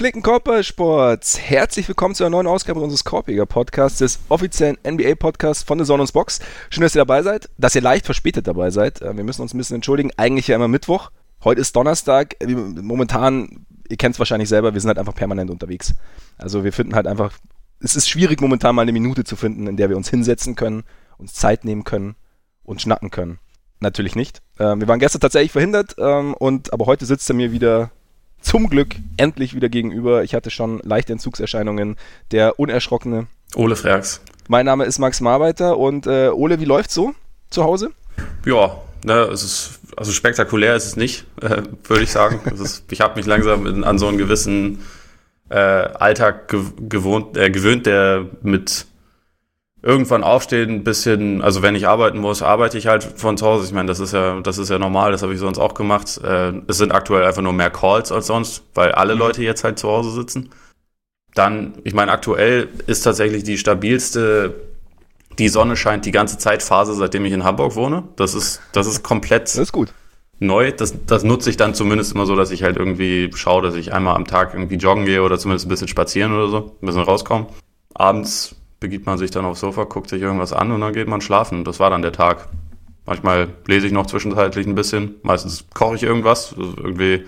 Gepflegten Körpersports, herzlich willkommen zu einer neuen Ausgabe unseres Korpiger Podcasts, des offiziellen NBA-Podcasts von The Zone und Box. Schön, dass ihr dabei seid, dass ihr leicht verspätet dabei seid. Äh, wir müssen uns ein bisschen entschuldigen, eigentlich ja immer Mittwoch. Heute ist Donnerstag. Momentan, ihr kennt es wahrscheinlich selber, wir sind halt einfach permanent unterwegs. Also wir finden halt einfach, es ist schwierig momentan mal eine Minute zu finden, in der wir uns hinsetzen können, uns Zeit nehmen können und schnacken können. Natürlich nicht. Ähm, wir waren gestern tatsächlich verhindert, ähm, und aber heute sitzt er mir wieder zum Glück endlich wieder gegenüber. Ich hatte schon leichte Entzugserscheinungen. Der unerschrockene Ole Freaks. Mein Name ist Max Marbeiter und äh, Ole, wie läuft's so zu Hause? Ja, ne, es ist also spektakulär ist es nicht, äh, würde ich sagen. ist, ich habe mich langsam in, an so einen gewissen äh, Alltag gewohnt, äh, gewöhnt, der mit irgendwann aufstehen, ein bisschen, also wenn ich arbeiten muss, arbeite ich halt von zu Hause. Ich meine, das ist ja, das ist ja normal, das habe ich sonst auch gemacht. Äh, es sind aktuell einfach nur mehr Calls als sonst, weil alle mhm. Leute jetzt halt zu Hause sitzen. Dann, ich meine, aktuell ist tatsächlich die stabilste, die Sonne scheint die ganze Zeit Phase, seitdem ich in Hamburg wohne. Das ist, das ist komplett das ist gut. neu. Das, das nutze ich dann zumindest immer so, dass ich halt irgendwie schaue, dass ich einmal am Tag irgendwie joggen gehe oder zumindest ein bisschen spazieren oder so, ein bisschen rauskomme. Abends begibt man sich dann aufs Sofa, guckt sich irgendwas an und dann geht man schlafen. Das war dann der Tag. Manchmal lese ich noch zwischenzeitlich ein bisschen. Meistens koche ich irgendwas. Also irgendwie,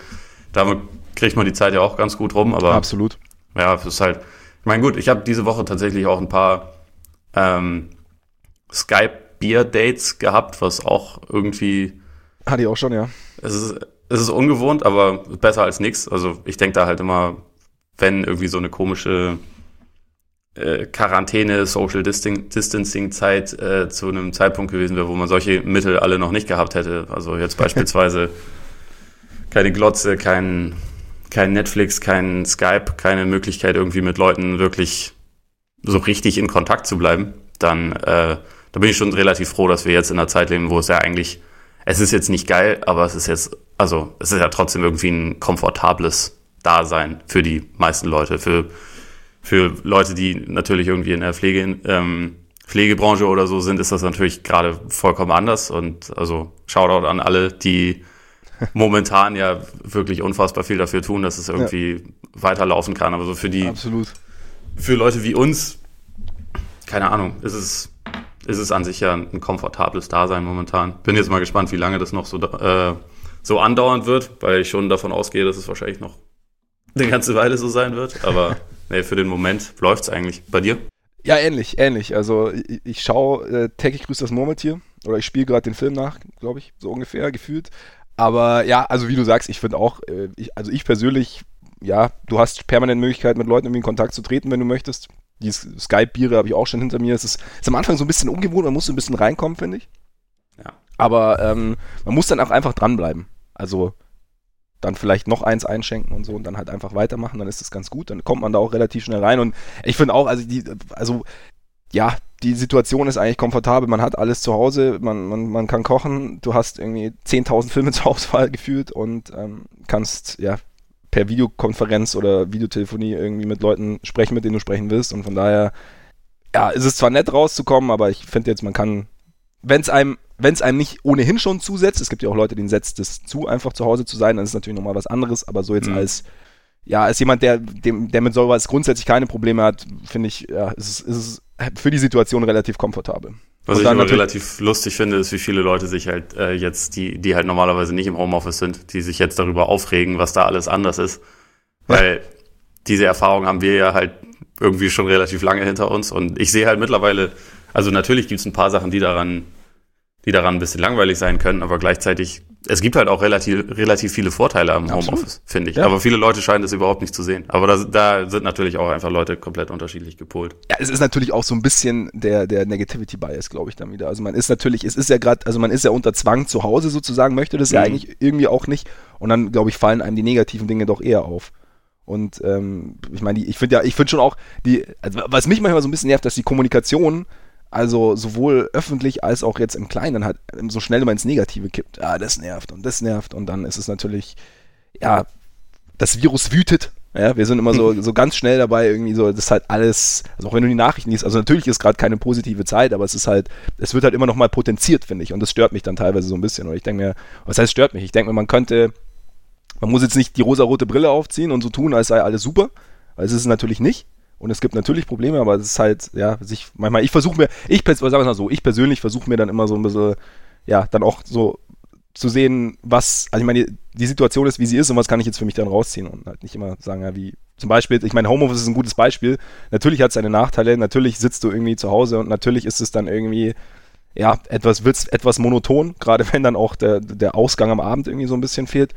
damit kriegt man die Zeit ja auch ganz gut rum. Aber absolut. Ja, es ist halt. Ich meine, gut, ich habe diese Woche tatsächlich auch ein paar ähm, Skype-Bier-Dates gehabt, was auch irgendwie. Hatte ich auch schon, ja. Es ist, es ist ungewohnt, aber besser als nichts. Also ich denke da halt immer, wenn irgendwie so eine komische äh, Quarantäne, Social Distancing Zeit äh, zu einem Zeitpunkt gewesen wäre, wo man solche Mittel alle noch nicht gehabt hätte. Also jetzt beispielsweise keine Glotze, kein, kein Netflix, kein Skype, keine Möglichkeit irgendwie mit Leuten wirklich so richtig in Kontakt zu bleiben, dann äh, da bin ich schon relativ froh, dass wir jetzt in einer Zeit leben, wo es ja eigentlich, es ist jetzt nicht geil, aber es ist jetzt, also es ist ja trotzdem irgendwie ein komfortables Dasein für die meisten Leute, für für Leute, die natürlich irgendwie in der Pflege, ähm, Pflegebranche oder so sind, ist das natürlich gerade vollkommen anders. Und also Shoutout an alle, die momentan ja wirklich unfassbar viel dafür tun, dass es irgendwie ja. weiterlaufen kann. Aber so für die, Absolut. für Leute wie uns, keine Ahnung, ist es, ist es an sich ja ein komfortables Dasein momentan. Bin jetzt mal gespannt, wie lange das noch so, äh, so andauern wird, weil ich schon davon ausgehe, dass es wahrscheinlich noch eine ganze Weile so sein wird. Aber nee, für den Moment läuft es eigentlich. Bei dir? Ja, ähnlich, ähnlich. Also ich, ich schaue äh, täglich grüßt das Murmeltier oder ich spiele gerade den Film nach, glaube ich, so ungefähr gefühlt. Aber ja, also wie du sagst, ich finde auch, äh, ich, also ich persönlich, ja, du hast permanent Möglichkeit, mit Leuten irgendwie in Kontakt zu treten, wenn du möchtest. Die Skype-Biere habe ich auch schon hinter mir. Es ist, ist am Anfang so ein bisschen ungewohnt, man muss so ein bisschen reinkommen, finde ich. Ja. Aber ähm, man muss dann auch einfach dranbleiben. Also dann vielleicht noch eins einschenken und so und dann halt einfach weitermachen, dann ist das ganz gut, dann kommt man da auch relativ schnell rein. Und ich finde auch, also die, also ja, die Situation ist eigentlich komfortabel, man hat alles zu Hause, man, man, man kann kochen, du hast irgendwie 10.000 Filme zur Auswahl gefühlt und ähm, kannst, ja, per Videokonferenz oder Videotelefonie irgendwie mit Leuten sprechen, mit denen du sprechen willst. Und von daher, ja, ist es zwar nett rauszukommen, aber ich finde jetzt, man kann, wenn es einem wenn es einem nicht ohnehin schon zusetzt, es gibt ja auch Leute, denen setzt es zu, einfach zu Hause zu sein, dann ist es natürlich nochmal was anderes, aber so jetzt mhm. als, ja, als jemand, der, dem, der mit sowas grundsätzlich keine Probleme hat, finde ich, ja, ist, ist es für die Situation relativ komfortabel. Was ich immer relativ lustig finde, ist, wie viele Leute sich halt äh, jetzt, die, die halt normalerweise nicht im Homeoffice sind, die sich jetzt darüber aufregen, was da alles anders ist. Weil ja. diese Erfahrung haben wir ja halt irgendwie schon relativ lange hinter uns. Und ich sehe halt mittlerweile, also natürlich gibt es ein paar Sachen, die daran die daran ein bisschen langweilig sein können, aber gleichzeitig, es gibt halt auch relativ, relativ viele Vorteile am Homeoffice, finde ich. Ja. Aber viele Leute scheinen das überhaupt nicht zu sehen. Aber da, da sind natürlich auch einfach Leute komplett unterschiedlich gepolt. Ja, es ist natürlich auch so ein bisschen der, der Negativity Bias, glaube ich, dann wieder. Also man ist natürlich, es ist ja gerade, also man ist ja unter Zwang zu Hause sozusagen, möchte das mhm. ja eigentlich irgendwie auch nicht. Und dann, glaube ich, fallen einem die negativen Dinge doch eher auf. Und ähm, ich meine, ich finde ja, ich finde schon auch, die, also was mich manchmal so ein bisschen nervt, dass die Kommunikation also sowohl öffentlich als auch jetzt im Kleinen halt so schnell immer ins Negative kippt. Ah, das nervt und das nervt und dann ist es natürlich, ja, das Virus wütet. Ja, wir sind immer so, so ganz schnell dabei, irgendwie so, das ist halt alles, also auch wenn du die Nachrichten liest, also natürlich ist gerade keine positive Zeit, aber es ist halt, es wird halt immer noch mal potenziert, finde ich. Und das stört mich dann teilweise so ein bisschen. Und ich denke mir, was heißt stört mich? Ich denke mir, man könnte, Man muss jetzt nicht die rosa-rote Brille aufziehen und so tun, als sei alles super, weil es ist es natürlich nicht. Und es gibt natürlich Probleme, aber es ist halt, ja, sich, manchmal, ich versuche mir, ich, wir mal so, ich persönlich versuche mir dann immer so ein bisschen, ja, dann auch so zu sehen, was, also ich meine, die Situation ist, wie sie ist und was kann ich jetzt für mich dann rausziehen und halt nicht immer sagen, ja, wie, zum Beispiel, ich meine, Homeoffice ist ein gutes Beispiel. Natürlich hat es seine Nachteile, natürlich sitzt du irgendwie zu Hause und natürlich ist es dann irgendwie, ja, etwas, wird's etwas monoton, gerade wenn dann auch der, der Ausgang am Abend irgendwie so ein bisschen fehlt.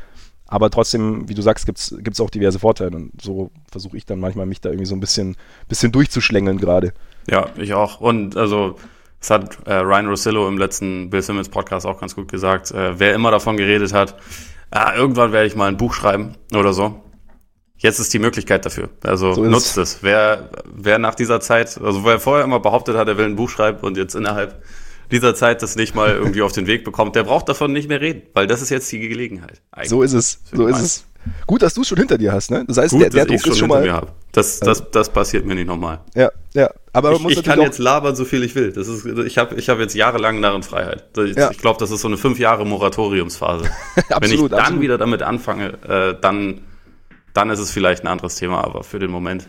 Aber trotzdem, wie du sagst, gibt es auch diverse Vorteile. Und so versuche ich dann manchmal, mich da irgendwie so ein bisschen, bisschen durchzuschlängeln gerade. Ja, ich auch. Und also, das hat äh, Ryan Rossillo im letzten Bill Simmons Podcast auch ganz gut gesagt. Äh, wer immer davon geredet hat, ah, irgendwann werde ich mal ein Buch schreiben oder so. Jetzt ist die Möglichkeit dafür. Also so nutzt es. Wer, wer nach dieser Zeit, also wer vorher immer behauptet hat, er will ein Buch schreiben und jetzt innerhalb dieser Zeit das nicht mal irgendwie auf den Weg bekommt, der braucht davon nicht mehr reden, weil das ist jetzt die Gelegenheit. Eigentlich. So ist es. So ist es. Gut, dass du es schon hinter dir hast, ne? Das heißt, Gut, der, der Druck schon ist schon mal. Das, das, also das passiert mir nicht nochmal. Ja, ja. Aber ich, ich kann jetzt labern, so viel ich will. Das ist, ich habe ich hab jetzt jahrelang Narrenfreiheit. Ich, ja. ich glaube, das ist so eine fünf Jahre Moratoriumsphase. absolut, Wenn ich dann absolut. wieder damit anfange, äh, dann, dann ist es vielleicht ein anderes Thema, aber für den Moment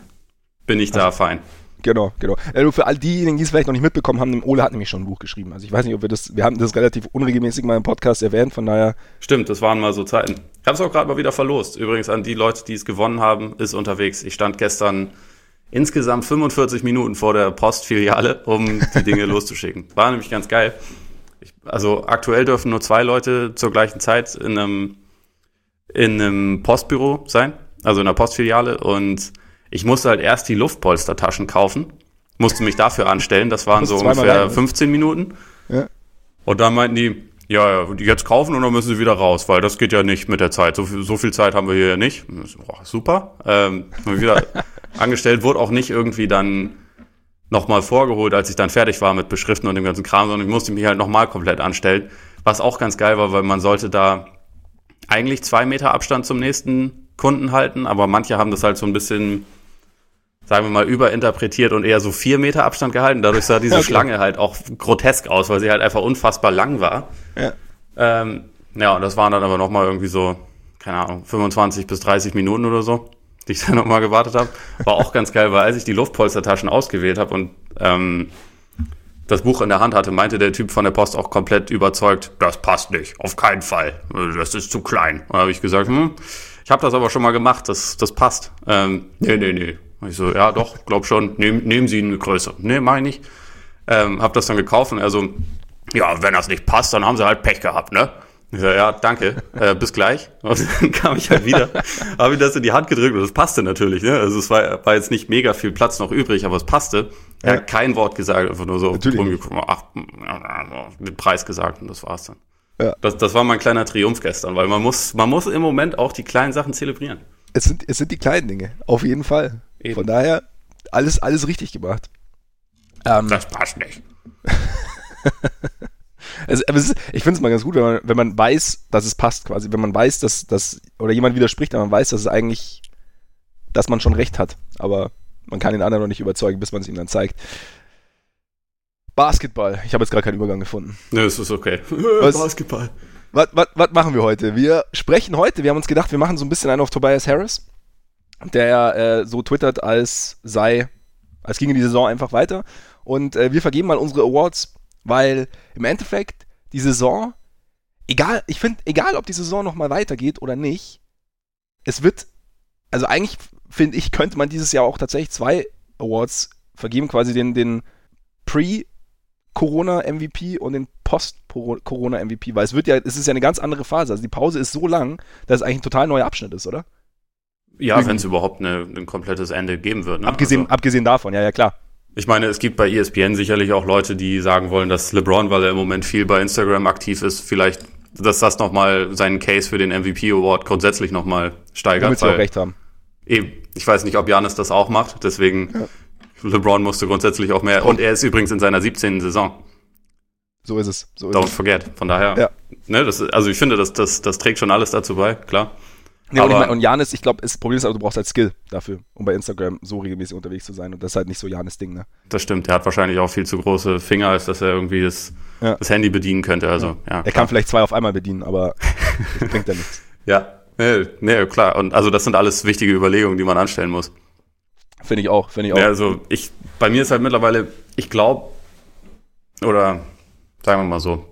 bin ich da also, fein. Genau, genau. Also für all diejenigen, die es vielleicht noch nicht mitbekommen haben, Ole hat nämlich schon ein Buch geschrieben. Also ich weiß nicht, ob wir das, wir haben das relativ unregelmäßig mal im Podcast erwähnt, von daher. Stimmt, das waren mal so Zeiten. Ich habe es auch gerade mal wieder verlost. Übrigens an die Leute, die es gewonnen haben, ist unterwegs. Ich stand gestern insgesamt 45 Minuten vor der Postfiliale, um die Dinge loszuschicken. War nämlich ganz geil. Ich, also aktuell dürfen nur zwei Leute zur gleichen Zeit in einem, in einem Postbüro sein, also in einer Postfiliale und ich musste halt erst die Luftpolstertaschen kaufen, musste mich dafür anstellen, das waren so ungefähr rein, 15 Minuten. Ja. Und dann meinten die, ja, jetzt kaufen und dann müssen sie wieder raus, weil das geht ja nicht mit der Zeit. So viel, so viel Zeit haben wir hier ja nicht. Oh, super. Ähm, wieder angestellt, wurde auch nicht irgendwie dann nochmal vorgeholt, als ich dann fertig war mit Beschriften und dem ganzen Kram, sondern ich musste mich halt nochmal komplett anstellen. Was auch ganz geil war, weil man sollte da eigentlich zwei Meter Abstand zum nächsten Kunden halten, aber manche haben das halt so ein bisschen sagen wir mal, überinterpretiert und eher so vier Meter Abstand gehalten. Dadurch sah diese okay. Schlange halt auch grotesk aus, weil sie halt einfach unfassbar lang war. Ja, ähm, ja und das waren dann aber nochmal irgendwie so, keine Ahnung, 25 bis 30 Minuten oder so, die ich dann nochmal gewartet habe. War auch ganz geil, weil als ich die Luftpolstertaschen ausgewählt habe und ähm, das Buch in der Hand hatte, meinte der Typ von der Post auch komplett überzeugt, das passt nicht, auf keinen Fall, das ist zu klein. Und da habe ich gesagt, hm, ich habe das aber schon mal gemacht, das, das passt. Ähm, nee, nee, nee, ich so, ja doch, glaub schon, nehm, nehmen Sie eine Größe. Nee, meine ich. Ähm, hab das dann gekauft und er so, ja, wenn das nicht passt, dann haben Sie halt Pech gehabt, ne? Ich so, ja, danke, äh, bis gleich. Und dann kam ich halt wieder, habe ihm das in die Hand gedrückt und das passte natürlich, ne? Also es war, war jetzt nicht mega viel Platz noch übrig, aber es passte. Er ja. hat kein Wort gesagt, einfach nur so rumgekommen, ach, den Preis gesagt und das war's dann. Ja. Das, das war mein kleiner Triumph gestern, weil man muss, man muss im Moment auch die kleinen Sachen zelebrieren. Es sind, es sind die kleinen Dinge, auf jeden Fall. Eben. Von daher, alles, alles richtig gemacht. Ähm, das passt nicht. also, ist, ich finde es mal ganz gut, wenn man, wenn man weiß, dass es passt, quasi. Wenn man weiß, dass, dass, oder jemand widerspricht, aber man weiß, dass es eigentlich, dass man schon recht hat. Aber man kann den anderen noch nicht überzeugen, bis man es ihm dann zeigt. Basketball. Ich habe jetzt gerade keinen Übergang gefunden. Nö, es ist okay. Was, Basketball. Was, was, was machen wir heute? Wir sprechen heute, wir haben uns gedacht, wir machen so ein bisschen einen auf Tobias Harris der äh, so twittert, als sei, als ginge die Saison einfach weiter. Und äh, wir vergeben mal unsere Awards, weil im Endeffekt die Saison, egal, ich finde, egal ob die Saison nochmal weitergeht oder nicht, es wird, also eigentlich finde ich, könnte man dieses Jahr auch tatsächlich zwei Awards vergeben, quasi den, den Pre-Corona-MVP und den Post-Corona-MVP, weil es wird ja, es ist ja eine ganz andere Phase. Also die Pause ist so lang, dass es eigentlich ein total neuer Abschnitt ist, oder? Ja, wenn es überhaupt eine, ein komplettes Ende geben wird. Ne? Abgesehen, also, abgesehen davon, ja, ja, klar. Ich meine, es gibt bei ESPN sicherlich auch Leute, die sagen wollen, dass LeBron, weil er im Moment viel bei Instagram aktiv ist, vielleicht, dass das nochmal seinen Case für den MVP Award grundsätzlich nochmal steigert. Damit sie auch recht haben. Eben, ich weiß nicht, ob Janis das auch macht, deswegen ja. LeBron musste grundsätzlich auch mehr. Und er ist übrigens in seiner 17. Saison. So ist es. So ist Don't es. forget. Von daher, ja. ne, das, also ich finde, das, das, das trägt schon alles dazu bei, klar. Nee, und, ich mein, und Janis, ich glaube, das Problem ist aber, du brauchst halt Skill dafür, um bei Instagram so regelmäßig unterwegs zu sein. Und das ist halt nicht so Janis Ding, ne? Das stimmt, er hat wahrscheinlich auch viel zu große Finger, als dass er irgendwie das, ja. das Handy bedienen könnte. Also, ja. er kann vielleicht zwei auf einmal bedienen, aber das bringt ja nichts. Ja, Nee, nee, klar. Und also das sind alles wichtige Überlegungen, die man anstellen muss. Finde ich auch, finde ich auch. Ja, also ich, bei mir ist halt mittlerweile, ich glaube, oder sagen wir mal so,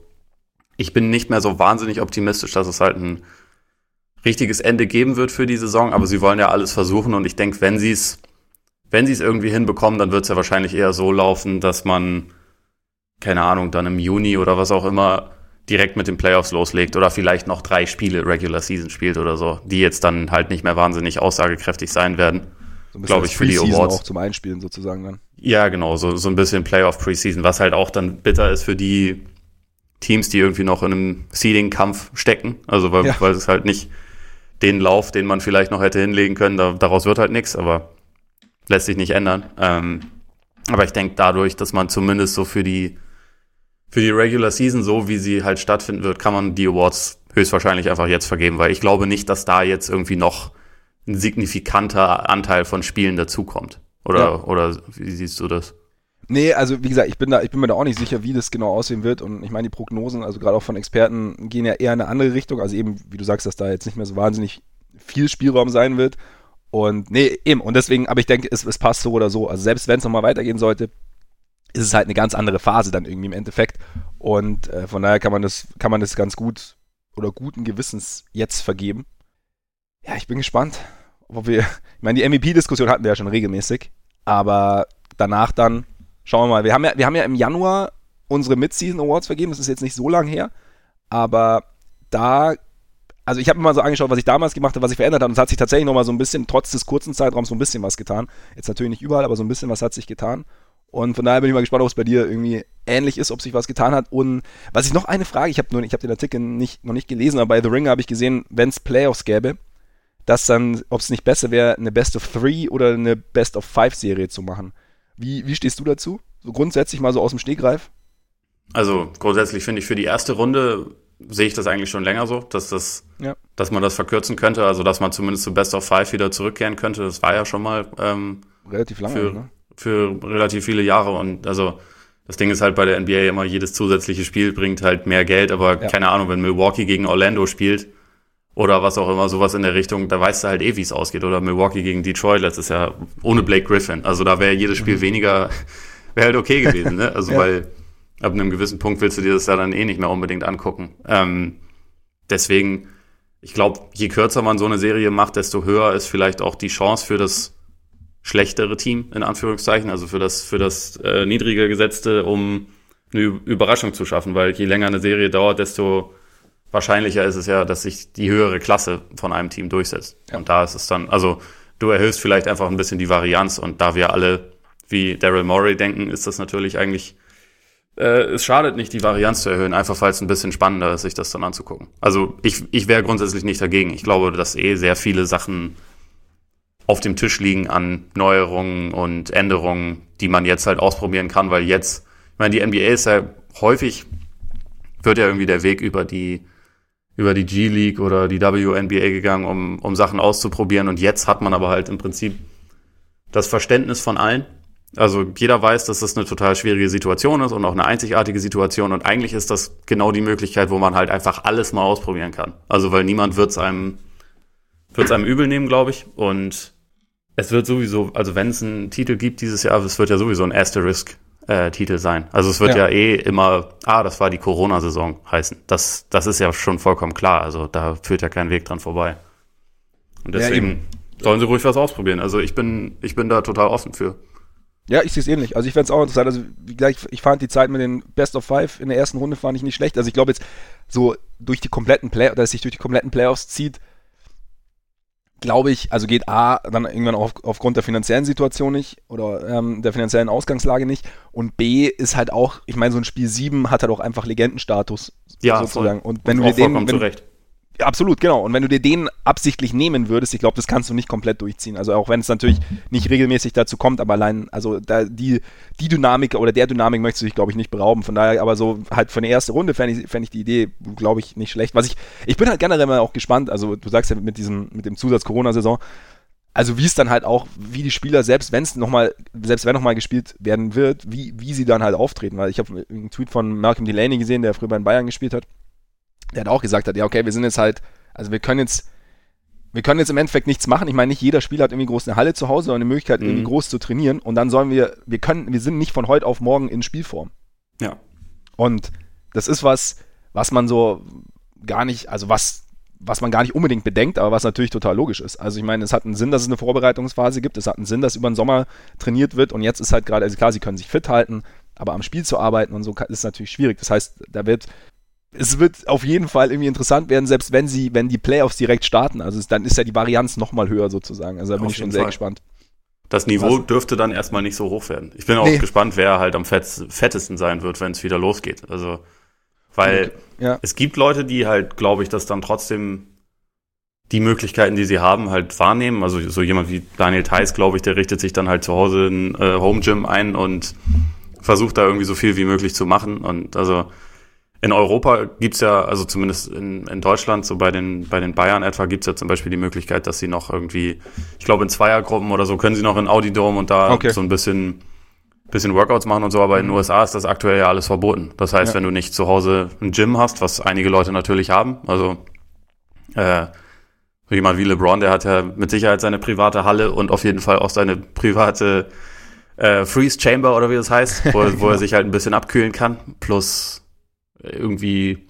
ich bin nicht mehr so wahnsinnig optimistisch, dass es halt ein richtiges Ende geben wird für die Saison, aber sie wollen ja alles versuchen und ich denke, wenn sie es wenn sie es irgendwie hinbekommen, dann wird es ja wahrscheinlich eher so laufen, dass man keine Ahnung, dann im Juni oder was auch immer direkt mit den Playoffs loslegt oder vielleicht noch drei Spiele Regular Season spielt oder so, die jetzt dann halt nicht mehr wahnsinnig aussagekräftig sein werden. So glaube ich, für die Awards. auch zum Einspielen sozusagen dann. Ja, genau, so, so ein bisschen Playoff Preseason, was halt auch dann bitter ist für die Teams, die irgendwie noch in einem Seeding-Kampf stecken. Also weil, ja. weil es halt nicht den Lauf, den man vielleicht noch hätte hinlegen können, da, daraus wird halt nichts, aber lässt sich nicht ändern. Ähm, aber ich denke dadurch, dass man zumindest so für die für die Regular Season, so wie sie halt stattfinden wird, kann man die Awards höchstwahrscheinlich einfach jetzt vergeben, weil ich glaube nicht, dass da jetzt irgendwie noch ein signifikanter Anteil von Spielen dazukommt. Oder, ja. oder wie siehst du das? Nee, also wie gesagt, ich bin da, ich bin mir da auch nicht sicher, wie das genau aussehen wird. Und ich meine, die Prognosen, also gerade auch von Experten, gehen ja eher in eine andere Richtung. Also eben, wie du sagst, dass da jetzt nicht mehr so wahnsinnig viel Spielraum sein wird. Und nee, eben. Und deswegen, aber ich denke, es, es passt so oder so. Also selbst wenn es nochmal weitergehen sollte, ist es halt eine ganz andere Phase dann irgendwie im Endeffekt. Und äh, von daher kann man das, kann man das ganz gut oder guten Gewissens jetzt vergeben. Ja, ich bin gespannt, ob wir, ich meine, die MVP-Diskussion hatten wir ja schon regelmäßig, aber danach dann, schauen wir mal, wir haben ja, wir haben ja im Januar unsere Mid-Season Awards vergeben, das ist jetzt nicht so lang her, aber da, also ich habe mir mal so angeschaut, was ich damals gemacht habe, was sich verändert hat und es hat sich tatsächlich nochmal so ein bisschen, trotz des kurzen Zeitraums, so ein bisschen was getan. Jetzt natürlich nicht überall, aber so ein bisschen was hat sich getan. Und von daher bin ich mal gespannt, ob es bei dir irgendwie ähnlich ist, ob sich was getan hat. Und was ich noch eine Frage, ich habe nur, ich habe den Artikel nicht, noch nicht gelesen, aber bei The Ringer habe ich gesehen, wenn es Playoffs gäbe, dass dann, ob es nicht besser wäre, eine Best of Three oder eine Best of Five Serie zu machen. Wie, wie stehst du dazu? So grundsätzlich mal so aus dem Stegreif? Also grundsätzlich finde ich für die erste Runde sehe ich das eigentlich schon länger so, dass das, ja. dass man das verkürzen könnte, also dass man zumindest zu Best of Five wieder zurückkehren könnte. Das war ja schon mal ähm, relativ lange. Für, ne? für relativ viele Jahre. Und also das Ding ist halt bei der NBA immer, jedes zusätzliche Spiel bringt halt mehr Geld, aber ja. keine Ahnung, wenn Milwaukee gegen Orlando spielt oder was auch immer, sowas in der Richtung, da weißt du halt eh, wie es ausgeht. Oder Milwaukee gegen Detroit letztes Jahr ohne Blake Griffin. Also da wäre jedes Spiel mhm. weniger, wäre halt okay gewesen, ne? Also ja. weil ab einem gewissen Punkt willst du dir das ja dann eh nicht mehr unbedingt angucken. Ähm, deswegen, ich glaube, je kürzer man so eine Serie macht, desto höher ist vielleicht auch die Chance für das schlechtere Team, in Anführungszeichen, also für das, für das äh, niedriger gesetzte, um eine Überraschung zu schaffen, weil je länger eine Serie dauert, desto wahrscheinlicher ist es ja, dass sich die höhere Klasse von einem Team durchsetzt. Ja. Und da ist es dann, also du erhöhst vielleicht einfach ein bisschen die Varianz und da wir alle wie Daryl Morey denken, ist das natürlich eigentlich, äh, es schadet nicht, die Varianz zu erhöhen, einfach weil es ein bisschen spannender ist, sich das dann anzugucken. Also ich, ich wäre grundsätzlich nicht dagegen. Ich glaube, dass eh sehr viele Sachen auf dem Tisch liegen an Neuerungen und Änderungen, die man jetzt halt ausprobieren kann, weil jetzt, ich meine, die NBA ist ja häufig, wird ja irgendwie der Weg über die, über die G-League oder die WNBA gegangen, um, um Sachen auszuprobieren und jetzt hat man aber halt im Prinzip das Verständnis von allen. Also jeder weiß, dass das eine total schwierige Situation ist und auch eine einzigartige Situation und eigentlich ist das genau die Möglichkeit, wo man halt einfach alles mal ausprobieren kann. Also weil niemand wird es einem, wird es einem übel nehmen, glaube ich. Und es wird sowieso, also wenn es einen Titel gibt dieses Jahr, es wird ja sowieso ein Asterisk-Titel äh, sein. Also es wird ja. ja. eh immer, ah, das war die Corona-Saison heißen. Das, das ist ja schon vollkommen klar. Also da führt ja kein Weg dran vorbei. Und deswegen ja, sollen sie ruhig was ausprobieren. Also ich bin, ich bin da total offen für. Ja, ich sehe es ähnlich. Also ich fände es auch interessant. Also wie gesagt, ich fand die Zeit mit den Best of Five in der ersten Runde fand ich nicht schlecht. Also ich glaube jetzt so durch die kompletten Play, dass sich durch die kompletten Playoffs zieht, glaube ich, also geht A dann irgendwann auf, aufgrund der finanziellen Situation nicht oder ähm, der finanziellen Ausgangslage nicht und B ist halt auch, ich meine, so ein Spiel 7 hat halt auch einfach Legendenstatus ja, sozusagen. Voll. Und wenn und du dir den, wenn, zurecht. Absolut, genau. Und wenn du dir den absichtlich nehmen würdest, ich glaube, das kannst du nicht komplett durchziehen. Also auch wenn es natürlich nicht regelmäßig dazu kommt, aber allein, also da, die, die Dynamik oder der Dynamik möchtest du dich, glaube ich, nicht berauben. Von daher, aber so halt für eine erste Runde fände ich, fänd ich die Idee, glaube ich, nicht schlecht. Was ich, ich bin halt generell mal auch gespannt, also du sagst ja mit diesem, mit dem Zusatz Corona-Saison, also wie es dann halt auch, wie die Spieler, selbst wenn es nochmal, selbst wenn nochmal gespielt werden wird, wie, wie sie dann halt auftreten. Weil ich habe einen Tweet von Malcolm Delaney gesehen, der früher bei den Bayern gespielt hat der hat auch gesagt hat, ja, okay, wir sind jetzt halt, also wir können jetzt wir können jetzt im Endeffekt nichts machen. Ich meine, nicht jeder Spieler hat irgendwie groß eine Halle zu Hause oder eine Möglichkeit, mhm. irgendwie groß zu trainieren. Und dann sollen wir, wir können, wir sind nicht von heute auf morgen in Spielform. Ja. Und das ist was, was man so gar nicht, also was, was man gar nicht unbedingt bedenkt, aber was natürlich total logisch ist. Also ich meine, es hat einen Sinn, dass es eine Vorbereitungsphase gibt. Es hat einen Sinn, dass über den Sommer trainiert wird. Und jetzt ist halt gerade, also klar, sie können sich fit halten, aber am Spiel zu arbeiten und so ist natürlich schwierig. Das heißt, da wird es wird auf jeden Fall irgendwie interessant werden, selbst wenn sie, wenn die Playoffs direkt starten. Also dann ist ja die Varianz nochmal höher sozusagen. Also da bin auf ich schon sehr Fall. gespannt. Das Niveau Was? dürfte dann erstmal nicht so hoch werden. Ich bin auch nee. gespannt, wer halt am fettesten sein wird, wenn es wieder losgeht. Also, weil ja. es gibt Leute, die halt, glaube ich, das dann trotzdem die Möglichkeiten, die sie haben, halt wahrnehmen. Also so jemand wie Daniel Theiss, glaube ich, der richtet sich dann halt zu Hause ein äh, Home Gym ein und versucht da irgendwie so viel wie möglich zu machen. Und also in Europa gibt's ja, also zumindest in, in Deutschland, so bei den, bei den Bayern etwa, gibt's ja zum Beispiel die Möglichkeit, dass sie noch irgendwie, ich glaube in Zweiergruppen oder so, können sie noch in Audi Dome und da okay. so ein bisschen, bisschen Workouts machen und so, aber in den mhm. USA ist das aktuell ja alles verboten. Das heißt, ja. wenn du nicht zu Hause ein Gym hast, was einige Leute natürlich haben, also äh, so jemand wie LeBron, der hat ja mit Sicherheit seine private Halle und auf jeden Fall auch seine private äh, Freeze Chamber oder wie das heißt, wo, wo er sich halt ein bisschen abkühlen kann. Plus irgendwie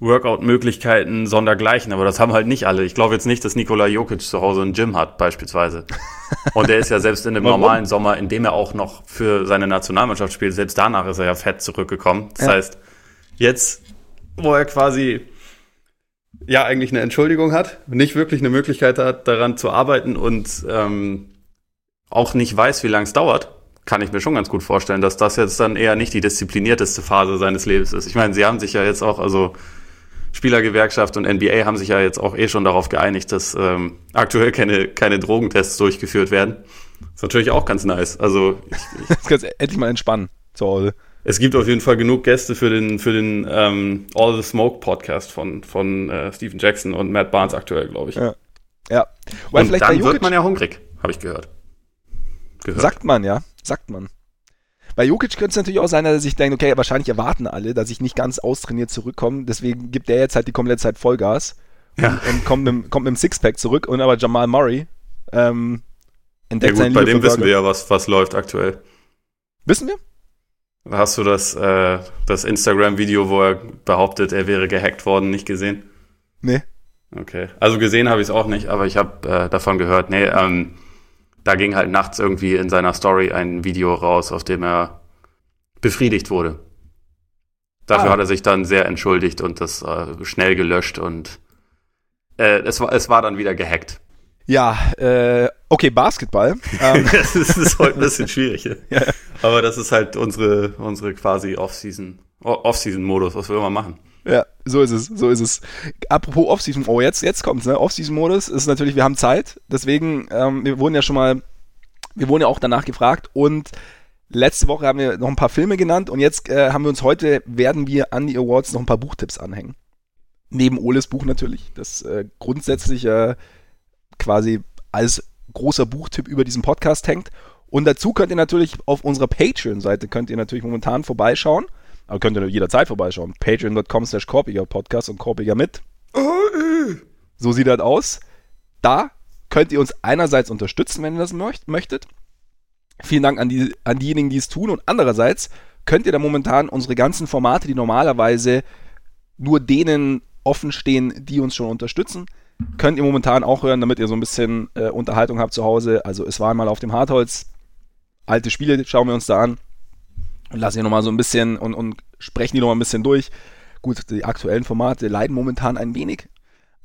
Workout-Möglichkeiten sondergleichen, aber das haben halt nicht alle. Ich glaube jetzt nicht, dass Nikola Jokic zu Hause ein Gym hat, beispielsweise. Und der ist ja selbst in dem normalen Sommer, in dem er auch noch für seine Nationalmannschaft spielt, selbst danach ist er ja fett zurückgekommen. Das ja. heißt, jetzt, wo er quasi ja eigentlich eine Entschuldigung hat, nicht wirklich eine Möglichkeit hat, daran zu arbeiten und ähm, auch nicht weiß, wie lange es dauert, kann ich mir schon ganz gut vorstellen, dass das jetzt dann eher nicht die disziplinierteste Phase seines Lebens ist. Ich meine, sie haben sich ja jetzt auch, also Spielergewerkschaft und NBA haben sich ja jetzt auch eh schon darauf geeinigt, dass ähm, aktuell keine, keine Drogentests durchgeführt werden. Ist natürlich auch ganz nice. Also ich, ich kannst endlich mal entspannen zu Hause. Es gibt auf jeden Fall genug Gäste für den, für den ähm, All the Smoke Podcast von, von äh, Stephen Jackson und Matt Barnes aktuell, glaube ich. Ja. ja. Weil und dann wird man ja hungrig, habe ich gehört. gehört. Sagt man, ja sagt man. Bei Jokic könnte es natürlich auch sein, dass er sich denkt, okay, wahrscheinlich erwarten alle, dass ich nicht ganz austrainiert zurückkomme. Deswegen gibt er jetzt halt die komplette Zeit Vollgas ja. und, und, kommt, mit, kommt mit dem Sixpack zurück. Und aber Jamal Murray ähm, entdeckt ja, gut, Bei dem wissen wir ja, was, was läuft aktuell. Wissen wir? Hast du das, äh, das Instagram-Video, wo er behauptet, er wäre gehackt worden, nicht gesehen? Nee. Okay. Also gesehen habe ich es auch nicht, aber ich habe äh, davon gehört. Nee, ähm, da ging halt nachts irgendwie in seiner Story ein Video raus, auf dem er befriedigt wurde. Dafür ah. hat er sich dann sehr entschuldigt und das äh, schnell gelöscht und äh, es, war, es war dann wieder gehackt. Ja, äh, okay, Basketball. Ähm. das, ist, das ist heute ein bisschen schwierig. ja. Aber das ist halt unsere, unsere quasi Off-Season, Off-Season-Modus, was wir immer machen. Ja, so ist es, so ist es. Apropos Off-Season, oh, jetzt, jetzt kommt's, ne? Off-Season-Modus ist natürlich, wir haben Zeit, deswegen, ähm, wir wurden ja schon mal, wir wurden ja auch danach gefragt und letzte Woche haben wir noch ein paar Filme genannt und jetzt äh, haben wir uns heute, werden wir an die Awards noch ein paar Buchtipps anhängen. Neben Oles Buch natürlich, das äh, grundsätzlich äh, quasi als großer Buchtipp über diesen Podcast hängt. Und dazu könnt ihr natürlich auf unserer Patreon-Seite könnt ihr natürlich momentan vorbeischauen. Aber könnt ihr jederzeit vorbeischauen. Patreon.com slash Korpiger Podcast und Korpiger mit. So sieht das aus. Da könnt ihr uns einerseits unterstützen, wenn ihr das möchtet. Vielen Dank an, die, an diejenigen, die es tun. Und andererseits könnt ihr da momentan unsere ganzen Formate, die normalerweise nur denen offen stehen, die uns schon unterstützen, könnt ihr momentan auch hören, damit ihr so ein bisschen äh, Unterhaltung habt zu Hause. Also es war mal auf dem Hartholz. Alte Spiele schauen wir uns da an lassen die nochmal so ein bisschen und, und sprechen die nochmal ein bisschen durch. Gut, die aktuellen Formate leiden momentan ein wenig,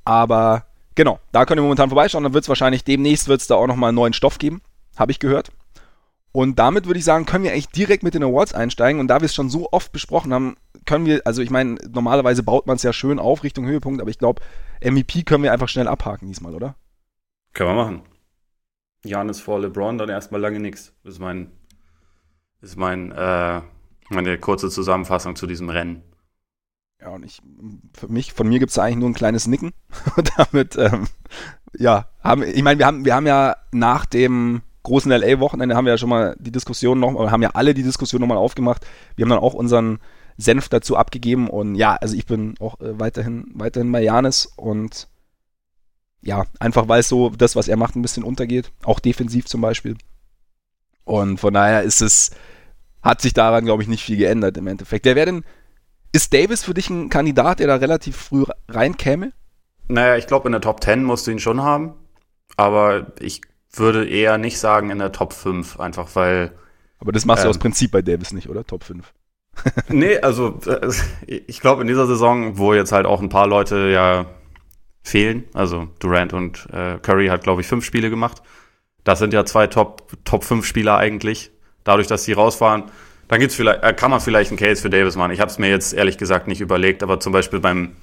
aber genau, da könnt ihr momentan vorbeischauen. Dann wird es wahrscheinlich demnächst wird es da auch nochmal einen neuen Stoff geben, habe ich gehört. Und damit würde ich sagen, können wir eigentlich direkt mit den Awards einsteigen. Und da wir es schon so oft besprochen haben, können wir, also ich meine, normalerweise baut man es ja schön auf Richtung Höhepunkt, aber ich glaube, MVP können wir einfach schnell abhaken diesmal, oder? Können wir machen. Janis vor LeBron, dann erstmal lange nichts. Das ist mein ist mein, äh, meine kurze Zusammenfassung zu diesem Rennen. Ja, und ich, für mich, von mir gibt es eigentlich nur ein kleines Nicken. Und damit, ähm, ja, haben, ich meine, wir haben, wir haben ja nach dem großen LA-Wochenende haben wir ja schon mal die Diskussion noch, haben ja alle die Diskussion nochmal aufgemacht. Wir haben dann auch unseren Senf dazu abgegeben und ja, also ich bin auch äh, weiterhin, weiterhin bei Janis und ja, einfach weil es so das, was er macht, ein bisschen untergeht. Auch defensiv zum Beispiel. Und von daher ist es, hat sich daran, glaube ich, nicht viel geändert im Endeffekt. Wer wäre denn, ist Davis für dich ein Kandidat, der da relativ früh reinkäme? Naja, ich glaube, in der Top 10 musst du ihn schon haben. Aber ich würde eher nicht sagen in der Top 5, einfach weil. Aber das machst ähm, du aus Prinzip bei Davis nicht, oder? Top 5. nee, also äh, ich glaube in dieser Saison, wo jetzt halt auch ein paar Leute ja fehlen, also Durant und äh, Curry hat, glaube ich, fünf Spiele gemacht. Das sind ja zwei Top, Top 5 Spieler eigentlich. Dadurch, dass sie raus waren, dann gibt's vielleicht, äh, kann man vielleicht einen Case für Davis machen. Ich habe es mir jetzt ehrlich gesagt nicht überlegt, aber zum Beispiel beim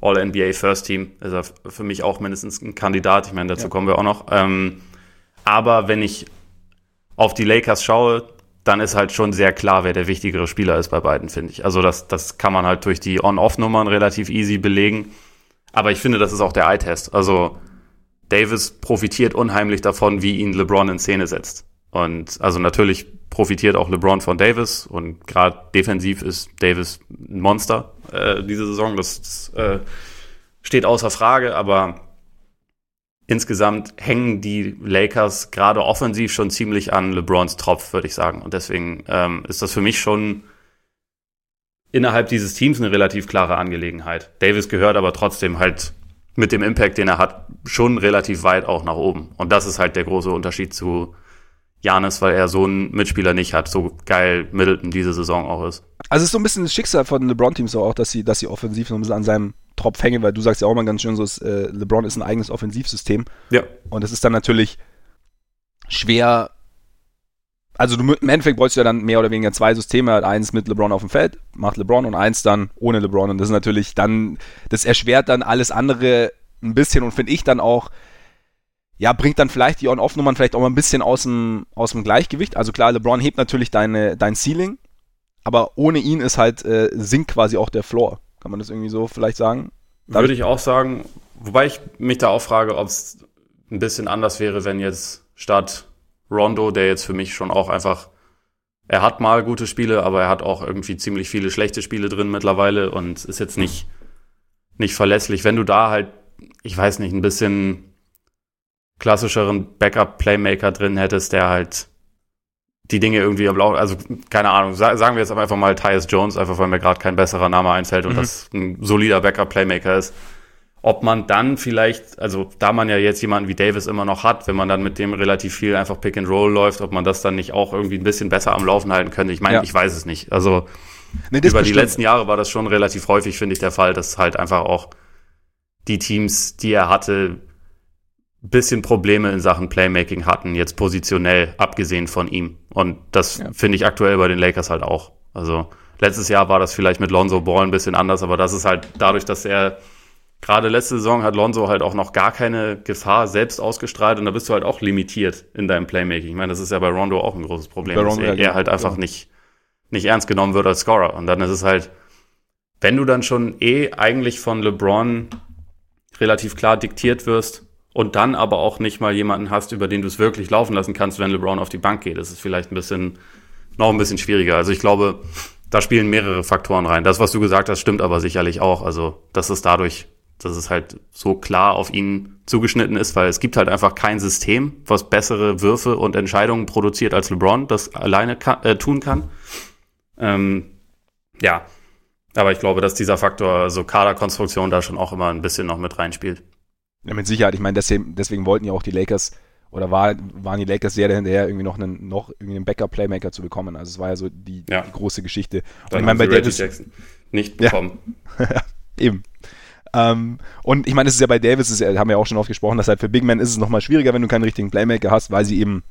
All-NBA First Team ist er für mich auch mindestens ein Kandidat. Ich meine, dazu ja. kommen wir auch noch. Ähm, aber wenn ich auf die Lakers schaue, dann ist halt schon sehr klar, wer der wichtigere Spieler ist bei beiden, finde ich. Also das, das kann man halt durch die On-Off-Nummern relativ easy belegen. Aber ich finde, das ist auch der Eye-Test. Also Davis profitiert unheimlich davon, wie ihn LeBron in Szene setzt. Und also natürlich profitiert auch LeBron von Davis und gerade defensiv ist Davis ein Monster äh, diese Saison. Das, äh, steht außer Frage, aber insgesamt hängen die Lakers gerade offensiv schon ziemlich an LeBrons Tropf, würde ich sagen. Und deswegen ähm, ist das für mich schon innerhalb dieses Teams eine relativ klare Angelegenheit. Davis gehört aber trotzdem halt mit dem Impact, den er hat, schon relativ weit auch nach oben. Und das ist halt der große Unterschied zu Janis, weil er so einen Mitspieler nicht hat, so geil Middleton diese Saison auch ist. Also es ist so ein bisschen das Schicksal von LeBron-Teams auch, dass sie, dass sie offensiv so ein bisschen an seinem Tropf hängen, weil du sagst ja auch mal ganz schön so, äh, LeBron ist ein eigenes Offensivsystem. Ja. Und es ist dann natürlich schwer. Also du, im Endeffekt bräuchst du ja dann mehr oder weniger zwei Systeme, eins mit LeBron auf dem Feld, macht LeBron und eins dann ohne LeBron. Und das ist natürlich dann, das erschwert dann alles andere ein bisschen und finde ich dann auch, ja, bringt dann vielleicht die On-Off-Nummern vielleicht auch mal ein bisschen aus dem, aus dem Gleichgewicht. Also klar, LeBron hebt natürlich deine, dein Ceiling, aber ohne ihn ist halt, äh, sinkt quasi auch der Floor. Kann man das irgendwie so vielleicht sagen? Würde ich auch sagen, wobei ich mich da auch frage, ob es ein bisschen anders wäre, wenn jetzt statt Rondo, der jetzt für mich schon auch einfach, er hat mal gute Spiele, aber er hat auch irgendwie ziemlich viele schlechte Spiele drin mittlerweile und ist jetzt nicht, nicht verlässlich. Wenn du da halt, ich weiß nicht, ein bisschen klassischeren Backup-Playmaker drin hättest, der halt die Dinge irgendwie am Laufen, also keine Ahnung, sagen wir jetzt einfach mal Tyus Jones, einfach weil mir gerade kein besserer Name einfällt und mhm. das ein solider Backup-Playmaker ist. Ob man dann vielleicht, also da man ja jetzt jemanden wie Davis immer noch hat, wenn man dann mit dem relativ viel einfach Pick and Roll läuft, ob man das dann nicht auch irgendwie ein bisschen besser am Laufen halten könnte. Ich meine, ja. ich weiß es nicht. Also nee, über bestimmt. die letzten Jahre war das schon relativ häufig, finde ich, der Fall, dass halt einfach auch die Teams, die er hatte, bisschen Probleme in Sachen Playmaking hatten, jetzt positionell, abgesehen von ihm. Und das ja. finde ich aktuell bei den Lakers halt auch. Also letztes Jahr war das vielleicht mit Lonzo Ball ein bisschen anders, aber das ist halt dadurch, dass er gerade letzte Saison hat Lonzo halt auch noch gar keine Gefahr selbst ausgestrahlt und da bist du halt auch limitiert in deinem Playmaking. Ich meine, das ist ja bei Rondo auch ein großes Problem, dass er, er, halt einfach ja. nicht, nicht ernst genommen wird als Scorer. Und dann ist es halt, wenn du dann schon eh eigentlich von LeBron relativ klar diktiert wirst, und dann aber auch nicht mal jemanden hast, über den du es wirklich laufen lassen kannst, wenn LeBron auf die Bank geht. Das ist vielleicht ein bisschen, noch ein bisschen schwieriger. Also ich glaube, da spielen mehrere Faktoren rein. Das, was du gesagt hast, stimmt aber sicherlich auch. Also, das ist dadurch, dass es halt so klar auf ihn zugeschnitten ist, weil es gibt halt einfach kein System, was bessere Würfe und Entscheidungen produziert als LeBron das alleine kann, äh, tun kann. Ähm, ja, aber ich glaube, dass dieser Faktor, also Kaderkonstruktion, da schon auch immer ein bisschen noch mit reinspielt. Ja, mit Sicherheit. Ich meine, deswegen, deswegen wollten ja auch die Lakers oder war, waren die Lakers sehr dahinterher, irgendwie noch einen, noch irgendwie einen Backup-Playmaker zu bekommen. Also es war ja so die, ja. die große Geschichte. Und ich meine, bei Davis Jackson nicht bekommen. Ja, eben. Ähm, und ich meine, es ist ja bei Davis, ist haben wir ja auch schon oft gesprochen, dass halt für Big Men ist es nochmal schwieriger, wenn du keinen richtigen Playmaker hast, weil sie eben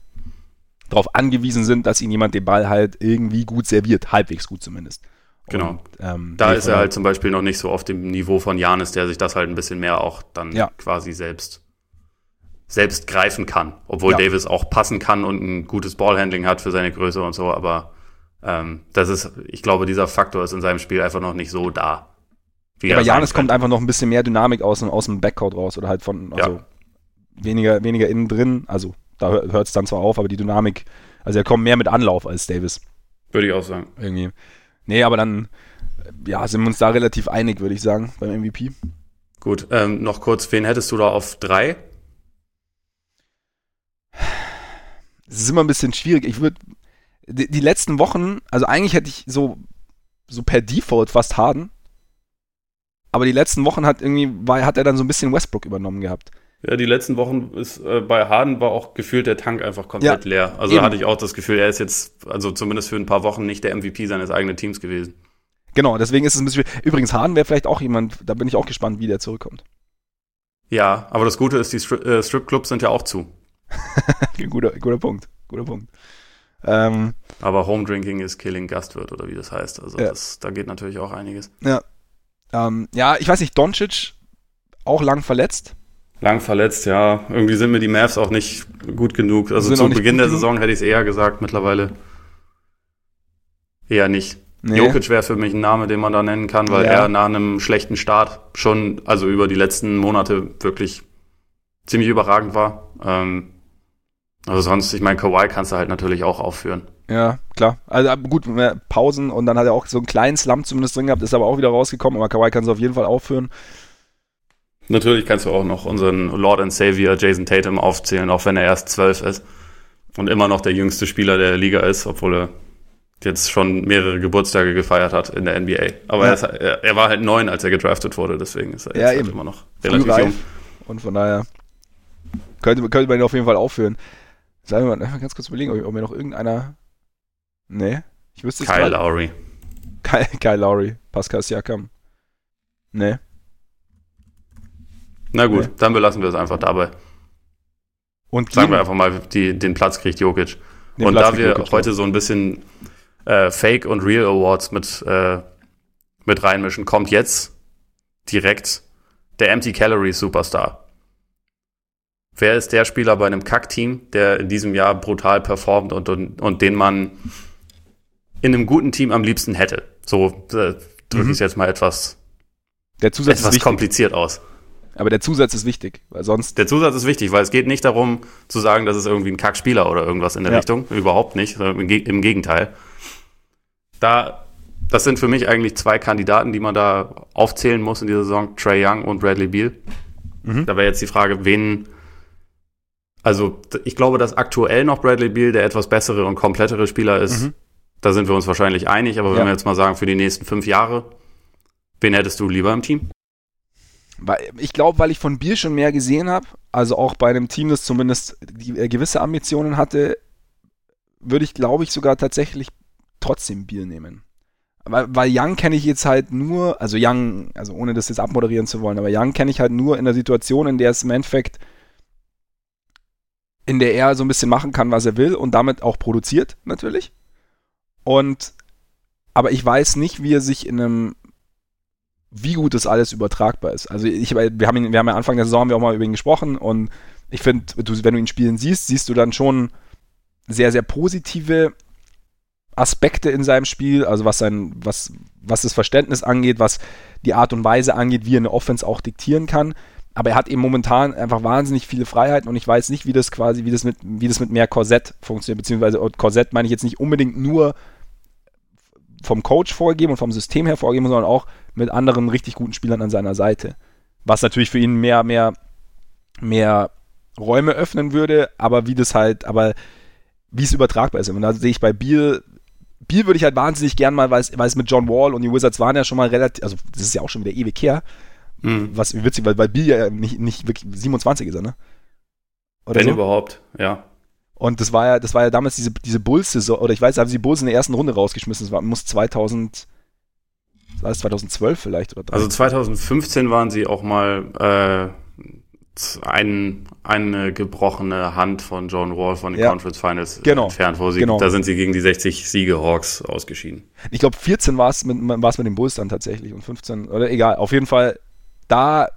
darauf angewiesen sind, dass ihnen jemand den Ball halt irgendwie gut serviert, halbwegs gut zumindest. Genau. Und, ähm, da ist er halt zum Beispiel noch nicht so auf dem Niveau von Janis, der sich das halt ein bisschen mehr auch dann ja. quasi selbst selbst greifen kann. Obwohl ja. Davis auch passen kann und ein gutes Ballhandling hat für seine Größe und so, aber ähm, das ist, ich glaube, dieser Faktor ist in seinem Spiel einfach noch nicht so da. Ja, aber Janis kommt einfach noch ein bisschen mehr Dynamik aus, aus dem Backcourt raus oder halt von, also ja. weniger, weniger innen drin, also da hört es dann zwar auf, aber die Dynamik, also er kommt mehr mit Anlauf als Davis. Würde ich auch sagen. Irgendwie. Nee, aber dann ja, sind wir uns da relativ einig, würde ich sagen, beim MVP. Gut, ähm, noch kurz, wen hättest du da auf drei? Das ist immer ein bisschen schwierig. Ich würde die, die, letzten Wochen, also eigentlich hätte ich so, so per Default fast Harden. Aber die letzten Wochen hat irgendwie, war, hat er dann so ein bisschen Westbrook übernommen gehabt. Ja, die letzten Wochen ist äh, bei Harden war auch gefühlt der Tank einfach komplett ja, leer. Also eben. hatte ich auch das Gefühl, er ist jetzt, also zumindest für ein paar Wochen nicht der MVP seines eigenen Teams gewesen. Genau, deswegen ist es ein bisschen. Übrigens, Harden wäre vielleicht auch jemand, da bin ich auch gespannt, wie der zurückkommt. Ja, aber das Gute ist, die Stri äh, Stripclubs sind ja auch zu. guter, guter Punkt. Guter Punkt. Ähm, aber Home Drinking is Killing Gastwirt oder wie das heißt. Also ja. das, da geht natürlich auch einiges. Ja. Ähm, ja, ich weiß nicht, Doncic auch lang verletzt. Lang verletzt, ja. Irgendwie sind mir die Mavs auch nicht gut genug. Also zu Beginn der Saison hätte ich es eher gesagt, mittlerweile eher nicht. Nee. Jokic wäre für mich ein Name, den man da nennen kann, weil ja. er nach einem schlechten Start schon, also über die letzten Monate wirklich ziemlich überragend war. Ähm, also sonst, ich meine, Kawhi kannst du halt natürlich auch aufführen. Ja, klar. Also gut, Pausen und dann hat er auch so einen kleinen Slump zumindest drin gehabt, ist aber auch wieder rausgekommen, aber Kawhi kann es auf jeden Fall aufführen. Natürlich kannst du auch noch unseren Lord and Savior Jason Tatum aufzählen, auch wenn er erst zwölf ist und immer noch der jüngste Spieler der Liga ist, obwohl er jetzt schon mehrere Geburtstage gefeiert hat in der NBA. Aber ja. er, ist, er, er, war halt neun, als er gedraftet wurde, deswegen ist er jetzt ja, halt immer noch relativ jung. Und von daher könnte, könnte man ihn auf jeden Fall aufführen. Sagen wir mal ganz kurz überlegen, ob, ob mir noch irgendeiner. Nee, ich wüsste es Kyle grad. Lowry. Kyle, Kyle Lowry, Pascal Siakam. Nee. Na gut, nee. dann belassen wir es einfach dabei. Und Sagen wir einfach mal, die, den Platz kriegt Jokic. Den und Platz da wir Jokic heute so ein bisschen äh, Fake und Real Awards mit, äh, mit reinmischen, kommt jetzt direkt der Empty Calories Superstar. Wer ist der Spieler bei einem Kack-Team, der in diesem Jahr brutal performt und, und, und den man in einem guten Team am liebsten hätte? So äh, drücke mhm. ich es jetzt mal etwas, der Zusatz etwas kompliziert aus. Aber der Zusatz ist wichtig, weil sonst. Der Zusatz ist wichtig, weil es geht nicht darum zu sagen, das ist irgendwie ein Kackspieler oder irgendwas in der ja. Richtung. Überhaupt nicht. Im Gegenteil. Da, das sind für mich eigentlich zwei Kandidaten, die man da aufzählen muss in dieser Saison: Trey Young und Bradley Beal. Mhm. Da wäre jetzt die Frage, wen. Also, ich glaube, dass aktuell noch Bradley Beal der etwas bessere und komplettere Spieler ist. Mhm. Da sind wir uns wahrscheinlich einig. Aber wenn ja. wir jetzt mal sagen, für die nächsten fünf Jahre, wen hättest du lieber im Team? ich glaube, weil ich von Bier schon mehr gesehen habe, also auch bei einem Team, das zumindest äh, gewisse Ambitionen hatte, würde ich, glaube ich, sogar tatsächlich trotzdem Bier nehmen. Weil, weil Young kenne ich jetzt halt nur, also Young, also ohne das jetzt abmoderieren zu wollen, aber Young kenne ich halt nur in der Situation, in der es im Endeffekt, in der er so ein bisschen machen kann, was er will und damit auch produziert, natürlich. Und, aber ich weiß nicht, wie er sich in einem, wie gut das alles übertragbar ist. Also ich, wir haben, ihn, wir haben ja Anfang der Saison haben wir auch mal über ihn gesprochen und ich finde, wenn du ihn spielen siehst, siehst du dann schon sehr, sehr positive Aspekte in seinem Spiel, also was sein, was, was das Verständnis angeht, was die Art und Weise angeht, wie er eine Offense auch diktieren kann. Aber er hat eben momentan einfach wahnsinnig viele Freiheiten und ich weiß nicht, wie das quasi, wie das mit, wie das mit mehr Korsett funktioniert, beziehungsweise Korsett meine ich jetzt nicht unbedingt nur vom Coach vorgeben und vom System her vorgeben, sondern auch mit anderen richtig guten Spielern an seiner Seite. Was natürlich für ihn mehr, mehr, mehr Räume öffnen würde, aber wie das halt, aber wie es übertragbar ist. Und da sehe ich bei Biel, Biel würde ich halt wahnsinnig gern mal, weil es, weil es mit John Wall und die Wizards waren ja schon mal relativ, also das ist ja auch schon wieder ewig her. Mhm. Was witzig, weil, weil Biel ja nicht, nicht wirklich 27 ist, ne? Oder Wenn so? überhaupt, ja. Und das war ja, das war ja damals diese, diese Bulls-Saison, oder ich weiß, haben sie die Bulls in der ersten Runde rausgeschmissen. Das war, muss 2000, war das 2012 vielleicht oder 13? Also 2015 waren sie auch mal äh, ein, eine gebrochene Hand von John Wall von den ja, Conference Finals genau, entfernt, wo sie, genau. da sind sie gegen die 60 Siege Hawks ausgeschieden. Ich glaube 14 war es mit, mit den Bulls dann tatsächlich und 15, oder egal, auf jeden Fall da,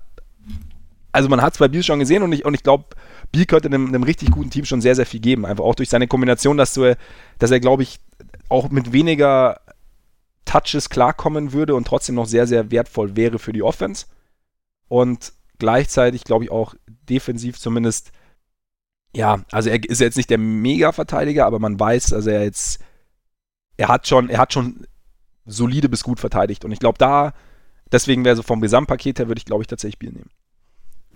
also man hat es bei Bills schon gesehen und ich, und ich glaube, Biel könnte einem, einem, richtig guten Team schon sehr, sehr viel geben. Einfach auch durch seine Kombination, dass, du, dass er, glaube ich, auch mit weniger Touches klarkommen würde und trotzdem noch sehr, sehr wertvoll wäre für die Offense. Und gleichzeitig, glaube ich, auch defensiv zumindest, ja, also er ist jetzt nicht der Mega-Verteidiger, aber man weiß, dass er jetzt, er hat schon, er hat schon solide bis gut verteidigt. Und ich glaube, da deswegen wäre so vom Gesamtpaket her, würde ich, glaube ich, tatsächlich Biel nehmen.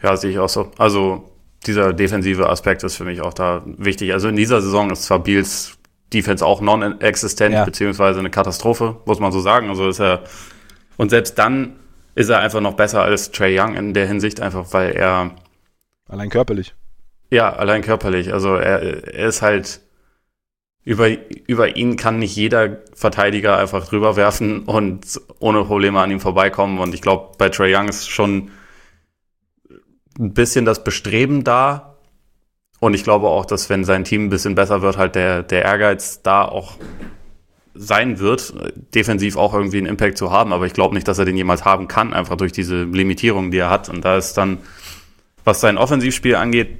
Ja, sehe ich auch so. Also dieser defensive Aspekt ist für mich auch da wichtig. Also in dieser Saison ist zwar Biels Defense auch non-existent, ja. beziehungsweise eine Katastrophe, muss man so sagen. Also ist er, und selbst dann ist er einfach noch besser als Trey Young in der Hinsicht, einfach weil er. Allein körperlich. Ja, allein körperlich. Also er, er ist halt, über, über ihn kann nicht jeder Verteidiger einfach drüber werfen und ohne Probleme an ihm vorbeikommen. Und ich glaube, bei Trey Young ist schon ein bisschen das Bestreben da. Und ich glaube auch, dass wenn sein Team ein bisschen besser wird, halt der, der Ehrgeiz da auch sein wird, defensiv auch irgendwie einen Impact zu haben. Aber ich glaube nicht, dass er den jemals haben kann, einfach durch diese Limitierung, die er hat. Und da ist dann, was sein Offensivspiel angeht,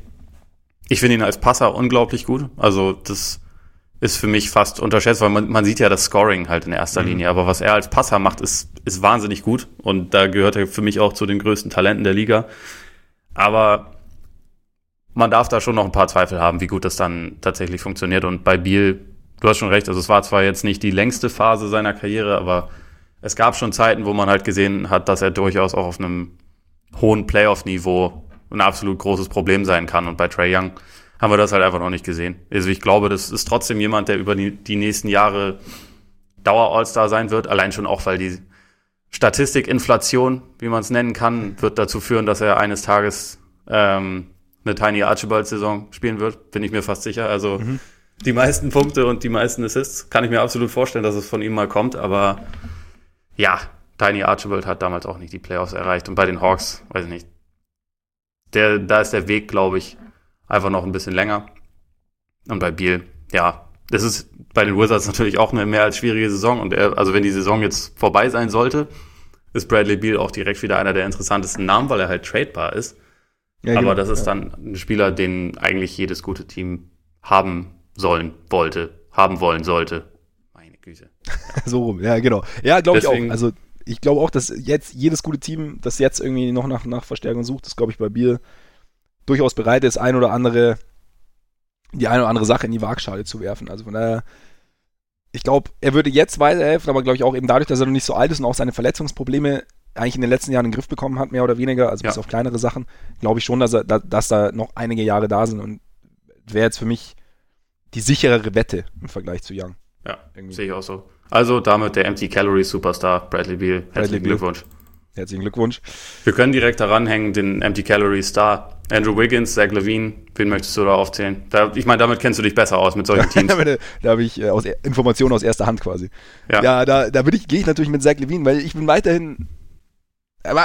ich finde ihn als Passer unglaublich gut. Also das ist für mich fast unterschätzt, weil man, man sieht ja das Scoring halt in erster mhm. Linie. Aber was er als Passer macht, ist, ist wahnsinnig gut. Und da gehört er für mich auch zu den größten Talenten der Liga. Aber man darf da schon noch ein paar Zweifel haben, wie gut das dann tatsächlich funktioniert. Und bei Biel, du hast schon recht, also es war zwar jetzt nicht die längste Phase seiner Karriere, aber es gab schon Zeiten, wo man halt gesehen hat, dass er durchaus auch auf einem hohen Playoff-Niveau ein absolut großes Problem sein kann. Und bei Trey Young haben wir das halt einfach noch nicht gesehen. Also ich glaube, das ist trotzdem jemand, der über die, die nächsten Jahre Dauer-All-Star sein wird, allein schon auch, weil die Statistikinflation, wie man es nennen kann, wird dazu führen, dass er eines Tages ähm, eine Tiny Archibald-Saison spielen wird, bin ich mir fast sicher. Also mhm. die meisten Punkte und die meisten Assists kann ich mir absolut vorstellen, dass es von ihm mal kommt, aber ja, Tiny Archibald hat damals auch nicht die Playoffs erreicht und bei den Hawks, weiß ich nicht. Der, da ist der Weg, glaube ich, einfach noch ein bisschen länger. Und bei Biel, ja, das ist bei den Wizards natürlich auch eine mehr als schwierige Saison. Und er, also wenn die Saison jetzt vorbei sein sollte, ist Bradley Beal auch direkt wieder einer der interessantesten Namen, weil er halt tradebar ist. Ja, Aber genau, das ist ja. dann ein Spieler, den eigentlich jedes gute Team haben sollen, wollte, haben wollen sollte. Meine Güte. so rum, ja, genau. Ja, glaube ich auch. Also ich glaube auch, dass jetzt jedes gute Team, das jetzt irgendwie noch nach, nach Verstärkung sucht, ist, glaube ich, bei Biel durchaus bereit ist, ein oder andere die eine oder andere Sache in die Waagschale zu werfen. Also von daher, ich glaube, er würde jetzt weiterhelfen, aber glaube ich auch eben dadurch, dass er noch nicht so alt ist und auch seine Verletzungsprobleme eigentlich in den letzten Jahren in den Griff bekommen hat, mehr oder weniger, also ja. bis auf kleinere Sachen, glaube ich schon, dass, er, dass da noch einige Jahre da sind und wäre jetzt für mich die sicherere Wette im Vergleich zu Young. Ja, sehe ich auch so. Also damit der Empty Calorie Superstar Bradley Beal. Herzlichen Bradley Glückwunsch. Beal. Herzlichen Glückwunsch. Wir können direkt daran den Empty Calorie Star. Andrew Wiggins, Zach Levine, wen möchtest du da aufzählen? Da, ich meine, damit kennst du dich besser aus mit solchen Teams. da habe ich äh, aus, Informationen aus erster Hand quasi. Ja, ja da, da ich, gehe ich natürlich mit Zach Levine, weil ich bin weiterhin.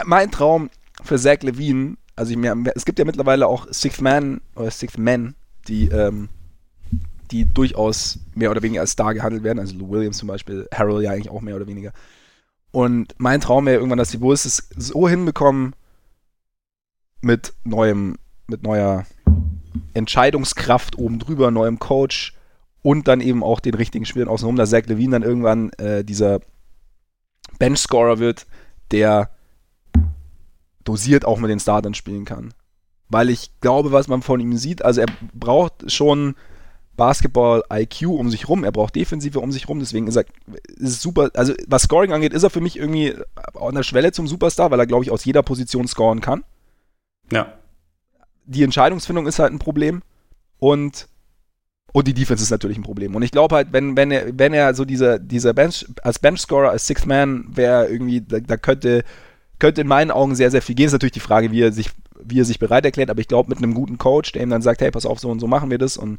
Mein Traum für Zach Levine, also ich, mir, es gibt ja mittlerweile auch Sixth Man oder Sixth Men, die, ähm, die durchaus mehr oder weniger als Star gehandelt werden. Also Lou Williams zum Beispiel, Harold ja eigentlich auch mehr oder weniger. Und mein Traum wäre irgendwann, dass die Bulls es so hinbekommen, mit neuem, mit neuer Entscheidungskraft oben drüber, neuem Coach und dann eben auch den richtigen Spielern außenrum, dass Zach Levine dann irgendwann äh, dieser Benchscorer wird, der dosiert auch mit den Startern spielen kann. Weil ich glaube, was man von ihm sieht, also er braucht schon Basketball-IQ um sich rum, er braucht Defensive um sich rum, deswegen ist er ist super, also was Scoring angeht, ist er für mich irgendwie an der Schwelle zum Superstar, weil er, glaube ich, aus jeder Position scoren kann. Ja. Die Entscheidungsfindung ist halt ein Problem und und die Defense ist natürlich ein Problem. Und ich glaube halt, wenn, wenn er, wenn er so dieser, dieser Bench, als Benchscorer, als Sixth Man wäre irgendwie, da, da, könnte, könnte in meinen Augen sehr, sehr viel gehen. Ist natürlich die Frage, wie er sich, wie er sich bereit erklärt, aber ich glaube, mit einem guten Coach, der ihm dann sagt, hey, pass auf, so und so machen wir das und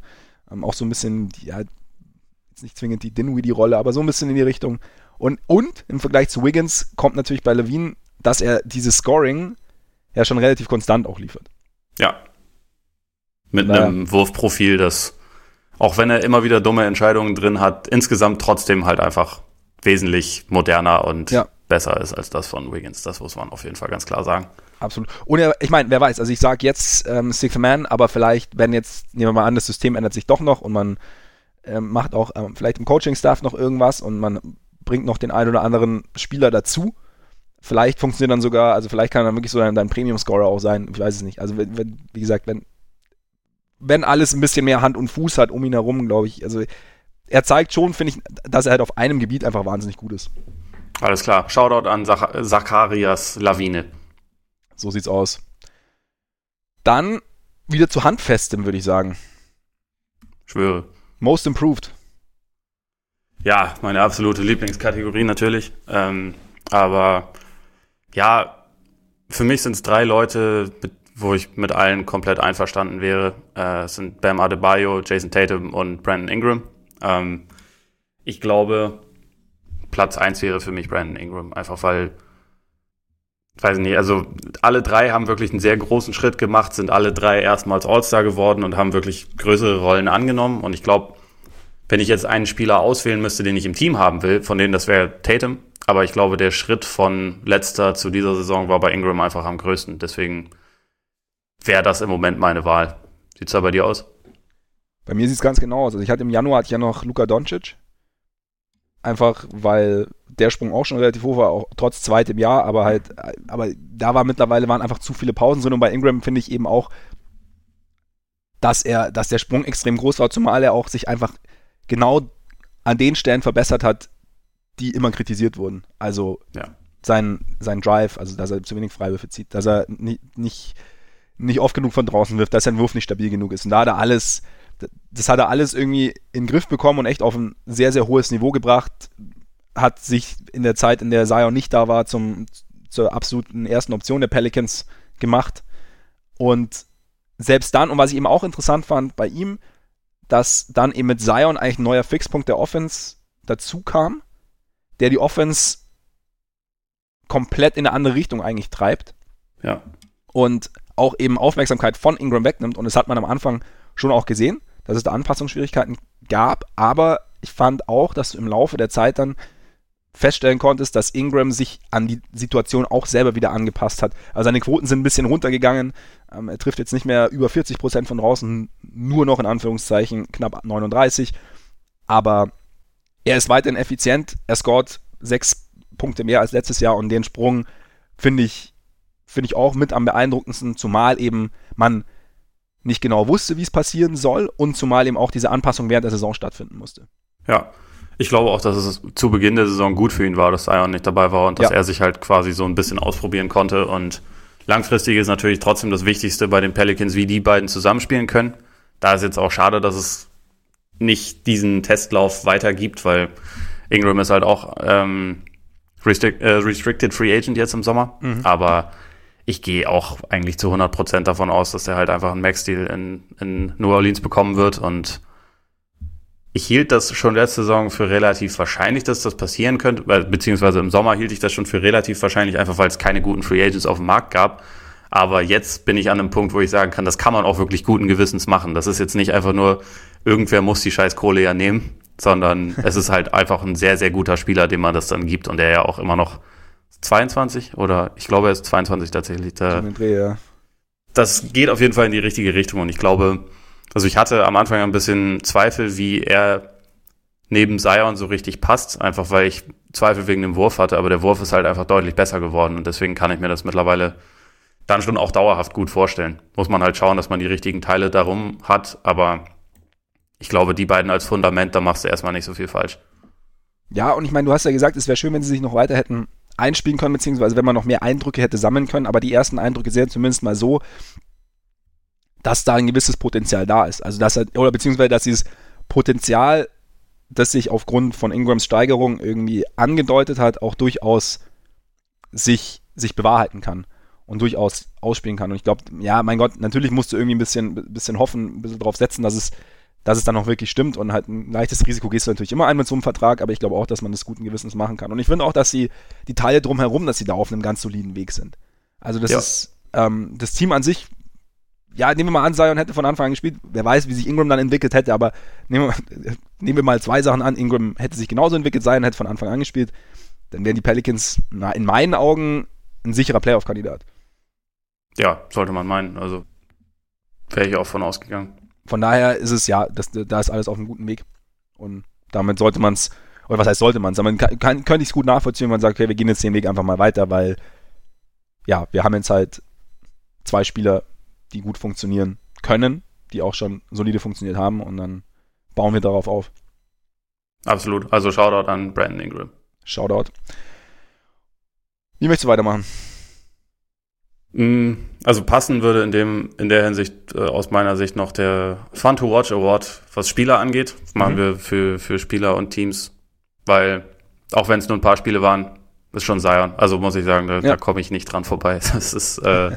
ähm, auch so ein bisschen, ja, jetzt nicht zwingend die Dinwiddie-Rolle, aber so ein bisschen in die Richtung. Und, und im Vergleich zu Wiggins kommt natürlich bei Levine, dass er dieses Scoring ja schon relativ konstant auch liefert. Ja. Mit naja. einem Wurfprofil, das, auch wenn er immer wieder dumme Entscheidungen drin hat, insgesamt trotzdem halt einfach wesentlich moderner und ja. besser ist als das von Wiggins. Das muss man auf jeden Fall ganz klar sagen. Absolut. Und ich meine, wer weiß, also ich sage jetzt ähm, Sixth Man, aber vielleicht, wenn jetzt, nehmen wir mal an, das System ändert sich doch noch und man ähm, macht auch ähm, vielleicht im Coaching-Staff noch irgendwas und man bringt noch den einen oder anderen Spieler dazu. Vielleicht funktioniert dann sogar, also vielleicht kann er dann wirklich so dein, dein Premium-Scorer auch sein, ich weiß es nicht. Also wenn, wenn, wie gesagt, wenn, wenn alles ein bisschen mehr Hand und Fuß hat um ihn herum, glaube ich, also er zeigt schon, finde ich, dass er halt auf einem Gebiet einfach wahnsinnig gut ist. Alles klar. Shoutout an Zach Zacharias Lawine. So sieht's aus. Dann wieder zu Handfestem, würde ich sagen. Schwöre. Most Improved. Ja, meine absolute Lieblingskategorie natürlich. Ähm, aber ja, für mich sind es drei Leute, wo ich mit allen komplett einverstanden wäre. Äh, es sind Bam Adebayo, Jason Tatum und Brandon Ingram. Ähm, ich glaube, Platz eins wäre für mich Brandon Ingram, einfach weil weiß nicht, also alle drei haben wirklich einen sehr großen Schritt gemacht, sind alle drei erstmals All-Star geworden und haben wirklich größere Rollen angenommen. Und ich glaube, wenn ich jetzt einen Spieler auswählen müsste, den ich im Team haben will, von denen das wäre Tatum. Aber ich glaube, der Schritt von letzter zu dieser Saison war bei Ingram einfach am größten. Deswegen wäre das im Moment meine Wahl. Sieht's da bei dir aus? Bei mir sieht es ganz genau aus. Also ich hatte im Januar hatte ich ja noch Luka Doncic. Einfach weil der Sprung auch schon relativ hoch war, auch trotz zweitem Jahr, aber halt, aber da war mittlerweile waren einfach zu viele Pausen drin und bei Ingram finde ich eben auch, dass er, dass der Sprung extrem groß war, zumal er auch sich einfach genau an den Stellen verbessert hat, die immer kritisiert wurden. Also ja. sein, sein Drive, also dass er zu wenig Freiwürfe zieht, dass er nicht, nicht, nicht oft genug von draußen wirft, dass sein Wurf nicht stabil genug ist. Und da hat er alles, das hat er alles irgendwie in den Griff bekommen und echt auf ein sehr, sehr hohes Niveau gebracht hat sich in der Zeit, in der Zion nicht da war, zum, zur absoluten ersten Option der Pelicans gemacht. Und selbst dann, und was ich eben auch interessant fand bei ihm, dass dann eben mit Zion eigentlich ein neuer Fixpunkt der Offense dazu kam, der die Offense komplett in eine andere Richtung eigentlich treibt. Ja. Und auch eben Aufmerksamkeit von Ingram wegnimmt. Und das hat man am Anfang schon auch gesehen, dass es da Anpassungsschwierigkeiten gab. Aber ich fand auch, dass du im Laufe der Zeit dann feststellen konntest, dass Ingram sich an die Situation auch selber wieder angepasst hat. Also seine Quoten sind ein bisschen runtergegangen. Ähm, er trifft jetzt nicht mehr über 40 Prozent von draußen, nur noch in Anführungszeichen knapp 39. Aber er ist weiterhin effizient. Er scoret sechs Punkte mehr als letztes Jahr und den Sprung finde ich, finde ich auch mit am beeindruckendsten, zumal eben man nicht genau wusste, wie es passieren soll und zumal eben auch diese Anpassung während der Saison stattfinden musste. Ja, ich glaube auch, dass es zu Beginn der Saison gut für ihn war, dass Zion nicht dabei war und dass ja. er sich halt quasi so ein bisschen ausprobieren konnte. Und langfristig ist natürlich trotzdem das Wichtigste bei den Pelicans, wie die beiden zusammenspielen können. Da ist jetzt auch schade, dass es nicht diesen Testlauf weitergibt, weil Ingram ist halt auch ähm, restric äh, Restricted Free Agent jetzt im Sommer. Mhm. Aber ich gehe auch eigentlich zu 100% davon aus, dass er halt einfach einen Max-Deal in, in New Orleans bekommen wird und ich hielt das schon letzte Saison für relativ wahrscheinlich, dass das passieren könnte, beziehungsweise im Sommer hielt ich das schon für relativ wahrscheinlich, einfach weil es keine guten Free Agents auf dem Markt gab. Aber jetzt bin ich an einem Punkt, wo ich sagen kann, das kann man auch wirklich guten Gewissens machen. Das ist jetzt nicht einfach nur, irgendwer muss die scheiß Kohle ja nehmen, sondern es ist halt einfach ein sehr, sehr guter Spieler, dem man das dann gibt und der ja auch immer noch 22 oder ich glaube, er ist 22 tatsächlich. Da, das geht auf jeden Fall in die richtige Richtung und ich glaube, also ich hatte am Anfang ein bisschen Zweifel, wie er neben Zion so richtig passt, einfach weil ich Zweifel wegen dem Wurf hatte, aber der Wurf ist halt einfach deutlich besser geworden und deswegen kann ich mir das mittlerweile dann schon auch dauerhaft gut vorstellen. Muss man halt schauen, dass man die richtigen Teile darum hat, aber ich glaube, die beiden als Fundament, da machst du erstmal nicht so viel falsch. Ja, und ich meine, du hast ja gesagt, es wäre schön, wenn sie sich noch weiter hätten einspielen können, beziehungsweise wenn man noch mehr Eindrücke hätte sammeln können, aber die ersten Eindrücke sehen zumindest mal so, dass da ein gewisses Potenzial da ist. Also dass er, oder beziehungsweise dass dieses Potenzial, das sich aufgrund von Ingrams Steigerung irgendwie angedeutet hat, auch durchaus sich, sich bewahrheiten kann und durchaus ausspielen kann. Und ich glaube, ja, mein Gott, natürlich musst du irgendwie ein bisschen, bisschen hoffen, ein bisschen drauf setzen, dass es, dass es dann auch wirklich stimmt und halt ein leichtes Risiko gehst du natürlich immer ein mit so einem Vertrag, aber ich glaube auch, dass man das guten Gewissens machen kann. Und ich finde auch, dass sie die Teile drumherum, dass sie da auf einem ganz soliden Weg sind. Also das ja. ist ähm, das Team an sich ja, nehmen wir mal an, Zion hätte von Anfang an gespielt. Wer weiß, wie sich Ingram dann entwickelt hätte, aber nehmen wir, nehmen wir mal zwei Sachen an. Ingram hätte sich genauso entwickelt, Zion hätte von Anfang an gespielt. Dann wären die Pelicans na, in meinen Augen ein sicherer Playoff-Kandidat. Ja, sollte man meinen. Also wäre ich auch von ausgegangen. Von daher ist es ja, das, da ist alles auf einem guten Weg. Und damit sollte man es, oder was heißt sollte man es, aber kann, kann, könnte ich es gut nachvollziehen, wenn man sagt, okay, wir gehen jetzt den Weg einfach mal weiter, weil ja, wir haben jetzt halt zwei Spieler, die gut funktionieren können, die auch schon solide funktioniert haben und dann bauen wir darauf auf. Absolut. Also Shoutout an Brandon Ingram. Shoutout. Wie möchtest du weitermachen? Mm, also passen würde in dem in der Hinsicht äh, aus meiner Sicht noch der Fun to Watch Award, was Spieler angeht. Das machen mhm. wir für für Spieler und Teams, weil auch wenn es nur ein paar Spiele waren, ist schon Zion. Also muss ich sagen, da, ja. da komme ich nicht dran vorbei. Das ist äh,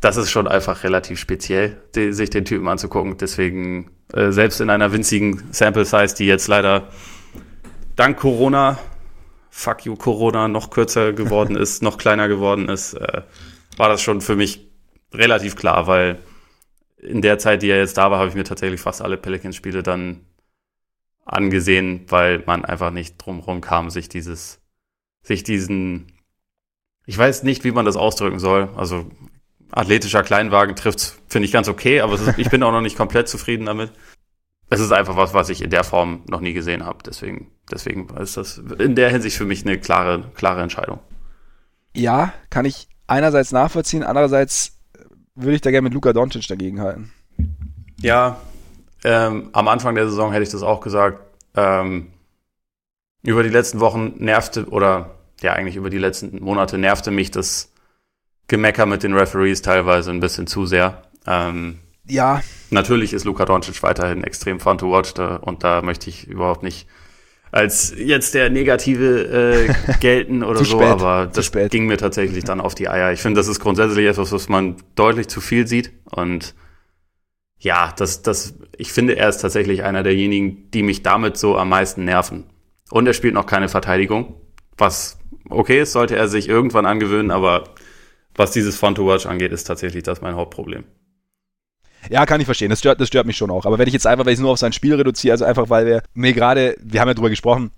das ist schon einfach relativ speziell, die, sich den Typen anzugucken. Deswegen äh, selbst in einer winzigen Sample Size, die jetzt leider dank Corona Fuck you Corona noch kürzer geworden ist, noch kleiner geworden ist, äh, war das schon für mich relativ klar, weil in der Zeit, die er jetzt da war, habe ich mir tatsächlich fast alle Pelicans-Spiele dann angesehen, weil man einfach nicht drumherum kam, sich dieses, sich diesen, ich weiß nicht, wie man das ausdrücken soll. Also athletischer Kleinwagen trifft, finde ich ganz okay, aber ist, ich bin auch noch nicht komplett zufrieden damit es ist einfach was, was ich in der Form noch nie gesehen habe. Deswegen, deswegen ist das in der Hinsicht für mich eine klare, klare Entscheidung. Ja, kann ich einerseits nachvollziehen, andererseits würde ich da gerne mit Luka Doncic dagegen halten. Ja, ähm, am Anfang der Saison hätte ich das auch gesagt. Ähm, über die letzten Wochen nervte, oder ja, eigentlich über die letzten Monate nervte mich das Gemecker mit den Referees teilweise ein bisschen zu sehr. Ähm, ja. Natürlich ist Luka Doncic weiterhin extrem fun to watch da, und da möchte ich überhaupt nicht als jetzt der Negative äh, gelten oder so, spät, aber das ging mir tatsächlich dann auf die Eier. Ich finde, das ist grundsätzlich etwas, was man deutlich zu viel sieht und ja, das, das, ich finde, er ist tatsächlich einer derjenigen, die mich damit so am meisten nerven. Und er spielt noch keine Verteidigung, was okay ist, sollte er sich irgendwann angewöhnen, aber was dieses Fun to Watch angeht, ist tatsächlich das mein Hauptproblem. Ja, kann ich verstehen. Das stört, das stört mich schon auch. Aber wenn ich jetzt einfach, weil ich es nur auf sein Spiel reduziere, also einfach, weil wir mir gerade, wir haben ja drüber gesprochen,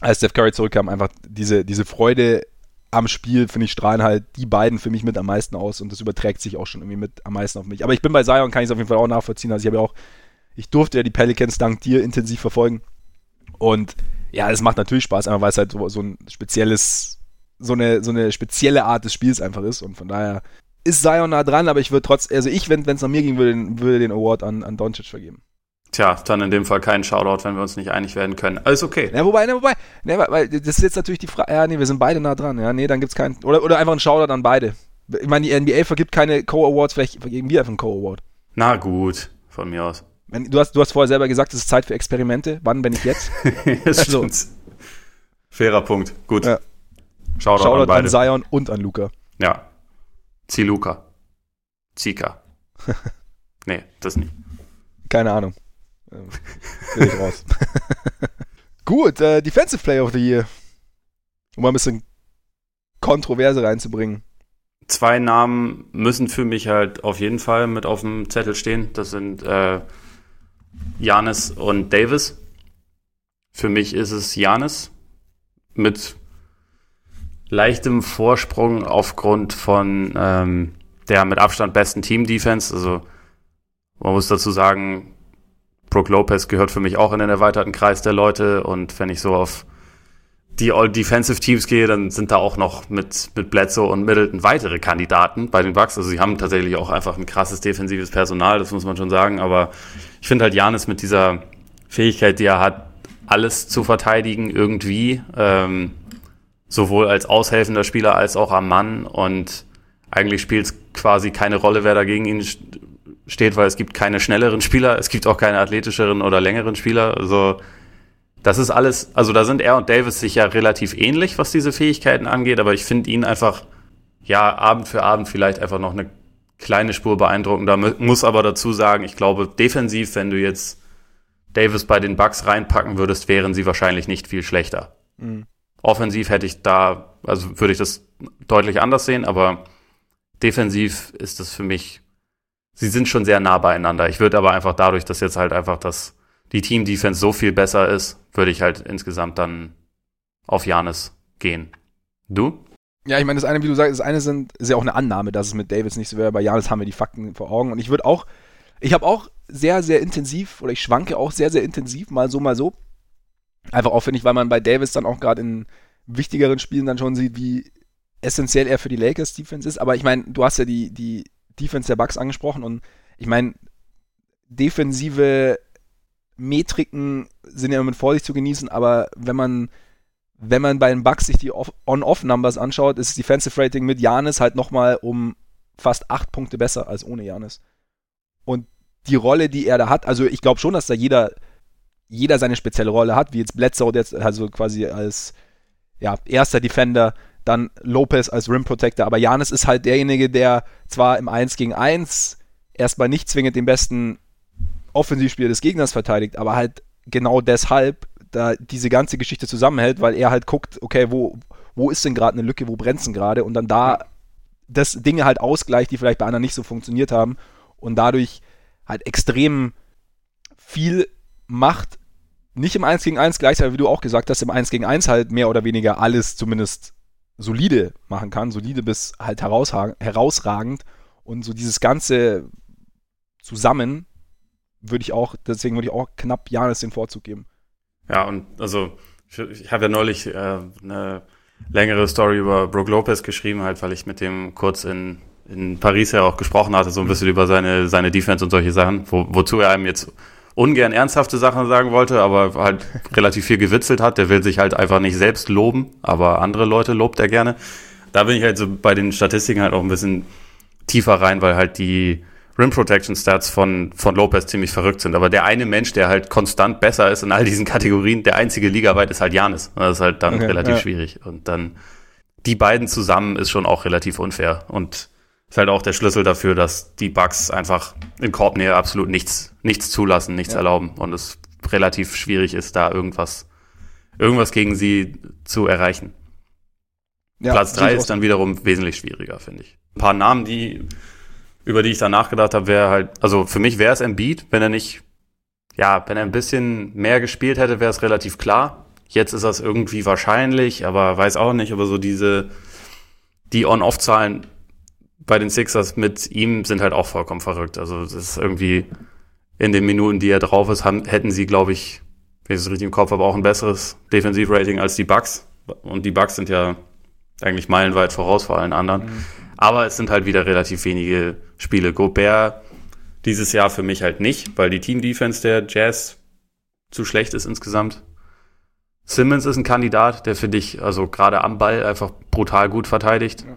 als Steph Curry zurückkam, einfach diese, diese Freude am Spiel, finde ich, strahlen halt die beiden für mich mit am meisten aus und das überträgt sich auch schon irgendwie mit am meisten auf mich. Aber ich bin bei Zion, kann ich es auf jeden Fall auch nachvollziehen. Also ich habe ja auch, ich durfte ja die Pelicans dank dir intensiv verfolgen. Und ja, es macht natürlich Spaß, einfach weil es halt so, so ein spezielles, so eine, so eine spezielle Art des Spiels einfach ist. Und von daher ist Zion nah dran, aber ich würde trotz, also ich, wenn es nach mir ging, würde, würde den Award an, an Doncic vergeben. Tja, dann in dem Fall keinen Shoutout, wenn wir uns nicht einig werden können. Alles okay. Ja, wobei, ne, wobei, ne, weil das ist jetzt natürlich die Frage, ja, nee, wir sind beide nah dran. Ja, nee, dann gibt's keinen, oder, oder einfach ein Shoutout an beide. Ich meine, die NBA vergibt keine Co-Awards, vielleicht vergeben wir einfach einen Co-Award. Na gut, von mir aus. Wenn, du, hast, du hast vorher selber gesagt, es ist Zeit für Experimente. Wann, wenn ich jetzt? das also, Fairer Punkt. Gut. Ja. Shoutout, Shoutout an, beide. an Zion und an Luca. Ja, Ziluka. Zika. nee, das nicht. Keine Ahnung. Ähm, bin ich raus. Gut, äh, Defensive Player of the Year. Um mal ein bisschen Kontroverse reinzubringen. Zwei Namen müssen für mich halt auf jeden Fall mit auf dem Zettel stehen. Das sind äh, Janis und Davis. Für mich ist es Janis mit leichtem Vorsprung aufgrund von ähm, der mit Abstand besten Team-Defense. Also man muss dazu sagen, Brook Lopez gehört für mich auch in den erweiterten Kreis der Leute. Und wenn ich so auf die All-Defensive-Teams gehe, dann sind da auch noch mit, mit Bledsoe und Middleton weitere Kandidaten bei den Bucks. Also sie haben tatsächlich auch einfach ein krasses defensives Personal, das muss man schon sagen. Aber ich finde halt Janis mit dieser Fähigkeit, die er hat, alles zu verteidigen irgendwie, ähm, sowohl als aushelfender Spieler als auch am Mann und eigentlich spielt es quasi keine Rolle, wer da gegen ihn steht, weil es gibt keine schnelleren Spieler, es gibt auch keine athletischeren oder längeren Spieler. Also das ist alles, also da sind er und Davis sich ja relativ ähnlich, was diese Fähigkeiten angeht, aber ich finde ihn einfach, ja, Abend für Abend vielleicht einfach noch eine kleine Spur beeindruckender. Muss aber dazu sagen, ich glaube, defensiv, wenn du jetzt Davis bei den Bucks reinpacken würdest, wären sie wahrscheinlich nicht viel schlechter. Mhm. Offensiv hätte ich da, also würde ich das deutlich anders sehen, aber defensiv ist das für mich, sie sind schon sehr nah beieinander. Ich würde aber einfach dadurch, dass jetzt halt einfach das, die Team-Defense so viel besser ist, würde ich halt insgesamt dann auf Janis gehen. Du? Ja, ich meine, das eine, wie du sagst, das eine sind, ist ja auch eine Annahme, dass es mit Davis nicht so wäre. Bei Janis haben wir die Fakten vor Augen. Und ich würde auch, ich habe auch sehr, sehr intensiv, oder ich schwanke auch sehr, sehr intensiv, mal so, mal so, Einfach aufwendig, weil man bei Davis dann auch gerade in wichtigeren Spielen dann schon sieht, wie essentiell er für die Lakers Defense ist. Aber ich meine, du hast ja die, die Defense der Bucks angesprochen und ich meine, defensive Metriken sind ja mit Vorsicht zu genießen, aber wenn man wenn man bei den Bucks sich die On-Off-Numbers anschaut, ist das Defensive Rating mit Janis halt nochmal um fast acht Punkte besser als ohne Janis. Und die Rolle, die er da hat, also ich glaube schon, dass da jeder, jeder seine spezielle Rolle hat, wie jetzt Bledsoe jetzt also quasi als ja, erster Defender, dann Lopez als Rim Protector, aber Janis ist halt derjenige, der zwar im 1 gegen 1 erstmal nicht zwingend den besten Offensivspieler des Gegners verteidigt, aber halt genau deshalb da diese ganze Geschichte zusammenhält, weil er halt guckt, okay, wo, wo ist denn gerade eine Lücke, wo brennt denn gerade? Und dann da das Dinge halt ausgleicht, die vielleicht bei anderen nicht so funktioniert haben und dadurch halt extrem viel macht, nicht im 1 gegen 1 gleichzeitig, wie du auch gesagt hast, im 1 gegen 1 halt mehr oder weniger alles zumindest solide machen kann, solide bis halt herausragend und so dieses ganze zusammen würde ich auch, deswegen würde ich auch knapp Janis den Vorzug geben. Ja, und also ich, ich habe ja neulich äh, eine längere Story über Brook Lopez geschrieben, halt, weil ich mit dem kurz in, in Paris ja auch gesprochen hatte, so ein bisschen über seine, seine Defense und solche Sachen, wo, wozu er einem jetzt ungern ernsthafte Sachen sagen wollte, aber halt relativ viel gewitzelt hat. Der will sich halt einfach nicht selbst loben, aber andere Leute lobt er gerne. Da bin ich halt so bei den Statistiken halt auch ein bisschen tiefer rein, weil halt die Rim Protection Stats von, von Lopez ziemlich verrückt sind. Aber der eine Mensch, der halt konstant besser ist in all diesen Kategorien, der einzige ligaweit ist halt Janis. Das ist halt dann okay, relativ ja. schwierig. Und dann die beiden zusammen ist schon auch relativ unfair. Und ist halt auch der Schlüssel dafür, dass die Bugs einfach in Korbnähe absolut nichts, nichts zulassen, nichts ja. erlauben. Und es relativ schwierig ist, da irgendwas, irgendwas gegen sie zu erreichen. Ja, Platz drei ist dann wiederum wesentlich schwieriger, finde ich. Ein paar Namen, die über die ich da nachgedacht habe, wäre halt, also für mich wäre es Embiid, wenn er nicht, ja, wenn er ein bisschen mehr gespielt hätte, wäre es relativ klar. Jetzt ist das irgendwie wahrscheinlich, aber weiß auch nicht, aber so diese, die On-Off-Zahlen bei den Sixers mit ihm sind halt auch vollkommen verrückt. Also das ist irgendwie in den Minuten, die er drauf ist, haben, hätten sie, glaube ich, wenn ich es richtig im Kopf habe, auch ein besseres Defensivrating als die Bucks. Und die Bucks sind ja eigentlich meilenweit voraus vor allen anderen. Mhm. Aber es sind halt wieder relativ wenige Spiele. Gobert dieses Jahr für mich halt nicht, weil die Team-Defense der Jazz zu schlecht ist insgesamt. Simmons ist ein Kandidat, der für dich also gerade am Ball einfach brutal gut verteidigt. Ja.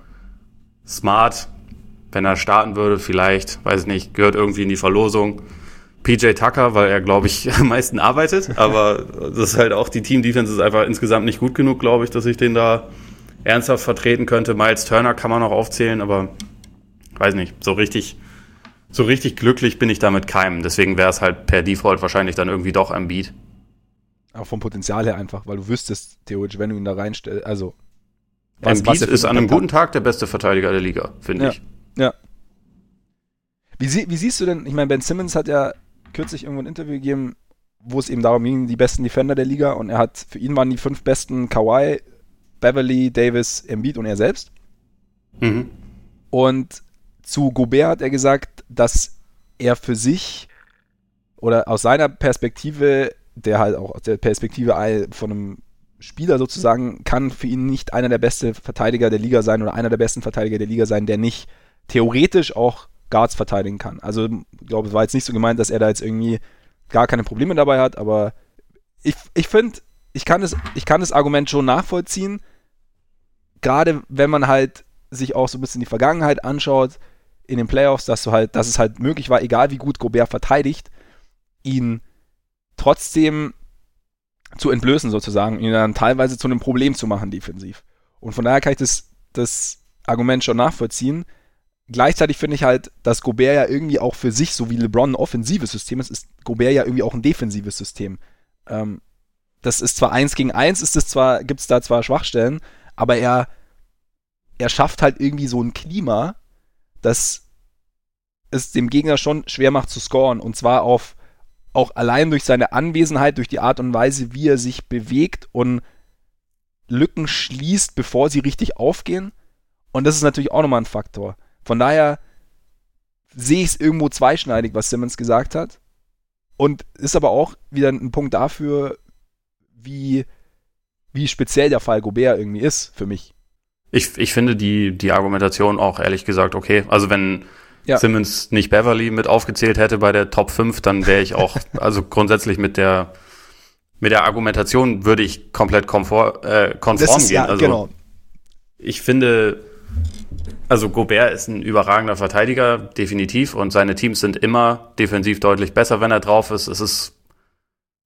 Smart, wenn er starten würde, vielleicht, weiß nicht, gehört irgendwie in die Verlosung. PJ Tucker, weil er, glaube ich, am meisten arbeitet, aber das ist halt auch, die Team-Defense ist einfach insgesamt nicht gut genug, glaube ich, dass ich den da ernsthaft vertreten könnte. Miles Turner kann man noch aufzählen, aber weiß nicht, so richtig, so richtig glücklich bin ich damit keinem. Deswegen wäre es halt per Default wahrscheinlich dann irgendwie doch am Beat. Auch vom Potenzial her einfach, weil du wüsstest, theoretisch, wenn du ihn da reinstellst, also. Was, Embiid was ist an einem guten Tag der beste Verteidiger der Liga, finde ja. ich. Wie, sie, wie siehst du denn, ich meine, Ben Simmons hat ja kürzlich irgendwo ein Interview gegeben, wo es eben darum ging, die besten Defender der Liga und er hat, für ihn waren die fünf besten Kawhi, Beverly, Davis, Embiid und er selbst. Mhm. Und zu Gobert hat er gesagt, dass er für sich oder aus seiner Perspektive, der halt auch aus der Perspektive von einem Spieler sozusagen, kann für ihn nicht einer der besten Verteidiger der Liga sein oder einer der besten Verteidiger der Liga sein, der nicht theoretisch auch Guards verteidigen kann. Also ich glaube, es war jetzt nicht so gemeint, dass er da jetzt irgendwie gar keine Probleme dabei hat, aber ich, ich finde, ich kann, das, ich kann das Argument schon nachvollziehen. Gerade wenn man halt sich auch so ein bisschen die Vergangenheit anschaut in den Playoffs, dass du halt, dass es halt möglich war, egal wie gut Gobert verteidigt, ihn trotzdem zu entblößen sozusagen, ihn dann teilweise zu einem Problem zu machen defensiv. Und von daher kann ich das, das Argument schon nachvollziehen. Gleichzeitig finde ich halt, dass Gobert ja irgendwie auch für sich, so wie LeBron ein offensives System ist, ist Gobert ja irgendwie auch ein defensives System. Ähm, das ist zwar eins gegen eins, ist es zwar, gibt es da zwar Schwachstellen, aber er, er schafft halt irgendwie so ein Klima, das es dem Gegner schon schwer macht zu scoren. Und zwar auf, auch allein durch seine Anwesenheit, durch die Art und Weise, wie er sich bewegt und Lücken schließt, bevor sie richtig aufgehen. Und das ist natürlich auch nochmal ein Faktor. Von daher sehe ich es irgendwo zweischneidig, was Simmons gesagt hat. Und ist aber auch wieder ein Punkt dafür, wie, wie speziell der Fall Gobert irgendwie ist für mich. Ich, ich finde die, die Argumentation auch ehrlich gesagt okay. Also wenn ja. Simmons nicht Beverly mit aufgezählt hätte bei der Top 5, dann wäre ich auch also grundsätzlich mit der mit der Argumentation würde ich komplett komfort, äh, konform ist, gehen. Ja, also, genau. Ich finde, also Gobert ist ein überragender Verteidiger, definitiv, und seine Teams sind immer defensiv deutlich besser, wenn er drauf ist. Es ist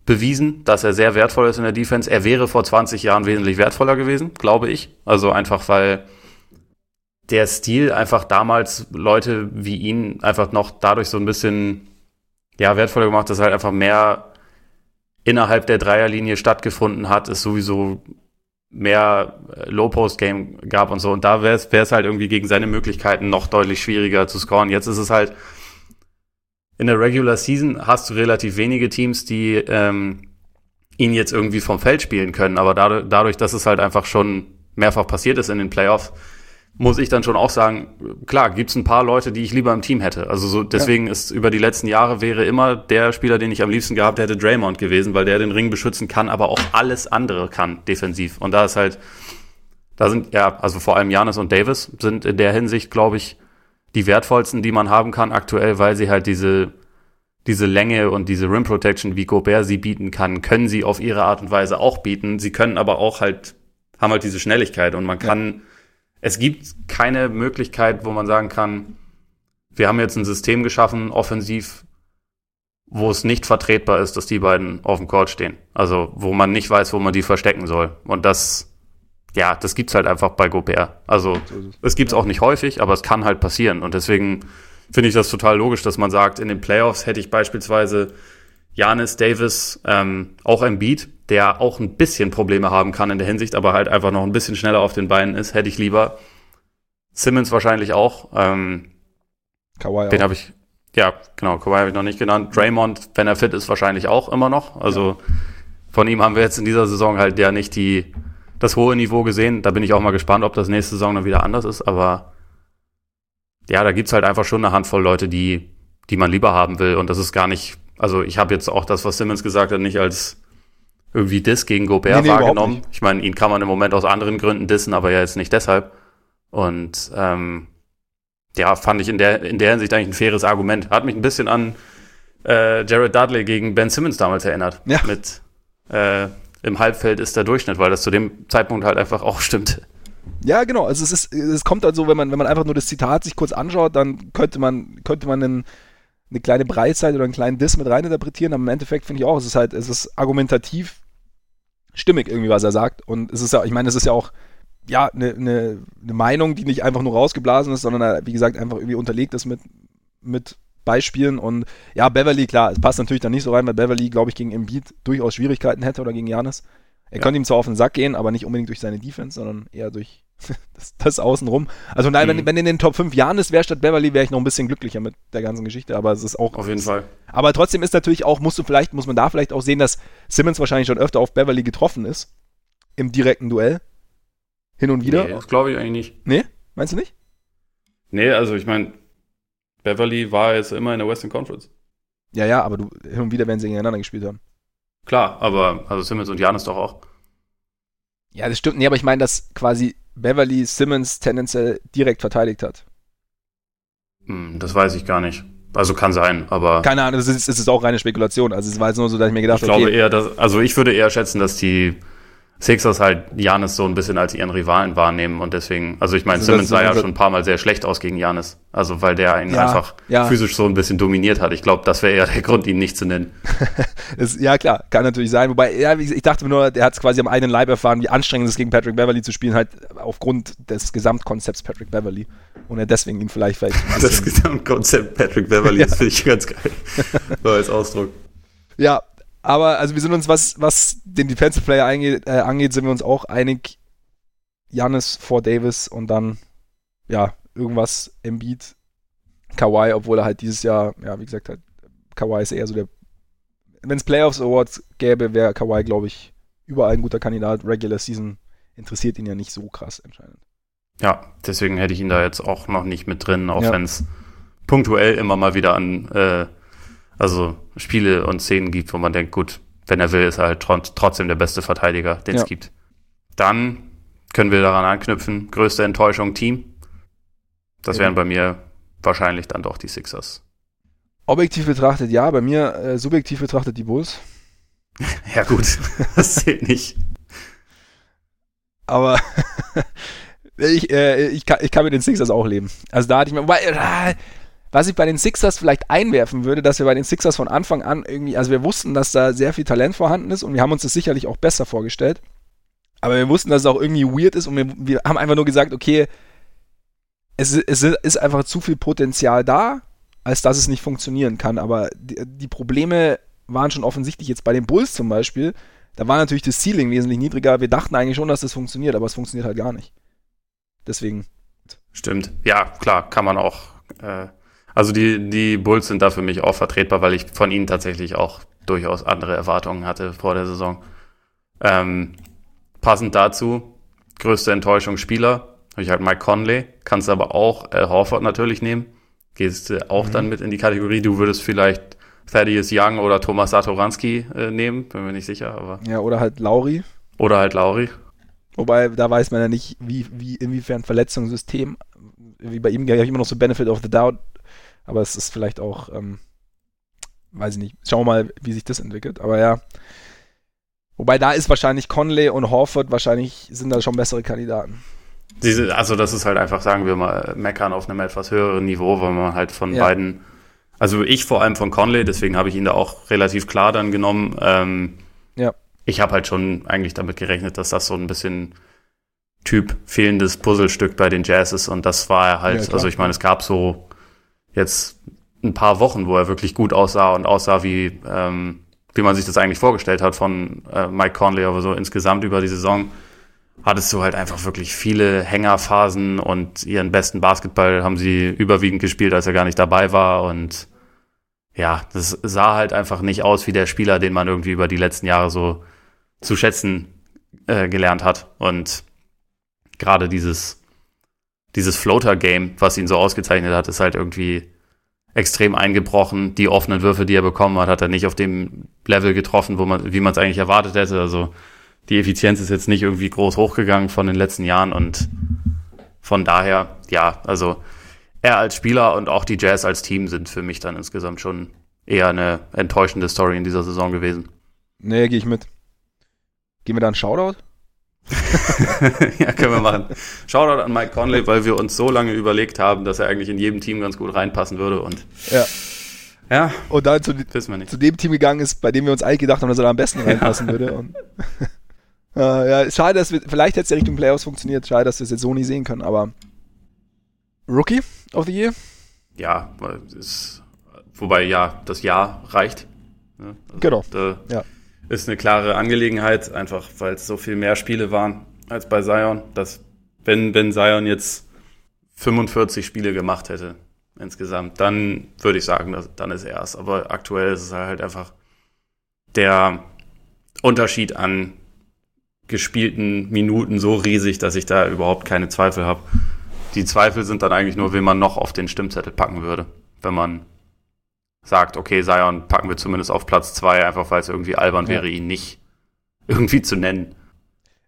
bewiesen, dass er sehr wertvoll ist in der Defense. Er wäre vor 20 Jahren wesentlich wertvoller gewesen, glaube ich. Also einfach, weil der Stil einfach damals Leute wie ihn einfach noch dadurch so ein bisschen ja, wertvoller gemacht, dass halt einfach mehr innerhalb der Dreierlinie stattgefunden hat, es sowieso mehr äh, Low-Post-Game gab und so. Und da wäre es halt irgendwie gegen seine Möglichkeiten noch deutlich schwieriger zu scoren. Jetzt ist es halt, in der Regular Season hast du relativ wenige Teams, die ähm, ihn jetzt irgendwie vom Feld spielen können. Aber dadurch, dadurch, dass es halt einfach schon mehrfach passiert ist in den Playoffs, muss ich dann schon auch sagen, klar, gibt's ein paar Leute, die ich lieber im Team hätte. Also so, deswegen ja. ist über die letzten Jahre wäre immer der Spieler, den ich am liebsten gehabt hätte, Draymond gewesen, weil der den Ring beschützen kann, aber auch alles andere kann defensiv. Und da ist halt, da sind ja, also vor allem Janis und Davis sind in der Hinsicht, glaube ich, die wertvollsten, die man haben kann aktuell, weil sie halt diese diese Länge und diese Rim Protection, wie Gobert sie bieten kann, können sie auf ihre Art und Weise auch bieten. Sie können aber auch halt haben halt diese Schnelligkeit und man kann ja es gibt keine Möglichkeit, wo man sagen kann, wir haben jetzt ein System geschaffen, offensiv, wo es nicht vertretbar ist, dass die beiden auf dem Court stehen. Also, wo man nicht weiß, wo man die verstecken soll. Und das, ja, das gibt's halt einfach bei Gobert. Also, es gibt's auch nicht häufig, aber es kann halt passieren. Und deswegen finde ich das total logisch, dass man sagt, in den Playoffs hätte ich beispielsweise Janis Davis, ähm, auch ein Beat, der auch ein bisschen Probleme haben kann in der Hinsicht, aber halt einfach noch ein bisschen schneller auf den Beinen ist, hätte ich lieber. Simmons wahrscheinlich auch. Ähm, Kawhi den habe ich, ja, genau, Kawhi habe ich noch nicht genannt. Draymond, wenn er fit ist, wahrscheinlich auch immer noch. Also ja. von ihm haben wir jetzt in dieser Saison halt ja nicht die, das hohe Niveau gesehen. Da bin ich auch mal gespannt, ob das nächste Saison dann wieder anders ist. Aber ja, da gibt's halt einfach schon eine Handvoll Leute, die, die man lieber haben will. Und das ist gar nicht, also ich habe jetzt auch das, was Simmons gesagt hat, nicht als irgendwie Diss gegen Gobert nee, nee, wahrgenommen. Ich meine, ihn kann man im Moment aus anderen Gründen dissen, aber ja jetzt nicht deshalb. Und ähm, ja, fand ich in der, in der Hinsicht eigentlich ein faires Argument. Hat mich ein bisschen an äh, Jared Dudley gegen Ben Simmons damals erinnert. Ja. Mit äh, im Halbfeld ist der Durchschnitt, weil das zu dem Zeitpunkt halt einfach auch stimmte. Ja, genau. Also es ist, es kommt also, wenn man, wenn man einfach nur das Zitat sich kurz anschaut, dann könnte man, könnte man einen, eine kleine Breitseite oder einen kleinen Diss mit reininterpretieren, aber im Endeffekt finde ich auch, es ist halt, es ist argumentativ stimmig irgendwie, was er sagt. Und es ist ja, ich meine, es ist ja auch ja, eine, eine, eine Meinung, die nicht einfach nur rausgeblasen ist, sondern wie gesagt einfach irgendwie unterlegt ist mit, mit Beispielen und ja, Beverly, klar, es passt natürlich dann nicht so rein, weil Beverly, glaube ich, gegen Embiid durchaus Schwierigkeiten hätte oder gegen Janis. Er ja. könnte ihm zwar auf den Sack gehen, aber nicht unbedingt durch seine Defense, sondern eher durch das, das Außenrum. Also nein, mhm. wenn, wenn in den Top 5 Janis wäre statt Beverly, wäre ich noch ein bisschen glücklicher mit der ganzen Geschichte, aber es ist auch. Auf jeden Fall. Aber trotzdem ist natürlich auch, musst du vielleicht, muss man da vielleicht auch sehen, dass Simmons wahrscheinlich schon öfter auf Beverly getroffen ist. Im direkten Duell. Hin und wieder. Nee, das glaube ich eigentlich nicht. Nee? Meinst du nicht? Nee, also ich meine, Beverly war jetzt immer in der Western Conference. Ja, ja, aber du, hin und wieder werden sie gegeneinander gespielt haben. Klar, aber also Simmons und Janis doch auch. Ja, das stimmt. Nee, aber ich meine, dass quasi Beverly Simmons tendenziell direkt verteidigt hat. Hm, das weiß ich gar nicht. Also kann sein, aber. Keine Ahnung, es ist, ist auch reine Spekulation. Also es war jetzt nur so, dass ich mir gedacht habe. Ich glaube okay, eher, dass, also ich würde eher schätzen, dass die Sixers halt Janis so ein bisschen als ihren Rivalen wahrnehmen und deswegen, also ich meine, also Simmons sah ja schon ein paar Mal sehr schlecht aus gegen Janis. Also weil der ihn ja, einfach ja. physisch so ein bisschen dominiert hat. Ich glaube, das wäre eher der Grund, ihn nicht zu nennen. das, ja, klar, kann natürlich sein. Wobei, ja, ich dachte mir nur, der hat es quasi am eigenen Leib erfahren, wie anstrengend es ist, gegen Patrick Beverly zu spielen, halt aufgrund des Gesamtkonzepts Patrick Beverly. Und er deswegen ihn vielleicht vielleicht. das Gesamtkonzept Patrick Beverly, ja. das finde ich ganz geil. so als Ausdruck. Ja, aber also wir sind uns, was, was den Defensive Player angeht, äh, angeht, sind wir uns auch einig. Janis vor Davis und dann, ja, irgendwas Embiid, Kawhi, obwohl er halt dieses Jahr, ja, wie gesagt, halt, Kawhi ist eher so der, wenn es Playoffs Awards gäbe, wäre Kawhi, glaube ich, überall ein guter Kandidat. Regular Season interessiert ihn ja nicht so krass entscheidend. Ja, deswegen hätte ich ihn da jetzt auch noch nicht mit drin, auch ja. wenn es punktuell immer mal wieder an äh, also Spiele und Szenen gibt, wo man denkt, gut, wenn er will, ist er halt trotzdem der beste Verteidiger, den es gibt. Dann können wir daran anknüpfen, größte Enttäuschung Team. Das ja. wären bei mir wahrscheinlich dann doch die Sixers. Objektiv betrachtet ja, bei mir äh, subjektiv betrachtet die Bulls. Ja, gut, das zählt nicht. Aber ich, äh, ich, kann, ich kann mit den Sixers auch leben. Also da hatte ich mir, wobei, äh, was ich bei den Sixers vielleicht einwerfen würde, dass wir bei den Sixers von Anfang an irgendwie, also wir wussten, dass da sehr viel Talent vorhanden ist und wir haben uns das sicherlich auch besser vorgestellt. Aber wir wussten, dass es auch irgendwie weird ist und wir, wir haben einfach nur gesagt, okay, es, es ist einfach zu viel Potenzial da, als dass es nicht funktionieren kann. Aber die, die Probleme waren schon offensichtlich jetzt bei den Bulls zum Beispiel. Da war natürlich das Ceiling wesentlich niedriger. Wir dachten eigentlich schon, dass das funktioniert, aber es funktioniert halt gar nicht. Deswegen. Stimmt. Ja, klar, kann man auch. Äh, also die, die Bulls sind da für mich auch vertretbar, weil ich von ihnen tatsächlich auch durchaus andere Erwartungen hatte vor der Saison. Ähm, passend dazu, größte Enttäuschung Spieler, habe ich halt Mike Conley, kannst aber auch Al Horford natürlich nehmen. Gehst äh, auch mhm. dann mit in die Kategorie. Du würdest vielleicht Thaddeus Young oder Thomas Satoranski äh, nehmen, bin mir nicht sicher, aber. Ja, oder halt Lauri. Oder halt Lauri. Wobei, da weiß man ja nicht, wie, wie, inwiefern Verletzungssystem, wie bei ihm ja immer noch so Benefit of the Doubt, aber es ist vielleicht auch, ähm, weiß ich nicht, schauen wir mal, wie sich das entwickelt, aber ja. Wobei da ist wahrscheinlich Conley und Horford wahrscheinlich sind da schon bessere Kandidaten. Diese, also das ist halt einfach, sagen wir mal, meckern auf einem etwas höheren Niveau, weil man halt von ja. beiden, also ich vor allem von Conley, deswegen habe ich ihn da auch relativ klar dann genommen. Ähm, ja. Ich habe halt schon eigentlich damit gerechnet, dass das so ein bisschen Typ fehlendes Puzzlestück bei den Jazz ist und das war er halt, ja, also ich meine, es gab so jetzt ein paar Wochen, wo er wirklich gut aussah und aussah wie, ähm, wie man sich das eigentlich vorgestellt hat von äh, Mike Conley, aber so insgesamt über die Saison hattest du halt einfach wirklich viele Hängerphasen und ihren besten Basketball haben sie überwiegend gespielt, als er gar nicht dabei war. Und ja, das sah halt einfach nicht aus wie der Spieler, den man irgendwie über die letzten Jahre so zu schätzen äh, gelernt hat. Und gerade dieses, dieses Floater-Game, was ihn so ausgezeichnet hat, ist halt irgendwie extrem eingebrochen. Die offenen Würfe, die er bekommen hat, hat er nicht auf dem Level getroffen, wo man, wie man es eigentlich erwartet hätte. Also die Effizienz ist jetzt nicht irgendwie groß hochgegangen von den letzten Jahren und von daher, ja, also er als Spieler und auch die Jazz als Team sind für mich dann insgesamt schon eher eine enttäuschende Story in dieser Saison gewesen. Nee, gehe ich mit. Gehen wir da einen Shoutout? ja, können wir machen. Shoutout an Mike Conley, weil wir uns so lange überlegt haben, dass er eigentlich in jedem Team ganz gut reinpassen würde und ja. Ja. Und dann zu, zu, dem Team gegangen ist, bei dem wir uns eigentlich gedacht haben, dass er da am besten reinpassen ja. würde. Und äh, ja, schade, dass wir, vielleicht hätte es ja Richtung Playoffs funktioniert. Schade, dass wir es jetzt so nie sehen können, aber Rookie of the Year? Ja, ist, wobei ja, das Jahr reicht. Ne? Also, genau. Da ja. Ist eine klare Angelegenheit, einfach weil es so viel mehr Spiele waren als bei Zion. Dass, wenn, wenn Zion jetzt 45 Spiele gemacht hätte insgesamt, dann würde ich sagen, dass, dann ist er es. Aber aktuell ist es halt einfach der Unterschied an gespielten Minuten so riesig, dass ich da überhaupt keine Zweifel habe. Die Zweifel sind dann eigentlich nur, wen man noch auf den Stimmzettel packen würde. Wenn man sagt, okay, Sion packen wir zumindest auf Platz zwei, einfach weil es irgendwie albern ja. wäre, ihn nicht irgendwie zu nennen.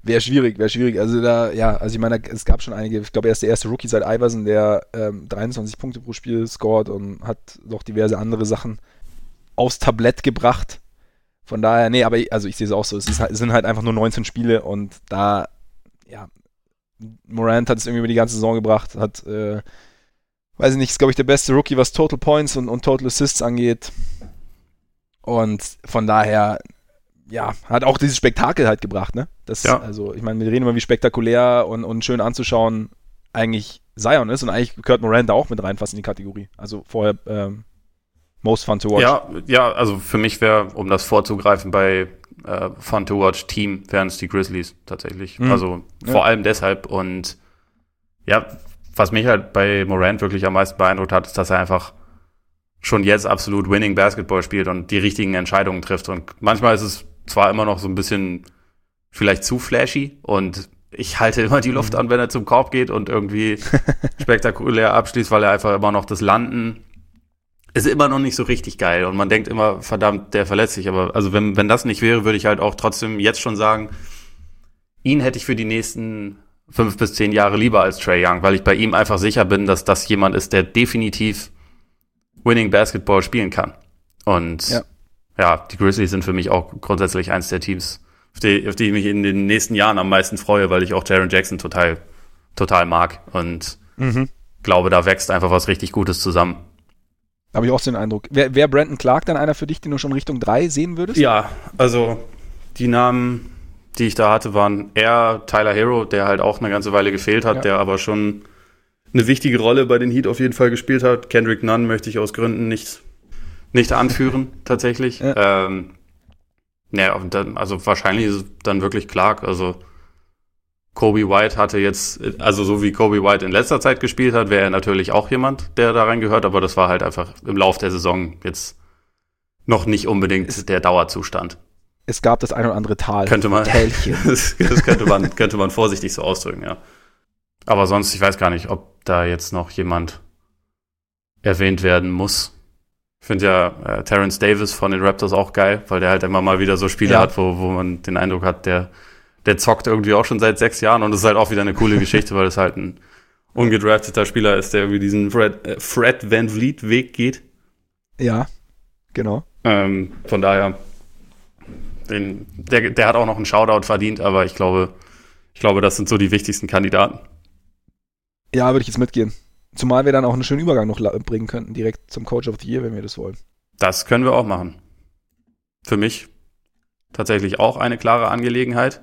Wäre schwierig, wäre schwierig. Also da, ja, also ich meine, es gab schon einige, ich glaube, er ist der erste Rookie seit Iverson, der ähm, 23 Punkte pro Spiel scored und hat noch diverse andere Sachen aufs Tablett gebracht. Von daher, nee, aber ich, also ich sehe es auch so. Es, ist, es, sind halt einfach nur 19 Spiele und da, ja, Morant hat es irgendwie über die ganze Saison gebracht, hat, äh, weiß ich nicht, ist glaube ich der beste Rookie, was Total Points und, und Total Assists angeht. Und von daher, ja, hat auch dieses Spektakel halt gebracht, ne? Das, ja. also, ich meine, wir reden immer, wie spektakulär und, und schön anzuschauen eigentlich Zion ist und eigentlich gehört Morant da auch mit rein, fast in die Kategorie. Also vorher ähm, Most Fun to Watch. Ja, ja also für mich wäre, um das vorzugreifen, bei äh, Fun to Watch Team wären es die Grizzlies tatsächlich. Mhm. Also ja. vor allem deshalb. Und ja, was mich halt bei Morant wirklich am meisten beeindruckt hat, ist, dass er einfach schon jetzt absolut Winning Basketball spielt und die richtigen Entscheidungen trifft. Und manchmal ist es zwar immer noch so ein bisschen vielleicht zu flashy und ich halte immer die Luft mhm. an, wenn er zum Korb geht und irgendwie spektakulär abschließt, weil er einfach immer noch das Landen ist immer noch nicht so richtig geil und man denkt immer, verdammt, der verletzt sich. Aber also wenn, wenn das nicht wäre, würde ich halt auch trotzdem jetzt schon sagen, ihn hätte ich für die nächsten fünf bis zehn Jahre lieber als Trey Young, weil ich bei ihm einfach sicher bin, dass das jemand ist, der definitiv Winning Basketball spielen kann. Und ja, ja, die Grizzlies sind für mich auch grundsätzlich eins der Teams, auf die, auf die ich mich in den nächsten Jahren am meisten freue, weil ich auch Jaron Jackson total, total mag und mhm. glaube, da wächst einfach was richtig Gutes zusammen. Habe ich auch so den Eindruck. Wäre wär Brandon Clark dann einer für dich, den du schon Richtung 3 sehen würdest? Ja, also die Namen, die ich da hatte, waren eher Tyler Hero, der halt auch eine ganze Weile gefehlt hat, ja. der aber schon eine wichtige Rolle bei den Heat auf jeden Fall gespielt hat. Kendrick Nunn möchte ich aus Gründen nicht, nicht anführen, tatsächlich. Ja. Ähm, ja, und dann, also wahrscheinlich ist es dann wirklich Clark. Also Kobe White hatte jetzt, also so wie Kobe White in letzter Zeit gespielt hat, wäre er natürlich auch jemand, der da reingehört, aber das war halt einfach im Lauf der Saison jetzt noch nicht unbedingt der Dauerzustand. Es gab das ein oder andere Tal. Könnte man, das, das könnte man, könnte man vorsichtig so ausdrücken, ja. Aber sonst, ich weiß gar nicht, ob da jetzt noch jemand erwähnt werden muss. Ich finde ja äh, Terence Davis von den Raptors auch geil, weil der halt immer mal wieder so Spiele ja. hat, wo, wo man den Eindruck hat, der, der zockt irgendwie auch schon seit sechs Jahren und das ist halt auch wieder eine coole Geschichte, weil es halt ein ungedrafteter Spieler ist, der irgendwie diesen Fred, äh, Fred Van Vliet Weg geht. Ja, genau. Ähm, von daher, den, der, der hat auch noch einen Shoutout verdient, aber ich glaube, ich glaube, das sind so die wichtigsten Kandidaten. Ja, würde ich jetzt mitgehen. Zumal wir dann auch einen schönen Übergang noch bringen könnten, direkt zum Coach of the Year, wenn wir das wollen. Das können wir auch machen. Für mich tatsächlich auch eine klare Angelegenheit.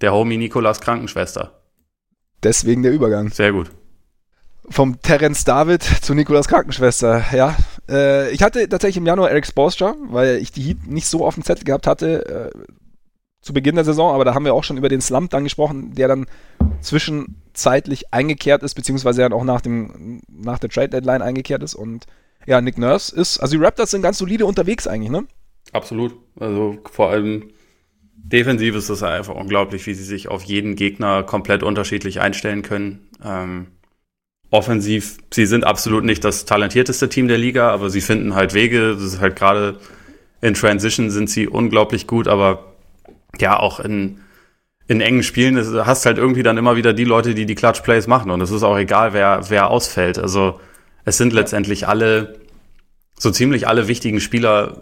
Der Homie Nikolas Krankenschwester. Deswegen der Übergang. Sehr gut. Vom Terence David zu Nikolas Krankenschwester, ja. Äh, ich hatte tatsächlich im Januar Eric Spolstra, weil ich die Heat nicht so auf dem Zettel gehabt hatte äh, zu Beginn der Saison, aber da haben wir auch schon über den Slump dann gesprochen, der dann zwischenzeitlich eingekehrt ist, beziehungsweise dann auch nach, dem, nach der Trade Deadline eingekehrt ist. Und ja, Nick Nurse ist, also die Raptors sind ganz solide unterwegs eigentlich, ne? Absolut. Also vor allem defensiv ist das einfach unglaublich, wie sie sich auf jeden Gegner komplett unterschiedlich einstellen können. Ähm, offensiv, sie sind absolut nicht das talentierteste Team der Liga, aber sie finden halt Wege. Das ist halt gerade in Transition sind sie unglaublich gut, aber ja, auch in in engen Spielen hast halt irgendwie dann immer wieder die Leute, die die Clutch Plays machen und es ist auch egal, wer, wer ausfällt. Also es sind letztendlich alle, so ziemlich alle wichtigen Spieler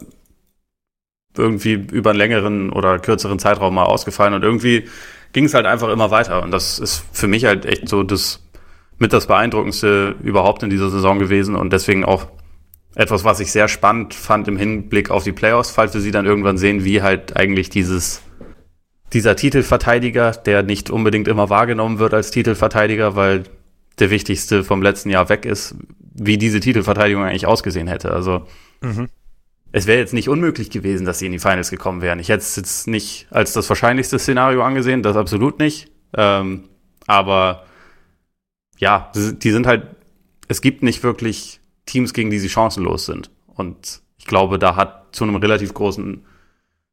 irgendwie über einen längeren oder kürzeren Zeitraum mal ausgefallen und irgendwie ging es halt einfach immer weiter und das ist für mich halt echt so das mit das beeindruckendste überhaupt in dieser Saison gewesen und deswegen auch etwas, was ich sehr spannend fand im Hinblick auf die Playoffs, falls wir sie dann irgendwann sehen, wie halt eigentlich dieses dieser Titelverteidiger, der nicht unbedingt immer wahrgenommen wird als Titelverteidiger, weil der wichtigste vom letzten Jahr weg ist, wie diese Titelverteidigung eigentlich ausgesehen hätte. Also mhm. es wäre jetzt nicht unmöglich gewesen, dass sie in die Finals gekommen wären. Ich hätte es jetzt nicht als das wahrscheinlichste Szenario angesehen, das absolut nicht. Ähm, aber ja, die sind halt, es gibt nicht wirklich Teams, gegen die sie chancenlos sind. Und ich glaube, da hat zu einem relativ großen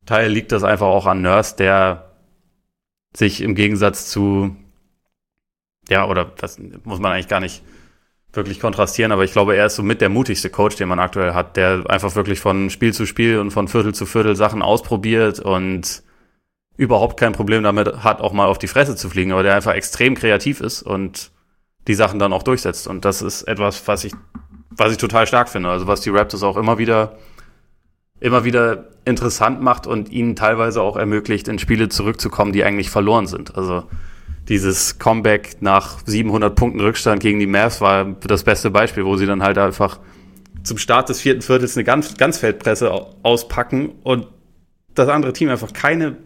Teil liegt das einfach auch an Nurse, der sich im Gegensatz zu, ja, oder das muss man eigentlich gar nicht wirklich kontrastieren, aber ich glaube, er ist so mit der mutigste Coach, den man aktuell hat, der einfach wirklich von Spiel zu Spiel und von Viertel zu Viertel Sachen ausprobiert und überhaupt kein Problem damit hat, auch mal auf die Fresse zu fliegen, aber der einfach extrem kreativ ist und die Sachen dann auch durchsetzt. Und das ist etwas, was ich, was ich total stark finde. Also was die Raptors auch immer wieder immer wieder interessant macht und ihnen teilweise auch ermöglicht, in Spiele zurückzukommen, die eigentlich verloren sind. Also dieses Comeback nach 700 Punkten Rückstand gegen die Mavs war das beste Beispiel, wo sie dann halt einfach zum Start des vierten Viertels eine ganz, Ganzfeldpresse auspacken und das andere Team einfach keine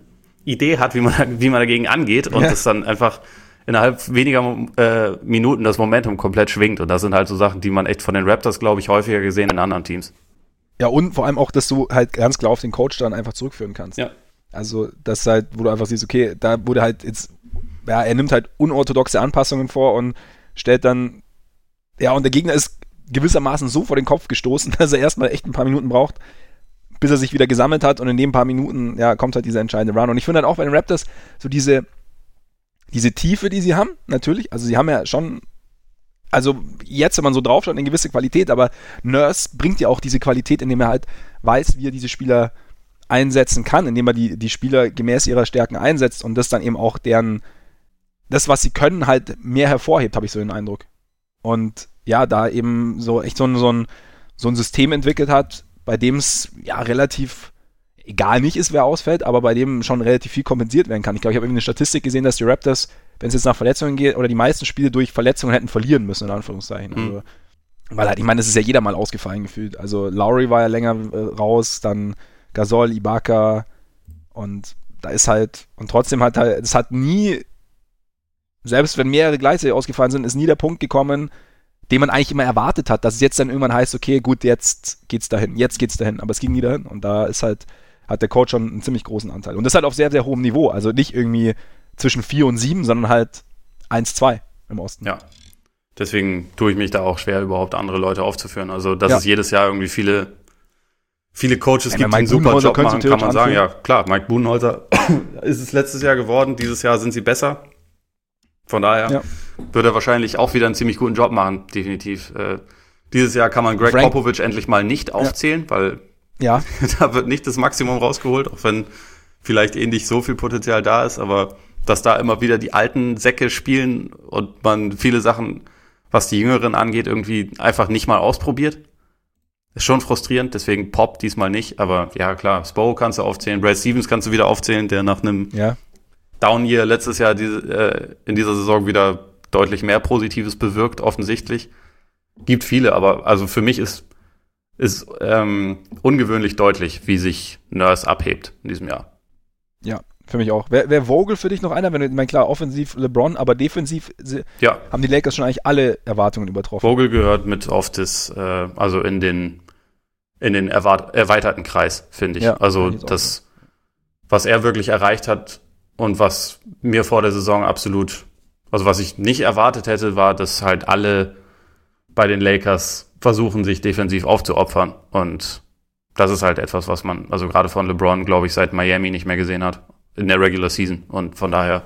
Idee hat, wie man, wie man dagegen angeht und ja. dann einfach innerhalb weniger äh, Minuten das Momentum komplett schwingt. Und das sind halt so Sachen, die man echt von den Raptors, glaube ich, häufiger gesehen in anderen Teams. Ja, und vor allem auch, dass du halt ganz klar auf den Coach dann einfach zurückführen kannst. Ja. Also, das halt, wo du einfach siehst, okay, da wurde halt jetzt, ja, er nimmt halt unorthodoxe Anpassungen vor und stellt dann, ja, und der Gegner ist gewissermaßen so vor den Kopf gestoßen, dass er erstmal echt ein paar Minuten braucht, bis er sich wieder gesammelt hat und in den paar Minuten, ja, kommt halt dieser entscheidende Run. Und ich finde halt auch bei den Raptors so diese, diese Tiefe, die sie haben, natürlich, also sie haben ja schon also jetzt, wenn man so draufschaut, eine gewisse Qualität, aber Nurse bringt ja auch diese Qualität, indem er halt weiß, wie er diese Spieler einsetzen kann, indem er die, die Spieler gemäß ihrer Stärken einsetzt und das dann eben auch deren, das, was sie können, halt mehr hervorhebt, habe ich so den Eindruck. Und ja, da eben so echt so ein, so ein, so ein System entwickelt hat, bei dem es ja relativ egal nicht ist, wer ausfällt, aber bei dem schon relativ viel kompensiert werden kann. Ich glaube, ich habe irgendwie eine Statistik gesehen, dass die Raptors, wenn es jetzt nach Verletzungen geht, oder die meisten Spiele durch Verletzungen hätten verlieren müssen, in Anführungszeichen. Mhm. Also, weil halt, ich meine, das ist ja jeder mal ausgefallen gefühlt. Also Lowry war ja länger äh, raus, dann Gasol, Ibaka und da ist halt, und trotzdem hat halt, es hat nie, selbst wenn mehrere gleichzeitig ausgefallen sind, ist nie der Punkt gekommen, den man eigentlich immer erwartet hat, dass es jetzt dann irgendwann heißt, okay, gut, jetzt geht's dahin, jetzt geht's dahin, aber es ging nie dahin und da ist halt, hat der Coach schon einen ziemlich großen Anteil. Und das halt auf sehr, sehr hohem Niveau, also nicht irgendwie zwischen 4 und 7, sondern halt 1, 2 im Osten. Ja, Deswegen tue ich mich da auch schwer, überhaupt andere Leute aufzuführen. Also, dass ja. es jedes Jahr irgendwie viele, viele Coaches ja, gibt, die einen super Job machen, kann man sagen. Ja, klar, Mike Budenholzer ist es letztes Jahr geworden. Dieses Jahr sind sie besser. Von daher ja. wird er wahrscheinlich auch wieder einen ziemlich guten Job machen, definitiv. Äh, dieses Jahr kann man Greg Frank. Popovich endlich mal nicht aufzählen, weil ja. da wird nicht das Maximum rausgeholt, auch wenn vielleicht eh nicht so viel Potenzial da ist, aber dass da immer wieder die alten Säcke spielen und man viele Sachen was die Jüngeren angeht, irgendwie einfach nicht mal ausprobiert. Ist schon frustrierend, deswegen Pop diesmal nicht, aber ja klar, Spo kannst du aufzählen, Brad Stevens kannst du wieder aufzählen, der nach einem ja. Down Year letztes Jahr diese, äh, in dieser Saison wieder deutlich mehr Positives bewirkt, offensichtlich. Gibt viele, aber also für mich ist, ist ähm, ungewöhnlich deutlich, wie sich Nurse abhebt in diesem Jahr. Ja, für mich auch. Wäre wär Vogel für dich noch einer? Wenn ich meine, klar, offensiv LeBron, aber defensiv ja. haben die Lakers schon eigentlich alle Erwartungen übertroffen. Vogel gehört mit auf das, äh, also in den, in den erweiterten Kreis, finde ich. Ja, also das, was er wirklich erreicht hat und was mir vor der Saison absolut, also was ich nicht erwartet hätte, war, dass halt alle bei den Lakers versuchen, sich defensiv aufzuopfern. Und das ist halt etwas, was man, also gerade von LeBron, glaube ich, seit Miami nicht mehr gesehen hat in der Regular Season. Und von daher,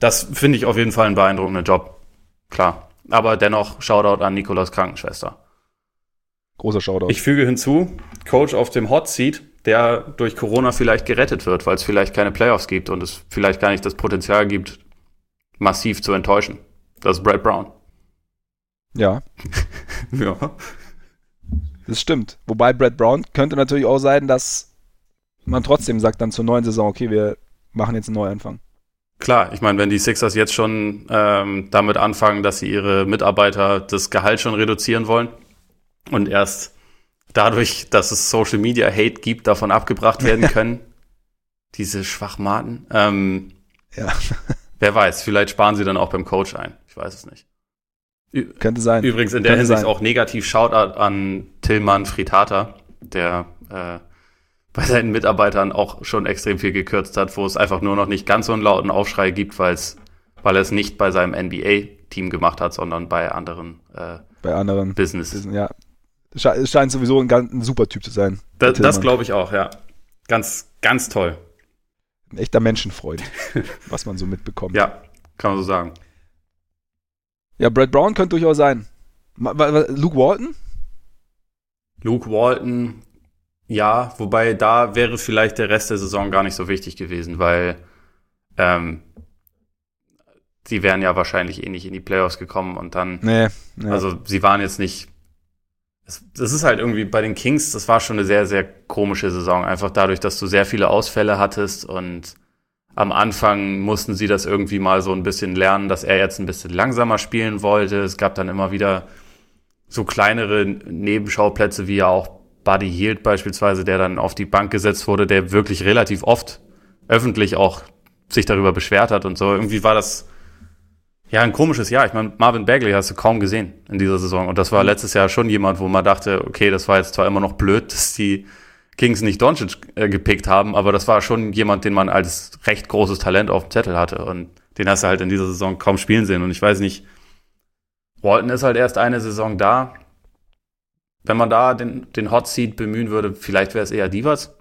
das finde ich auf jeden Fall einen beeindruckenden Job. Klar. Aber dennoch, Shoutout an Nikolas Krankenschwester. Großer Shoutout. Ich füge hinzu, Coach auf dem Hot Seat, der durch Corona vielleicht gerettet wird, weil es vielleicht keine Playoffs gibt und es vielleicht gar nicht das Potenzial gibt, massiv zu enttäuschen. Das ist Brad Brown. Ja. ja. Das stimmt. Wobei Brad Brown könnte natürlich auch sein, dass man trotzdem sagt dann zur neuen Saison, okay, wir machen jetzt einen Neuanfang. Klar, ich meine, wenn die Sixers jetzt schon ähm, damit anfangen, dass sie ihre Mitarbeiter das Gehalt schon reduzieren wollen und erst dadurch, dass es Social Media Hate gibt, davon abgebracht werden können, diese Schwachmaten. Ähm, ja. wer weiß, vielleicht sparen sie dann auch beim Coach ein. Ich weiß es nicht. Ü Könnte sein. Übrigens in der Könnte Hinsicht sein. auch negativ Shoutout an Tillmann Fritata, der äh, bei seinen Mitarbeitern auch schon extrem viel gekürzt hat, wo es einfach nur noch nicht ganz so einen lauten Aufschrei gibt, weil es, weil er es nicht bei seinem NBA-Team gemacht hat, sondern bei anderen, äh, bei anderen Business. Ja, es scheint sowieso ein, ganz, ein super Typ zu sein. Da, das glaube ich auch, ja. Ganz, ganz toll. Ein echter Menschenfreund, was man so mitbekommt. Ja, kann man so sagen. Ja, Brad Brown könnte durchaus sein. Luke Walton? Luke Walton ja, wobei da wäre vielleicht der Rest der Saison gar nicht so wichtig gewesen, weil ähm, sie wären ja wahrscheinlich eh nicht in die Playoffs gekommen und dann. Nee, nee. Also sie waren jetzt nicht. Das ist halt irgendwie bei den Kings, das war schon eine sehr, sehr komische Saison. Einfach dadurch, dass du sehr viele Ausfälle hattest und am Anfang mussten sie das irgendwie mal so ein bisschen lernen, dass er jetzt ein bisschen langsamer spielen wollte. Es gab dann immer wieder so kleinere Nebenschauplätze, wie ja auch Buddy Hield beispielsweise, der dann auf die Bank gesetzt wurde, der wirklich relativ oft öffentlich auch sich darüber beschwert hat und so. Irgendwie war das ja ein komisches Jahr. Ich meine, Marvin Bagley hast du kaum gesehen in dieser Saison. Und das war mhm. letztes Jahr schon jemand, wo man dachte, okay, das war jetzt zwar immer noch blöd, dass die Kings nicht Doncic äh, gepickt haben, aber das war schon jemand, den man als recht großes Talent auf dem Zettel hatte. Und den hast du halt in dieser Saison kaum spielen sehen. Und ich weiß nicht, Walton ist halt erst eine Saison da wenn man da den, den Hot Seat bemühen würde, vielleicht wäre es eher Divas.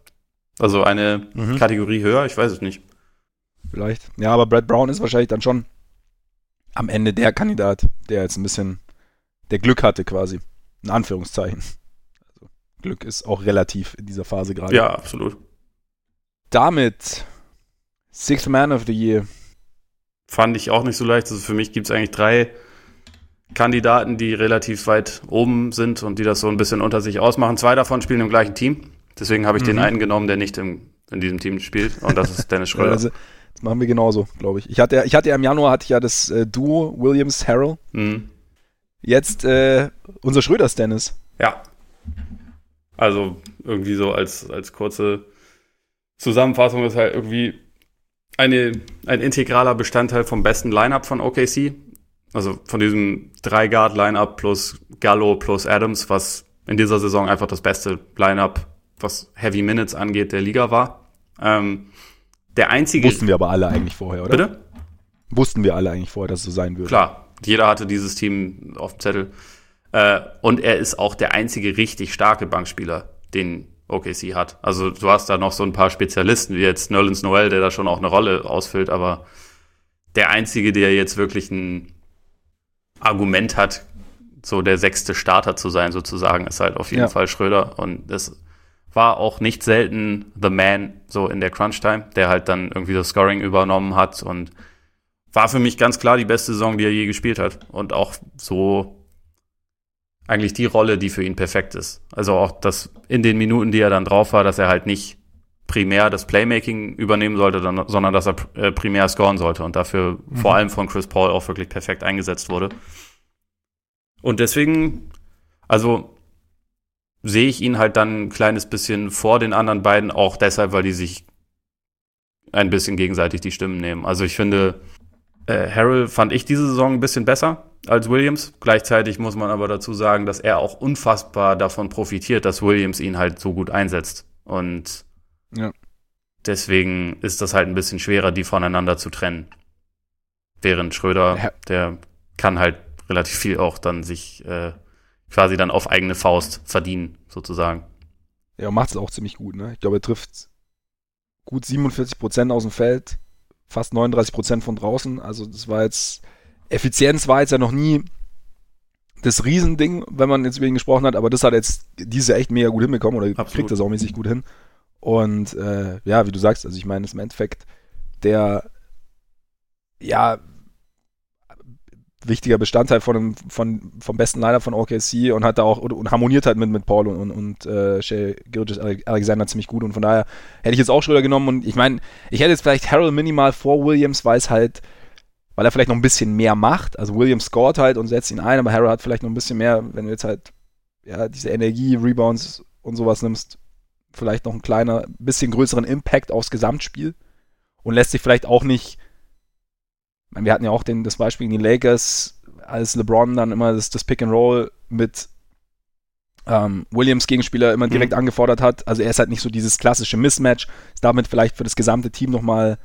Also eine mhm. Kategorie höher, ich weiß es nicht. Vielleicht. Ja, aber Brad Brown ist wahrscheinlich dann schon am Ende der Kandidat, der jetzt ein bisschen der Glück hatte quasi. In Anführungszeichen. Glück ist auch relativ in dieser Phase gerade. Ja, absolut. Damit Sixth Man of the Year. Fand ich auch nicht so leicht. Also für mich gibt es eigentlich drei Kandidaten, die relativ weit oben sind und die das so ein bisschen unter sich ausmachen. Zwei davon spielen im gleichen Team. Deswegen habe ich mhm. den einen genommen, der nicht im, in diesem Team spielt. Und das ist Dennis Schröder. also, das machen wir genauso, glaube ich. Ich hatte, ich hatte ja im Januar hatte ich ja das äh, Duo Williams Harrell. Mhm. Jetzt äh, unser Schröders Dennis. Ja. Also irgendwie so als, als kurze Zusammenfassung ist halt irgendwie eine, ein integraler Bestandteil vom besten Lineup von OKC. Also von diesem Drei-Guard-Lineup plus Gallo plus Adams, was in dieser Saison einfach das beste Lineup, was Heavy Minutes angeht, der Liga war. Ähm, der einzige. Wussten wir aber alle eigentlich vorher, oder? Bitte? Wussten wir alle eigentlich vorher, dass es so sein würde. Klar, jeder hatte dieses Team auf dem Zettel. Äh, und er ist auch der einzige richtig starke Bankspieler, den OKC hat. Also du hast da noch so ein paar Spezialisten, wie jetzt Nerlens Noel, der da schon auch eine Rolle ausfüllt, aber der einzige, der jetzt wirklich ein Argument hat, so der sechste Starter zu sein, sozusagen, ist halt auf jeden ja. Fall Schröder. Und es war auch nicht selten The Man so in der Crunch-Time, der halt dann irgendwie das Scoring übernommen hat und war für mich ganz klar die beste Saison, die er je gespielt hat. Und auch so eigentlich die Rolle, die für ihn perfekt ist. Also auch das in den Minuten, die er dann drauf war, dass er halt nicht primär das Playmaking übernehmen sollte, sondern dass er äh, primär scoren sollte und dafür mhm. vor allem von Chris Paul auch wirklich perfekt eingesetzt wurde. Und deswegen, also sehe ich ihn halt dann ein kleines bisschen vor den anderen beiden, auch deshalb, weil die sich ein bisschen gegenseitig die Stimmen nehmen. Also ich finde, äh, Harrell fand ich diese Saison ein bisschen besser als Williams. Gleichzeitig muss man aber dazu sagen, dass er auch unfassbar davon profitiert, dass Williams ihn halt so gut einsetzt. Und ja. deswegen ist das halt ein bisschen schwerer, die voneinander zu trennen. Während Schröder, ja. der kann halt relativ viel auch dann sich äh, quasi dann auf eigene Faust verdienen, sozusagen. Ja, macht es auch ziemlich gut, ne? Ich glaube, er trifft gut 47 Prozent aus dem Feld, fast 39 Prozent von draußen. Also das war jetzt, Effizienz war jetzt ja noch nie das Riesending, wenn man jetzt über ihn gesprochen hat, aber das hat jetzt diese echt mega gut hinbekommen oder Absolut. kriegt das auch mäßig gut hin. Und äh, ja, wie du sagst, also ich meine, das ist im Endeffekt der, ja, wichtiger Bestandteil von, von vom besten Liner von OKC und hat da auch und, und harmoniert halt mit, mit Paul und, und, äh, Gilgis Alexander ziemlich gut und von daher hätte ich jetzt auch Schröder genommen und ich meine, ich hätte jetzt vielleicht Harold minimal vor Williams, weil es halt, weil er vielleicht noch ein bisschen mehr macht. Also Williams scored halt und setzt ihn ein, aber Harold hat vielleicht noch ein bisschen mehr, wenn du jetzt halt ja diese Energie, Rebounds und sowas nimmst, vielleicht noch einen kleiner, bisschen größeren Impact aufs Gesamtspiel und lässt sich vielleicht auch nicht wir hatten ja auch den, das Beispiel in den Lakers, als LeBron dann immer das, das Pick and Roll mit ähm, Williams Gegenspieler immer direkt mhm. angefordert hat. Also er ist halt nicht so dieses klassische Mismatch, ist damit vielleicht für das gesamte Team nochmal,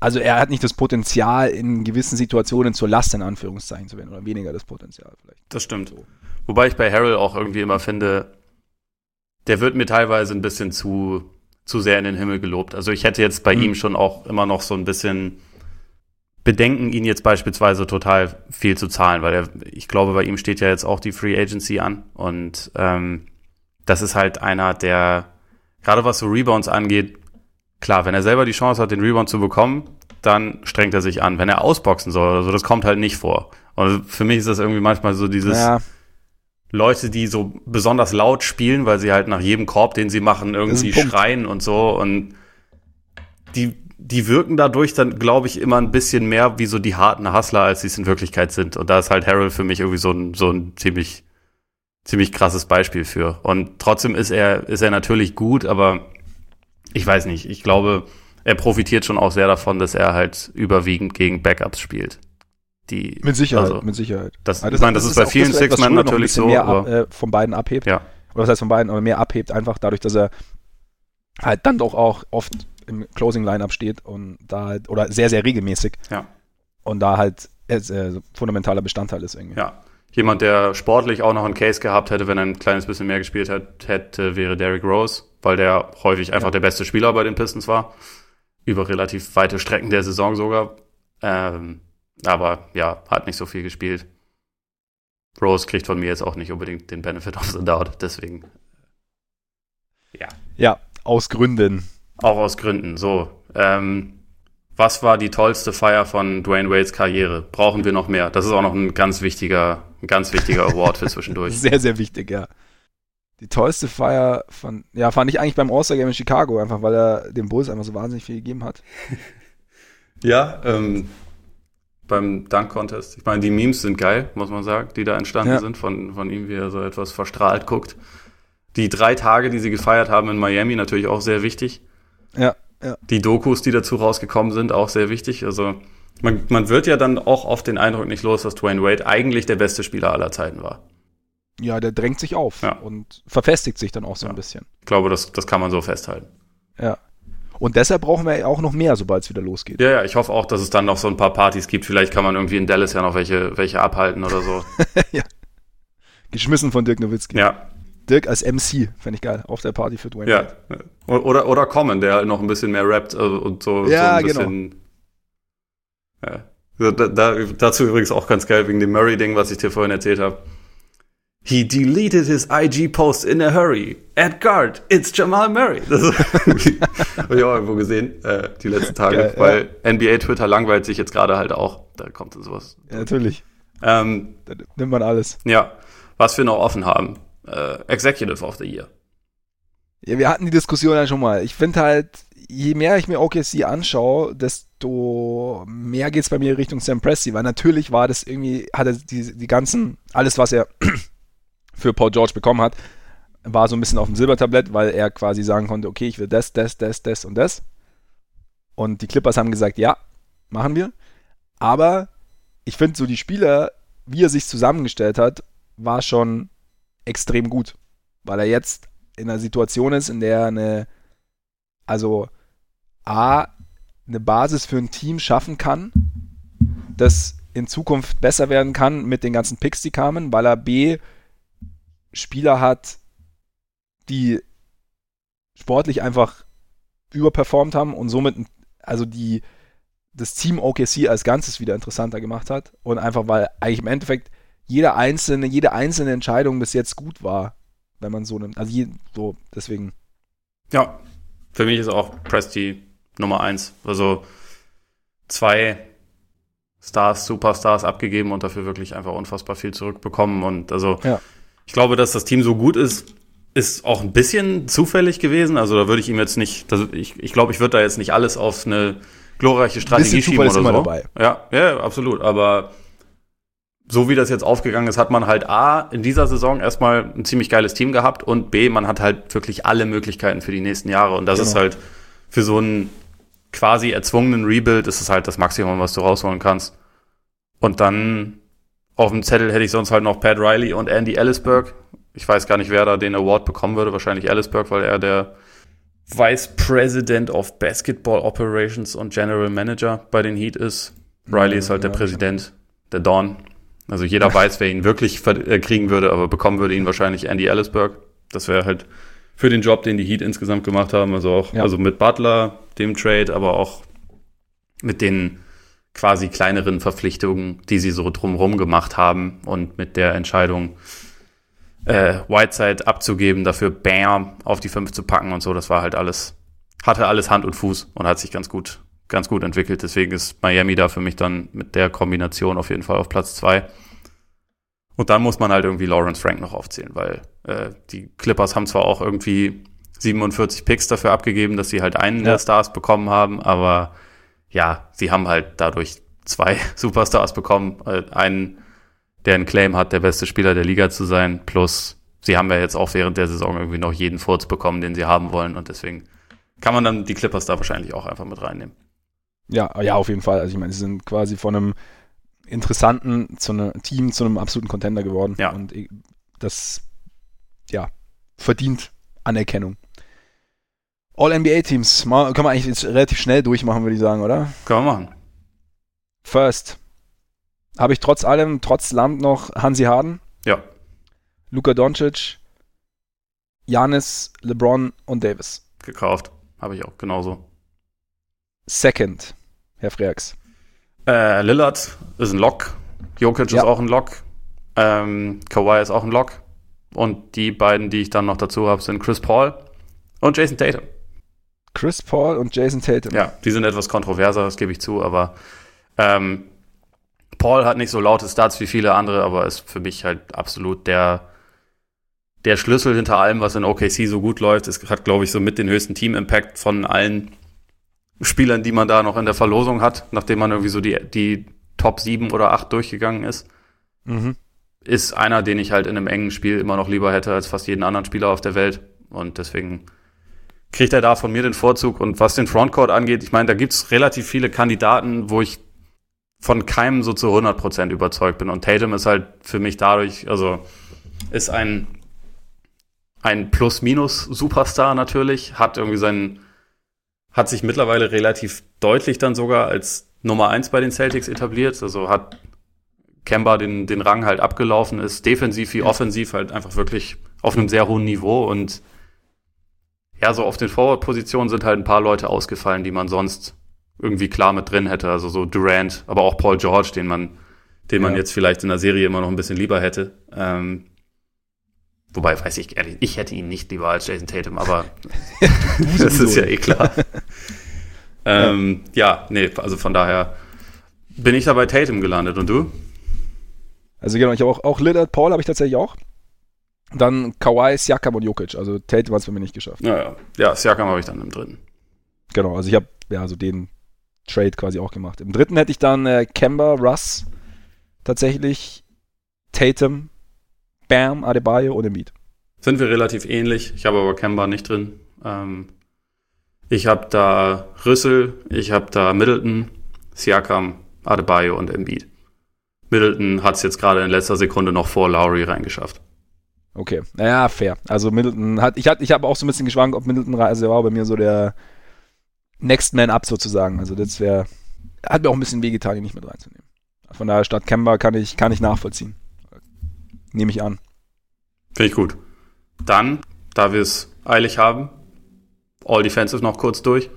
also er hat nicht das Potenzial, in gewissen Situationen zur Last in Anführungszeichen zu werden oder weniger das Potenzial vielleicht. Das stimmt. So. Wobei ich bei Harrell auch irgendwie immer finde, der wird mir teilweise ein bisschen zu, zu sehr in den Himmel gelobt. Also ich hätte jetzt bei mhm. ihm schon auch immer noch so ein bisschen Bedenken, ihn jetzt beispielsweise total viel zu zahlen, weil er, ich glaube, bei ihm steht ja jetzt auch die Free Agency an und ähm, das ist halt einer, der gerade was so Rebounds angeht, klar, wenn er selber die Chance hat, den Rebound zu bekommen, dann strengt er sich an. Wenn er ausboxen soll oder so, das kommt halt nicht vor. Und für mich ist das irgendwie manchmal so dieses ja. Leute, die so besonders laut spielen, weil sie halt nach jedem Korb, den sie machen, irgendwie schreien und so und die die wirken dadurch dann, glaube ich, immer ein bisschen mehr wie so die harten Hustler, als sie es in Wirklichkeit sind. Und da ist halt Harold für mich irgendwie so ein, so ein ziemlich, ziemlich krasses Beispiel für. Und trotzdem ist er, ist er natürlich gut, aber ich weiß nicht. Ich glaube, er profitiert schon auch sehr davon, dass er halt überwiegend gegen Backups spielt. Die, mit Sicherheit, also, mit Sicherheit. Das, also das, ich meine, das, das ist, bei vielen Six-Men natürlich so. Mehr ab, äh, von beiden abhebt. Ja. Oder was heißt von beiden, aber mehr abhebt, einfach dadurch, dass er halt dann doch auch oft im Closing Lineup steht und da halt, oder sehr, sehr regelmäßig. Ja. Und da halt äh, fundamentaler Bestandteil ist irgendwie. Ja. Jemand, der sportlich auch noch einen Case gehabt hätte, wenn er ein kleines bisschen mehr gespielt hat, hätte, wäre Derrick Rose, weil der häufig einfach ja. der beste Spieler bei den Pistons war. Über relativ weite Strecken der Saison sogar. Ähm, aber ja, hat nicht so viel gespielt. Rose kriegt von mir jetzt auch nicht unbedingt den Benefit of the Doubt, deswegen. Ja. Ja, aus Gründen. Auch aus Gründen. So. Ähm, Was war die tollste Feier von Dwayne Wades Karriere? Brauchen wir noch mehr? Das ist auch noch ein ganz wichtiger, ein ganz wichtiger Award für zwischendurch. Sehr, sehr wichtig, ja. Die tollste Feier von, ja, fand ich eigentlich beim All-Star-Game in Chicago, einfach weil er dem Bulls einfach so wahnsinnig viel gegeben hat. ja, ähm, beim Dunk-Contest. Ich meine, die Memes sind geil, muss man sagen, die da entstanden ja. sind von, von ihm, wie er so etwas verstrahlt guckt. Die drei Tage, die sie gefeiert haben in Miami, natürlich auch sehr wichtig. Ja. Ja. Die Dokus, die dazu rausgekommen sind, auch sehr wichtig. Also man, man wird ja dann auch oft den Eindruck nicht los, dass Dwayne Wade eigentlich der beste Spieler aller Zeiten war. Ja, der drängt sich auf ja. und verfestigt sich dann auch so ja. ein bisschen. Ich glaube, das, das kann man so festhalten. Ja. Und deshalb brauchen wir auch noch mehr, sobald es wieder losgeht. Ja, ja, ich hoffe auch, dass es dann noch so ein paar Partys gibt. Vielleicht kann man irgendwie in Dallas ja noch welche, welche abhalten oder so. ja. Geschmissen von Dirk Nowitzki. Ja, Dirk als MC, fände ich geil, auf der Party für Dwayne. Ja. Oder, oder Common, der halt noch ein bisschen mehr rappt äh, und so, ja, so ein bisschen. Genau. Ja. Da, da, dazu übrigens auch ganz geil wegen dem Murray-Ding, was ich dir vorhin erzählt habe. He deleted his IG post in a hurry. At guard, it's Jamal Murray. Das habe ich auch irgendwo gesehen, äh, die letzten Tage. Geil, weil ja. NBA Twitter langweilt sich jetzt gerade halt auch. Da kommt sowas. Ja, natürlich. Ähm, da nimmt man alles. Ja. Was wir noch offen haben äh, Executive of the Year. Ja, wir hatten die Diskussion ja schon mal. Ich finde halt, je mehr ich mir OKC anschaue, desto mehr geht es bei mir Richtung Sam Presti, weil natürlich war das irgendwie, hatte die, die ganzen, alles, was er für Paul George bekommen hat, war so ein bisschen auf dem Silbertablett, weil er quasi sagen konnte, okay, ich will das, das, das, das und das. Und die Clippers haben gesagt, ja, machen wir. Aber ich finde so die Spieler, wie er sich zusammengestellt hat, war schon extrem gut, weil er jetzt in einer Situation ist, in der er eine, also A, eine Basis für ein Team schaffen kann, das in Zukunft besser werden kann mit den ganzen Picks, die kamen, weil er B, Spieler hat, die sportlich einfach überperformt haben und somit, also die, das Team OKC als Ganzes wieder interessanter gemacht hat und einfach, weil eigentlich im Endeffekt jede einzelne, jede einzelne Entscheidung bis jetzt gut war, wenn man so nimmt. Also je, so, deswegen. Ja, für mich ist auch Presti Nummer eins. Also zwei Stars, Superstars abgegeben und dafür wirklich einfach unfassbar viel zurückbekommen. Und also ja. ich glaube, dass das Team so gut ist, ist auch ein bisschen zufällig gewesen. Also da würde ich ihm jetzt nicht, das, ich, ich glaube, ich würde da jetzt nicht alles auf eine glorreiche Strategie schieben oder so. Dabei. Ja, ja, absolut. Aber so wie das jetzt aufgegangen ist, hat man halt A, in dieser Saison erstmal ein ziemlich geiles Team gehabt und B, man hat halt wirklich alle Möglichkeiten für die nächsten Jahre. Und das genau. ist halt für so einen quasi erzwungenen Rebuild ist es halt das Maximum, was du rausholen kannst. Und dann auf dem Zettel hätte ich sonst halt noch Pat Riley und Andy Ellisberg. Ich weiß gar nicht, wer da den Award bekommen würde. Wahrscheinlich Ellisberg, weil er der Vice President of Basketball Operations und General Manager bei den Heat ist. Riley ja, ist halt der Präsident der Dawn. Also jeder weiß, wer ihn wirklich äh, kriegen würde, aber bekommen würde ihn wahrscheinlich Andy Ellisberg. Das wäre halt für den Job, den die Heat insgesamt gemacht haben. Also auch, ja. also mit Butler, dem Trade, aber auch mit den quasi kleineren Verpflichtungen, die sie so drumherum gemacht haben und mit der Entscheidung, äh, Whiteside abzugeben, dafür Bam auf die 5 zu packen und so. Das war halt alles, hatte alles Hand und Fuß und hat sich ganz gut ganz gut entwickelt. Deswegen ist Miami da für mich dann mit der Kombination auf jeden Fall auf Platz zwei. Und dann muss man halt irgendwie Lawrence Frank noch aufzählen, weil äh, die Clippers haben zwar auch irgendwie 47 Picks dafür abgegeben, dass sie halt einen ja. der Stars bekommen haben, aber ja, sie haben halt dadurch zwei Superstars bekommen. Äh, einen, der einen Claim hat, der beste Spieler der Liga zu sein, plus sie haben ja jetzt auch während der Saison irgendwie noch jeden Furz bekommen, den sie haben wollen und deswegen kann man dann die Clippers da wahrscheinlich auch einfach mit reinnehmen. Ja, ja, auf jeden Fall. Also ich meine, sie sind quasi von einem interessanten zu einem Team zu einem absoluten Contender geworden. Ja. Und das, ja, verdient Anerkennung. All-NBA-Teams, können wir eigentlich jetzt relativ schnell durchmachen, würde ich sagen, oder? Können wir machen. First. Habe ich trotz allem, trotz Land noch Hansi Harden. Ja. Luka Doncic, Janis, LeBron und Davis. Gekauft. Habe ich auch, genauso. Second. Herr Freaks? Äh, Lillard ist ein Lock. Jokic ja. ist auch ein Lock. Ähm, Kawhi ist auch ein Lock. Und die beiden, die ich dann noch dazu habe, sind Chris Paul und Jason Tatum. Chris Paul und Jason Tatum. Ja, die sind etwas kontroverser, das gebe ich zu, aber ähm, Paul hat nicht so laute Stats wie viele andere, aber ist für mich halt absolut der, der Schlüssel hinter allem, was in OKC so gut läuft. Es hat, glaube ich, so mit den höchsten Team-Impact von allen Spielern, die man da noch in der Verlosung hat, nachdem man irgendwie so die, die Top 7 oder 8 durchgegangen ist. Mhm. Ist einer, den ich halt in einem engen Spiel immer noch lieber hätte als fast jeden anderen Spieler auf der Welt. Und deswegen kriegt er da von mir den Vorzug. Und was den Frontcourt angeht, ich meine, da gibt's relativ viele Kandidaten, wo ich von keinem so zu 100% überzeugt bin. Und Tatum ist halt für mich dadurch, also ist ein, ein Plus-Minus-Superstar natürlich, hat irgendwie seinen, hat sich mittlerweile relativ deutlich dann sogar als Nummer eins bei den Celtics etabliert. Also hat Kemba den, den Rang halt abgelaufen ist, defensiv wie offensiv halt einfach wirklich auf einem sehr hohen Niveau und ja, so auf den Forward-Positionen sind halt ein paar Leute ausgefallen, die man sonst irgendwie klar mit drin hätte. Also so Durant, aber auch Paul George, den man, den man jetzt vielleicht in der Serie immer noch ein bisschen lieber hätte. Ähm, wobei, weiß ich ehrlich, ich hätte ihn nicht lieber als Jason Tatum, aber das ist ja eh klar. ähm, ja, nee, also von daher bin ich da bei Tatum gelandet. Und du? Also genau, ich habe auch, auch Lillard, Paul habe ich tatsächlich auch. Dann Kawhi, Siakam und Jokic. Also Tatum hat es für mich nicht geschafft. Ja, ja. ja Siakam habe ich dann im dritten. Genau, also ich habe ja so den Trade quasi auch gemacht. Im dritten hätte ich dann äh, Kemba, Russ, tatsächlich Tatum, Bam, Adebayo und Embiid. Sind wir relativ ähnlich. Ich habe aber Kemba nicht drin. Ähm, ich habe da Rüssel, ich habe da Middleton, Siakam, Adebayo und Embiid. Middleton hat es jetzt gerade in letzter Sekunde noch vor Lowry reingeschafft. Okay, naja, fair. Also Middleton hat, ich, hat, ich habe auch so ein bisschen geschwankt, ob Middleton, also er war bei mir so der Next Man Up sozusagen. Also das wäre, hat mir auch ein bisschen wehgetan, ihn nicht mit reinzunehmen. Von daher statt Kemba kann ich, kann ich nachvollziehen. Nehme ich an. Finde ich gut. Dann, da wir es eilig haben, All Defensive noch kurz durch.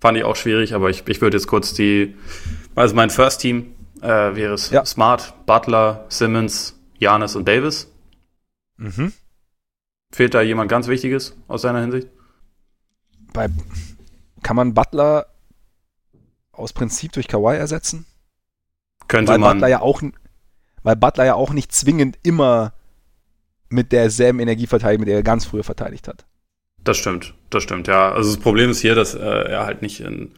Fand ich auch schwierig, aber ich, ich würde jetzt kurz die, also mein First Team äh, wäre es ja. Smart, Butler, Simmons, Janis und Davis. Mhm. Fehlt da jemand ganz Wichtiges aus seiner Hinsicht? Bei, kann man Butler aus Prinzip durch Kawhi ersetzen? Könnte weil man. Butler ja auch, weil Butler ja auch nicht zwingend immer mit derselben Energie verteidigt, mit der er ganz früher verteidigt hat. Das stimmt, das stimmt, ja. Also das Problem ist hier, dass äh, er halt nicht in,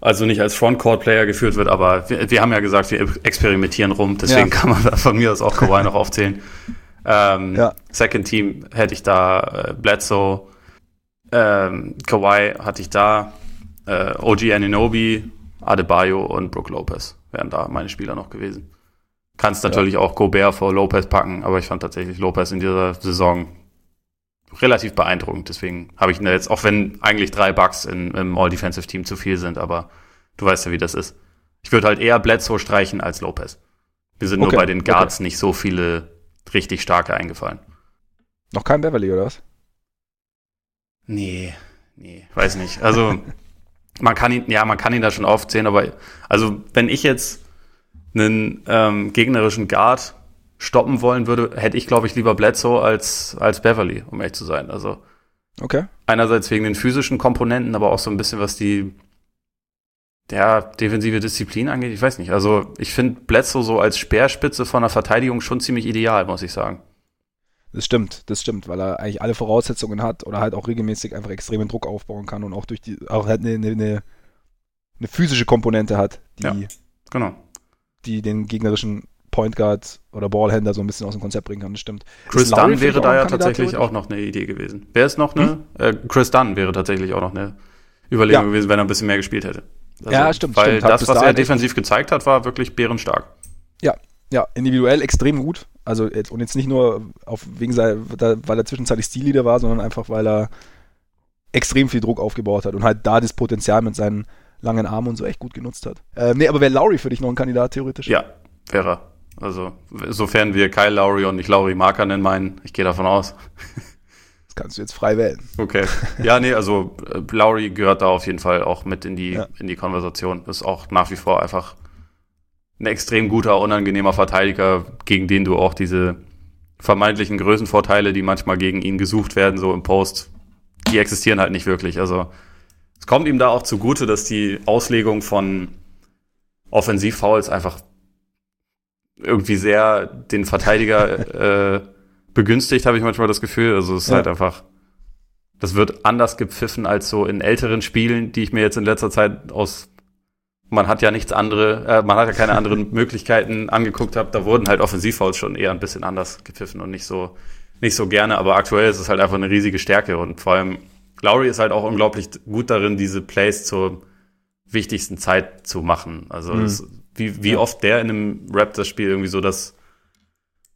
also nicht als Frontcourt-Player geführt wird, aber wir, wir, haben ja gesagt, wir experimentieren rum, deswegen ja. kann man da von mir aus auch Kawhi noch aufzählen. Ähm, ja. Second Team hätte ich da äh, Bledsoe, ähm, Kawhi hatte ich da, äh, OG Ananobi, Adebayo und Brook Lopez wären da meine Spieler noch gewesen. Kannst natürlich ja. auch Gobert vor Lopez packen, aber ich fand tatsächlich Lopez in dieser Saison relativ beeindruckend. Deswegen habe ich ihn jetzt, auch wenn eigentlich drei Bucks in, im All-Defensive-Team zu viel sind, aber du weißt ja, wie das ist. Ich würde halt eher Bledsoe streichen als Lopez. Wir sind okay. nur bei den Guards okay. nicht so viele richtig starke eingefallen. Noch kein Beverly, oder was? Nee, nee, weiß nicht. Also, man kann ihn, ja, man kann ihn da schon aufzählen, aber also, wenn ich jetzt einen ähm, gegnerischen Guard stoppen wollen würde, hätte ich, glaube ich, lieber Bledsoe als, als Beverly, um ehrlich zu sein. Also, okay. einerseits wegen den physischen Komponenten, aber auch so ein bisschen, was die der defensive Disziplin angeht, ich weiß nicht. Also ich finde Bledsoe so als Speerspitze von der Verteidigung schon ziemlich ideal, muss ich sagen. Das stimmt, das stimmt, weil er eigentlich alle Voraussetzungen hat oder halt auch regelmäßig einfach extremen Druck aufbauen kann und auch durch die, auch halt eine, eine, eine physische Komponente hat, die, ja, genau. Die den gegnerischen Point Guard oder Ballhändler so ein bisschen aus dem Konzept bringen kann, das stimmt. Chris Dunn wäre da ja tatsächlich auch noch eine Idee gewesen. Wer ist noch eine? Hm? Äh, Chris Dunn wäre tatsächlich auch noch eine Überlegung ja. gewesen, wenn er ein bisschen mehr gespielt hätte. Also, ja, stimmt. Weil stimmt. das, was er defensiv gezeigt hat, war wirklich bärenstark. Ja, ja, individuell extrem gut. Also jetzt, und jetzt nicht nur auf, wegen seiner, weil er zwischenzeitlich Stilleader war, sondern einfach, weil er extrem viel Druck aufgebaut hat und halt da das Potenzial mit seinen langen Armen und so echt gut genutzt hat. Äh, nee, aber wäre Lowry für dich noch ein Kandidat theoretisch? Ja, wäre er. Also, sofern wir Kyle Lowry und nicht Lowry Markanen meinen, ich gehe davon aus. Das kannst du jetzt frei wählen. Okay. Ja, nee, also äh, Lowry gehört da auf jeden Fall auch mit in die, ja. in die Konversation. Ist auch nach wie vor einfach ein extrem guter, unangenehmer Verteidiger, gegen den du auch diese vermeintlichen Größenvorteile, die manchmal gegen ihn gesucht werden, so im Post, die existieren halt nicht wirklich. Also Es kommt ihm da auch zugute, dass die Auslegung von Offensivfouls einfach irgendwie sehr den Verteidiger äh, begünstigt, habe ich manchmal das Gefühl. Also es ist ja. halt einfach, das wird anders gepfiffen als so in älteren Spielen, die ich mir jetzt in letzter Zeit aus man hat ja nichts andere, äh, man hat ja keine anderen Möglichkeiten angeguckt habe, da wurden halt Offensivfouls schon eher ein bisschen anders gepfiffen und nicht so, nicht so gerne, aber aktuell ist es halt einfach eine riesige Stärke und vor allem Lowry ist halt auch unglaublich gut darin, diese Plays zur wichtigsten Zeit zu machen. Also mhm. es, wie, wie ja. oft der in einem Raptors-Spiel irgendwie so das,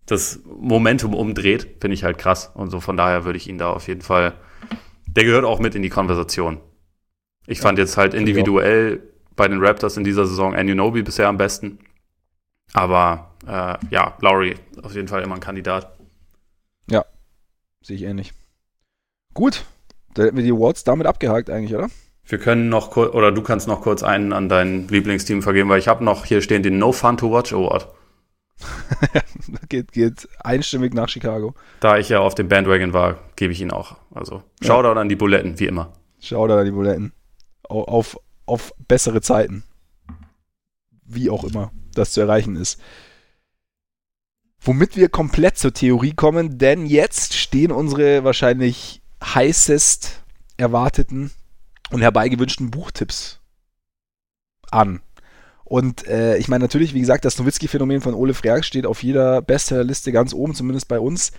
das Momentum umdreht, finde ich halt krass. Und so von daher würde ich ihn da auf jeden Fall, der gehört auch mit in die Konversation. Ich ja, fand jetzt halt individuell bei den Raptors in dieser Saison Anunobi bisher am besten. Aber äh, ja, Lowry auf jeden Fall immer ein Kandidat. Ja, sehe ich ähnlich. Gut, da hätten wir die Awards damit abgehakt eigentlich, oder? Wir können noch kurz, oder du kannst noch kurz einen an dein Lieblingsteam vergeben, weil ich habe noch hier stehen den No Fun to Watch Award. geht, geht einstimmig nach Chicago. Da ich ja auf dem Bandwagon war, gebe ich ihn auch. Also Shoutout ja. an die Buletten, wie immer. Shoutout an die Buletten. Auf, auf bessere Zeiten. Wie auch immer das zu erreichen ist. Womit wir komplett zur Theorie kommen, denn jetzt stehen unsere wahrscheinlich heißest erwarteten und herbeigewünschten Buchtipps an. Und äh, ich meine natürlich, wie gesagt, das Nowitzki-Phänomen von Ole Frerk steht auf jeder Bestsellerliste ganz oben, zumindest bei uns.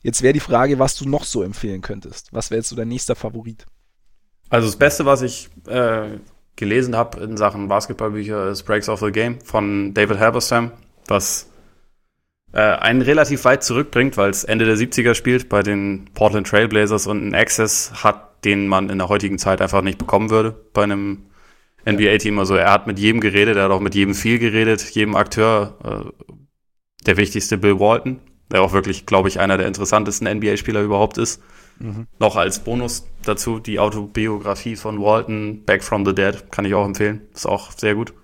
Jetzt wäre die Frage, was du noch so empfehlen könntest. Was wäre jetzt so dein nächster Favorit? Also das Beste, was ich äh, gelesen habe in Sachen Basketballbücher, ist Breaks of the Game von David Halberstam, was äh, einen relativ weit zurückbringt, weil es Ende der 70er spielt bei den Portland Trailblazers und einen Access hat, den man in der heutigen Zeit einfach nicht bekommen würde bei einem NBA-Team. Also er hat mit jedem geredet, er hat auch mit jedem viel geredet, jedem Akteur. Äh, der wichtigste Bill Walton, der auch wirklich, glaube ich, einer der interessantesten NBA-Spieler überhaupt ist. Mhm. Noch als Bonus dazu die Autobiografie von Walton, Back from the Dead, kann ich auch empfehlen. Ist auch sehr gut.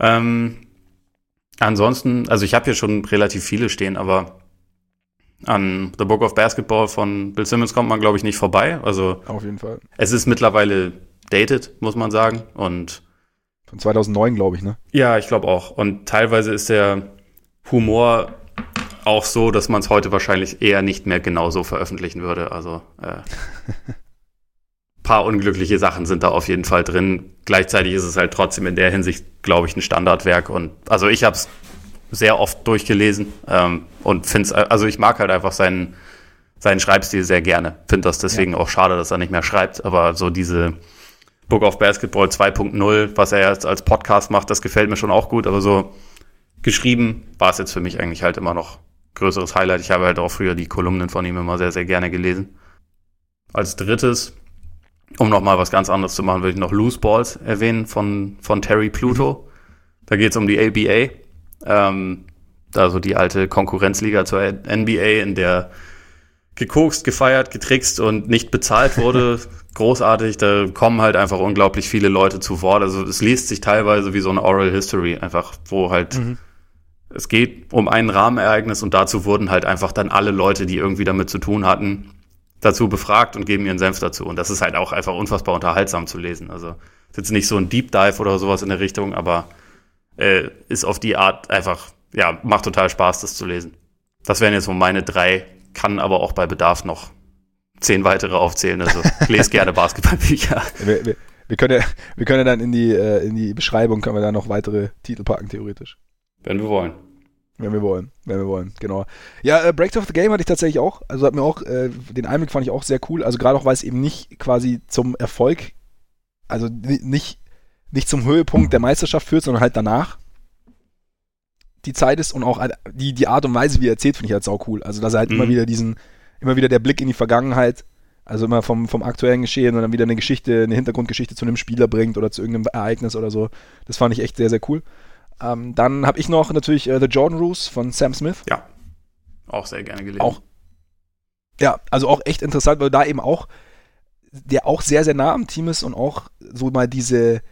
Ähm, ansonsten, also ich habe hier schon relativ viele stehen, aber an The Book of Basketball von Bill Simmons kommt man, glaube ich, nicht vorbei. Also auf jeden Fall. Es ist mittlerweile dated, muss man sagen. Und von 2009, glaube ich, ne? Ja, ich glaube auch. Und teilweise ist der Humor auch so, dass man es heute wahrscheinlich eher nicht mehr genauso veröffentlichen würde. Also äh, paar unglückliche Sachen sind da auf jeden Fall drin. Gleichzeitig ist es halt trotzdem in der Hinsicht, glaube ich, ein Standardwerk. Und also ich habe es sehr oft durchgelesen ähm, und finde es, also ich mag halt einfach seinen, seinen Schreibstil sehr gerne. Finde das deswegen ja. auch schade, dass er nicht mehr schreibt. Aber so diese Book of Basketball 2.0, was er jetzt als Podcast macht, das gefällt mir schon auch gut. Aber so geschrieben war es jetzt für mich eigentlich halt immer noch größeres Highlight. Ich habe halt auch früher die Kolumnen von ihm immer sehr, sehr gerne gelesen. Als drittes, um nochmal was ganz anderes zu machen, würde ich noch Loose Balls erwähnen von, von Terry Pluto. Da geht es um die ABA. Ähm, da so die alte Konkurrenzliga zur NBA, in der gekokst, gefeiert, getrickst und nicht bezahlt wurde. Großartig, da kommen halt einfach unglaublich viele Leute zu Wort. Also es liest sich teilweise wie so eine Oral History, einfach, wo halt mhm es geht um ein Rahmenereignis und dazu wurden halt einfach dann alle Leute, die irgendwie damit zu tun hatten, dazu befragt und geben ihren Senf dazu. Und das ist halt auch einfach unfassbar unterhaltsam zu lesen. Also ist jetzt nicht so ein Deep Dive oder sowas in der Richtung, aber äh, ist auf die Art einfach, ja, macht total Spaß, das zu lesen. Das wären jetzt so meine drei, kann aber auch bei Bedarf noch zehn weitere aufzählen. Also lese gerne Basketballbücher. Wir, wir, wir, können ja, wir können ja dann in die, äh, in die Beschreibung, können wir da noch weitere Titel packen, theoretisch. Wenn wir wollen. Wenn wir wollen, wenn wir wollen, genau. Ja, äh, Breaks of the Game hatte ich tatsächlich auch. Also hat mir auch, äh, den Einblick fand ich auch sehr cool. Also gerade auch, weil es eben nicht quasi zum Erfolg, also nicht, nicht zum Höhepunkt der Meisterschaft führt, sondern halt danach die Zeit ist und auch die, die Art und Weise, wie er erzählt, finde ich halt sau cool. Also dass er halt mhm. immer wieder diesen, immer wieder der Blick in die Vergangenheit, also immer vom, vom aktuellen Geschehen und dann wieder eine Geschichte, eine Hintergrundgeschichte zu einem Spieler bringt oder zu irgendeinem Ereignis oder so. Das fand ich echt sehr, sehr cool. Ähm, dann habe ich noch natürlich äh, The Jordan Rules von Sam Smith. Ja. Auch sehr gerne gelesen. Auch. Ja, also auch echt interessant, weil da eben auch, der auch sehr, sehr nah am Team ist und auch so mal diese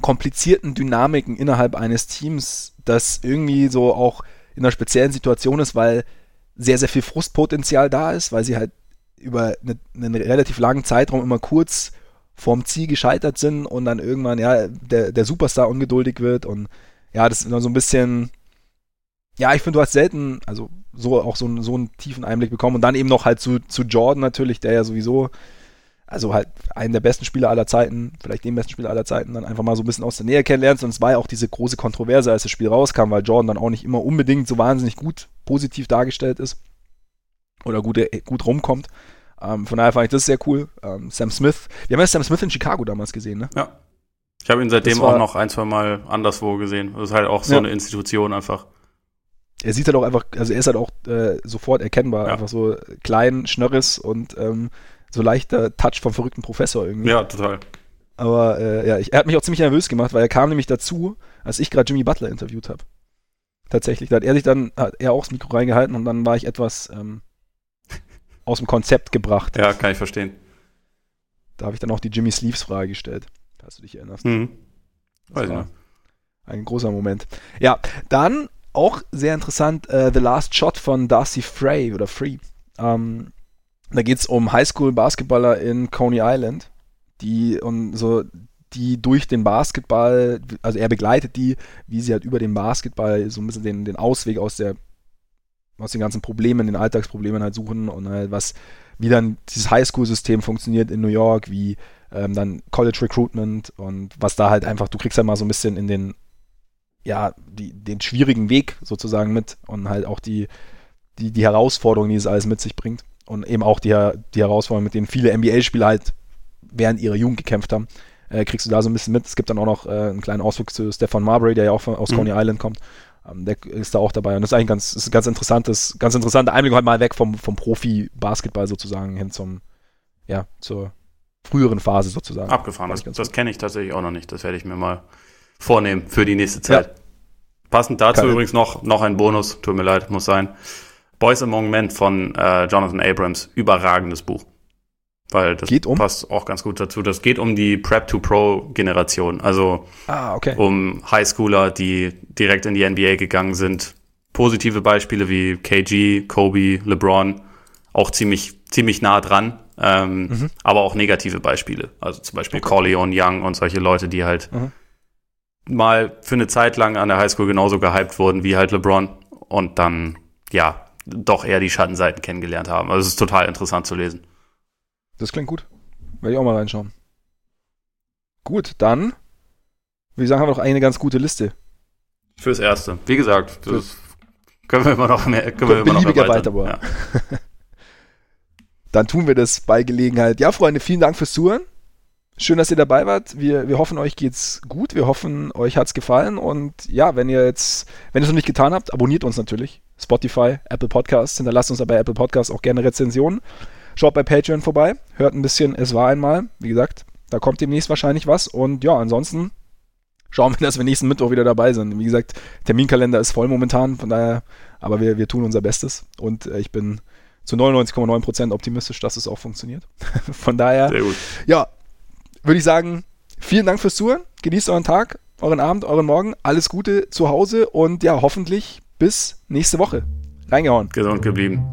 komplizierten Dynamiken innerhalb eines Teams, das irgendwie so auch in einer speziellen Situation ist, weil sehr, sehr viel Frustpotenzial da ist, weil sie halt über eine, einen relativ langen Zeitraum immer kurz vorm Ziel gescheitert sind und dann irgendwann, ja, der, der Superstar ungeduldig wird und ja, das ist immer so ein bisschen, ja, ich finde, du hast selten, also so auch so, so einen tiefen Einblick bekommen und dann eben noch halt zu, zu Jordan natürlich, der ja sowieso, also halt einen der besten Spieler aller Zeiten, vielleicht den besten Spieler aller Zeiten, dann einfach mal so ein bisschen aus der Nähe kennenlernst und es war ja auch diese große Kontroverse, als das Spiel rauskam, weil Jordan dann auch nicht immer unbedingt so wahnsinnig gut positiv dargestellt ist oder gut, gut rumkommt. Ähm, von daher fand ich das sehr cool. Ähm, Sam Smith, wir haben ja Sam Smith in Chicago damals gesehen, ne? Ja. Ich habe ihn seitdem war, auch noch ein, zwei Mal anderswo gesehen. Das ist halt auch so ja. eine Institution einfach. Er sieht halt auch einfach, also er ist halt auch äh, sofort erkennbar, ja. einfach so klein, schnörres und ähm, so leichter Touch vom verrückten Professor irgendwie. Ja, total. Aber äh, ja, ich, er hat mich auch ziemlich nervös gemacht, weil er kam nämlich dazu, als ich gerade Jimmy Butler interviewt habe. Tatsächlich. Da hat er sich dann, hat er auch das Mikro reingehalten und dann war ich etwas ähm, aus dem Konzept gebracht. Ja, kann ich verstehen. Da habe ich dann auch die Jimmy Sleeves Frage gestellt, falls du dich erinnerst. Mhm. Das war ein großer Moment. Ja, dann auch sehr interessant, uh, The Last Shot von Darcy Frey oder Free. Ähm, da geht es um Highschool-Basketballer in Coney Island, die und so die durch den Basketball, also er begleitet die, wie sie halt über den Basketball so ein bisschen den, den Ausweg aus der aus den ganzen Problemen, den Alltagsproblemen halt suchen und halt was, wie dann dieses Highschool-System funktioniert in New York, wie ähm, dann College Recruitment und was da halt einfach, du kriegst halt mal so ein bisschen in den, ja, die, den schwierigen Weg sozusagen mit und halt auch die, die, die Herausforderungen, die es alles mit sich bringt und eben auch die, die Herausforderungen, mit denen viele NBA-Spieler halt während ihrer Jugend gekämpft haben, äh, kriegst du da so ein bisschen mit. Es gibt dann auch noch äh, einen kleinen Ausflug zu Stefan Marbury, der ja auch von, aus mhm. Coney Island kommt der ist da auch dabei. Und das ist eigentlich ganz, ist ein ganz interessantes, ganz interessanter Einblick halt mal weg vom, vom Profi-Basketball sozusagen hin zum, ja, zur früheren Phase sozusagen. Abgefahren. Das, das kenne ich tatsächlich auch noch nicht. Das werde ich mir mal vornehmen für die nächste Zeit. Ja. Passend dazu Keine. übrigens noch, noch ein Bonus. Tut mir leid, muss sein. Boys Among Men von äh, Jonathan Abrams. Überragendes Buch. Weil das geht um? passt auch ganz gut dazu. Das geht um die Prep-to-Pro-Generation. Also ah, okay. um Highschooler, die direkt in die NBA gegangen sind. Positive Beispiele wie KG, Kobe, LeBron, auch ziemlich, ziemlich nah dran. Ähm, mhm. Aber auch negative Beispiele. Also zum Beispiel okay. Corleone Young und solche Leute, die halt mhm. mal für eine Zeit lang an der Highschool genauso gehypt wurden wie halt LeBron und dann, ja, doch eher die Schattenseiten kennengelernt haben. Also es ist total interessant zu lesen. Das klingt gut. Werde ich auch mal reinschauen. Gut, dann würde ich sagen, haben wir noch eine ganz gute Liste. Fürs Erste. Wie gesagt, das können wir immer noch mehr, können wir immer noch erweitern. Ja. dann tun wir das bei Gelegenheit. Ja, Freunde, vielen Dank fürs Zuhören. Schön, dass ihr dabei wart. Wir, wir hoffen, euch geht's gut. Wir hoffen, euch hat's gefallen. Und ja, wenn ihr jetzt, wenn ihr es noch nicht getan habt, abonniert uns natürlich. Spotify, Apple Podcasts, hinterlasst uns bei Apple Podcasts auch gerne Rezensionen. Schaut bei Patreon vorbei, hört ein bisschen Es war einmal. Wie gesagt, da kommt demnächst wahrscheinlich was. Und ja, ansonsten schauen wir, dass wir nächsten Mittwoch wieder dabei sind. Wie gesagt, Terminkalender ist voll momentan, von daher, aber wir, wir tun unser Bestes. Und äh, ich bin zu 99,9% optimistisch, dass es auch funktioniert. von daher, ja, würde ich sagen, vielen Dank fürs Zuhören. Genießt euren Tag, euren Abend, euren Morgen. Alles Gute zu Hause und ja, hoffentlich bis nächste Woche. Reingehauen. Gesund geblieben.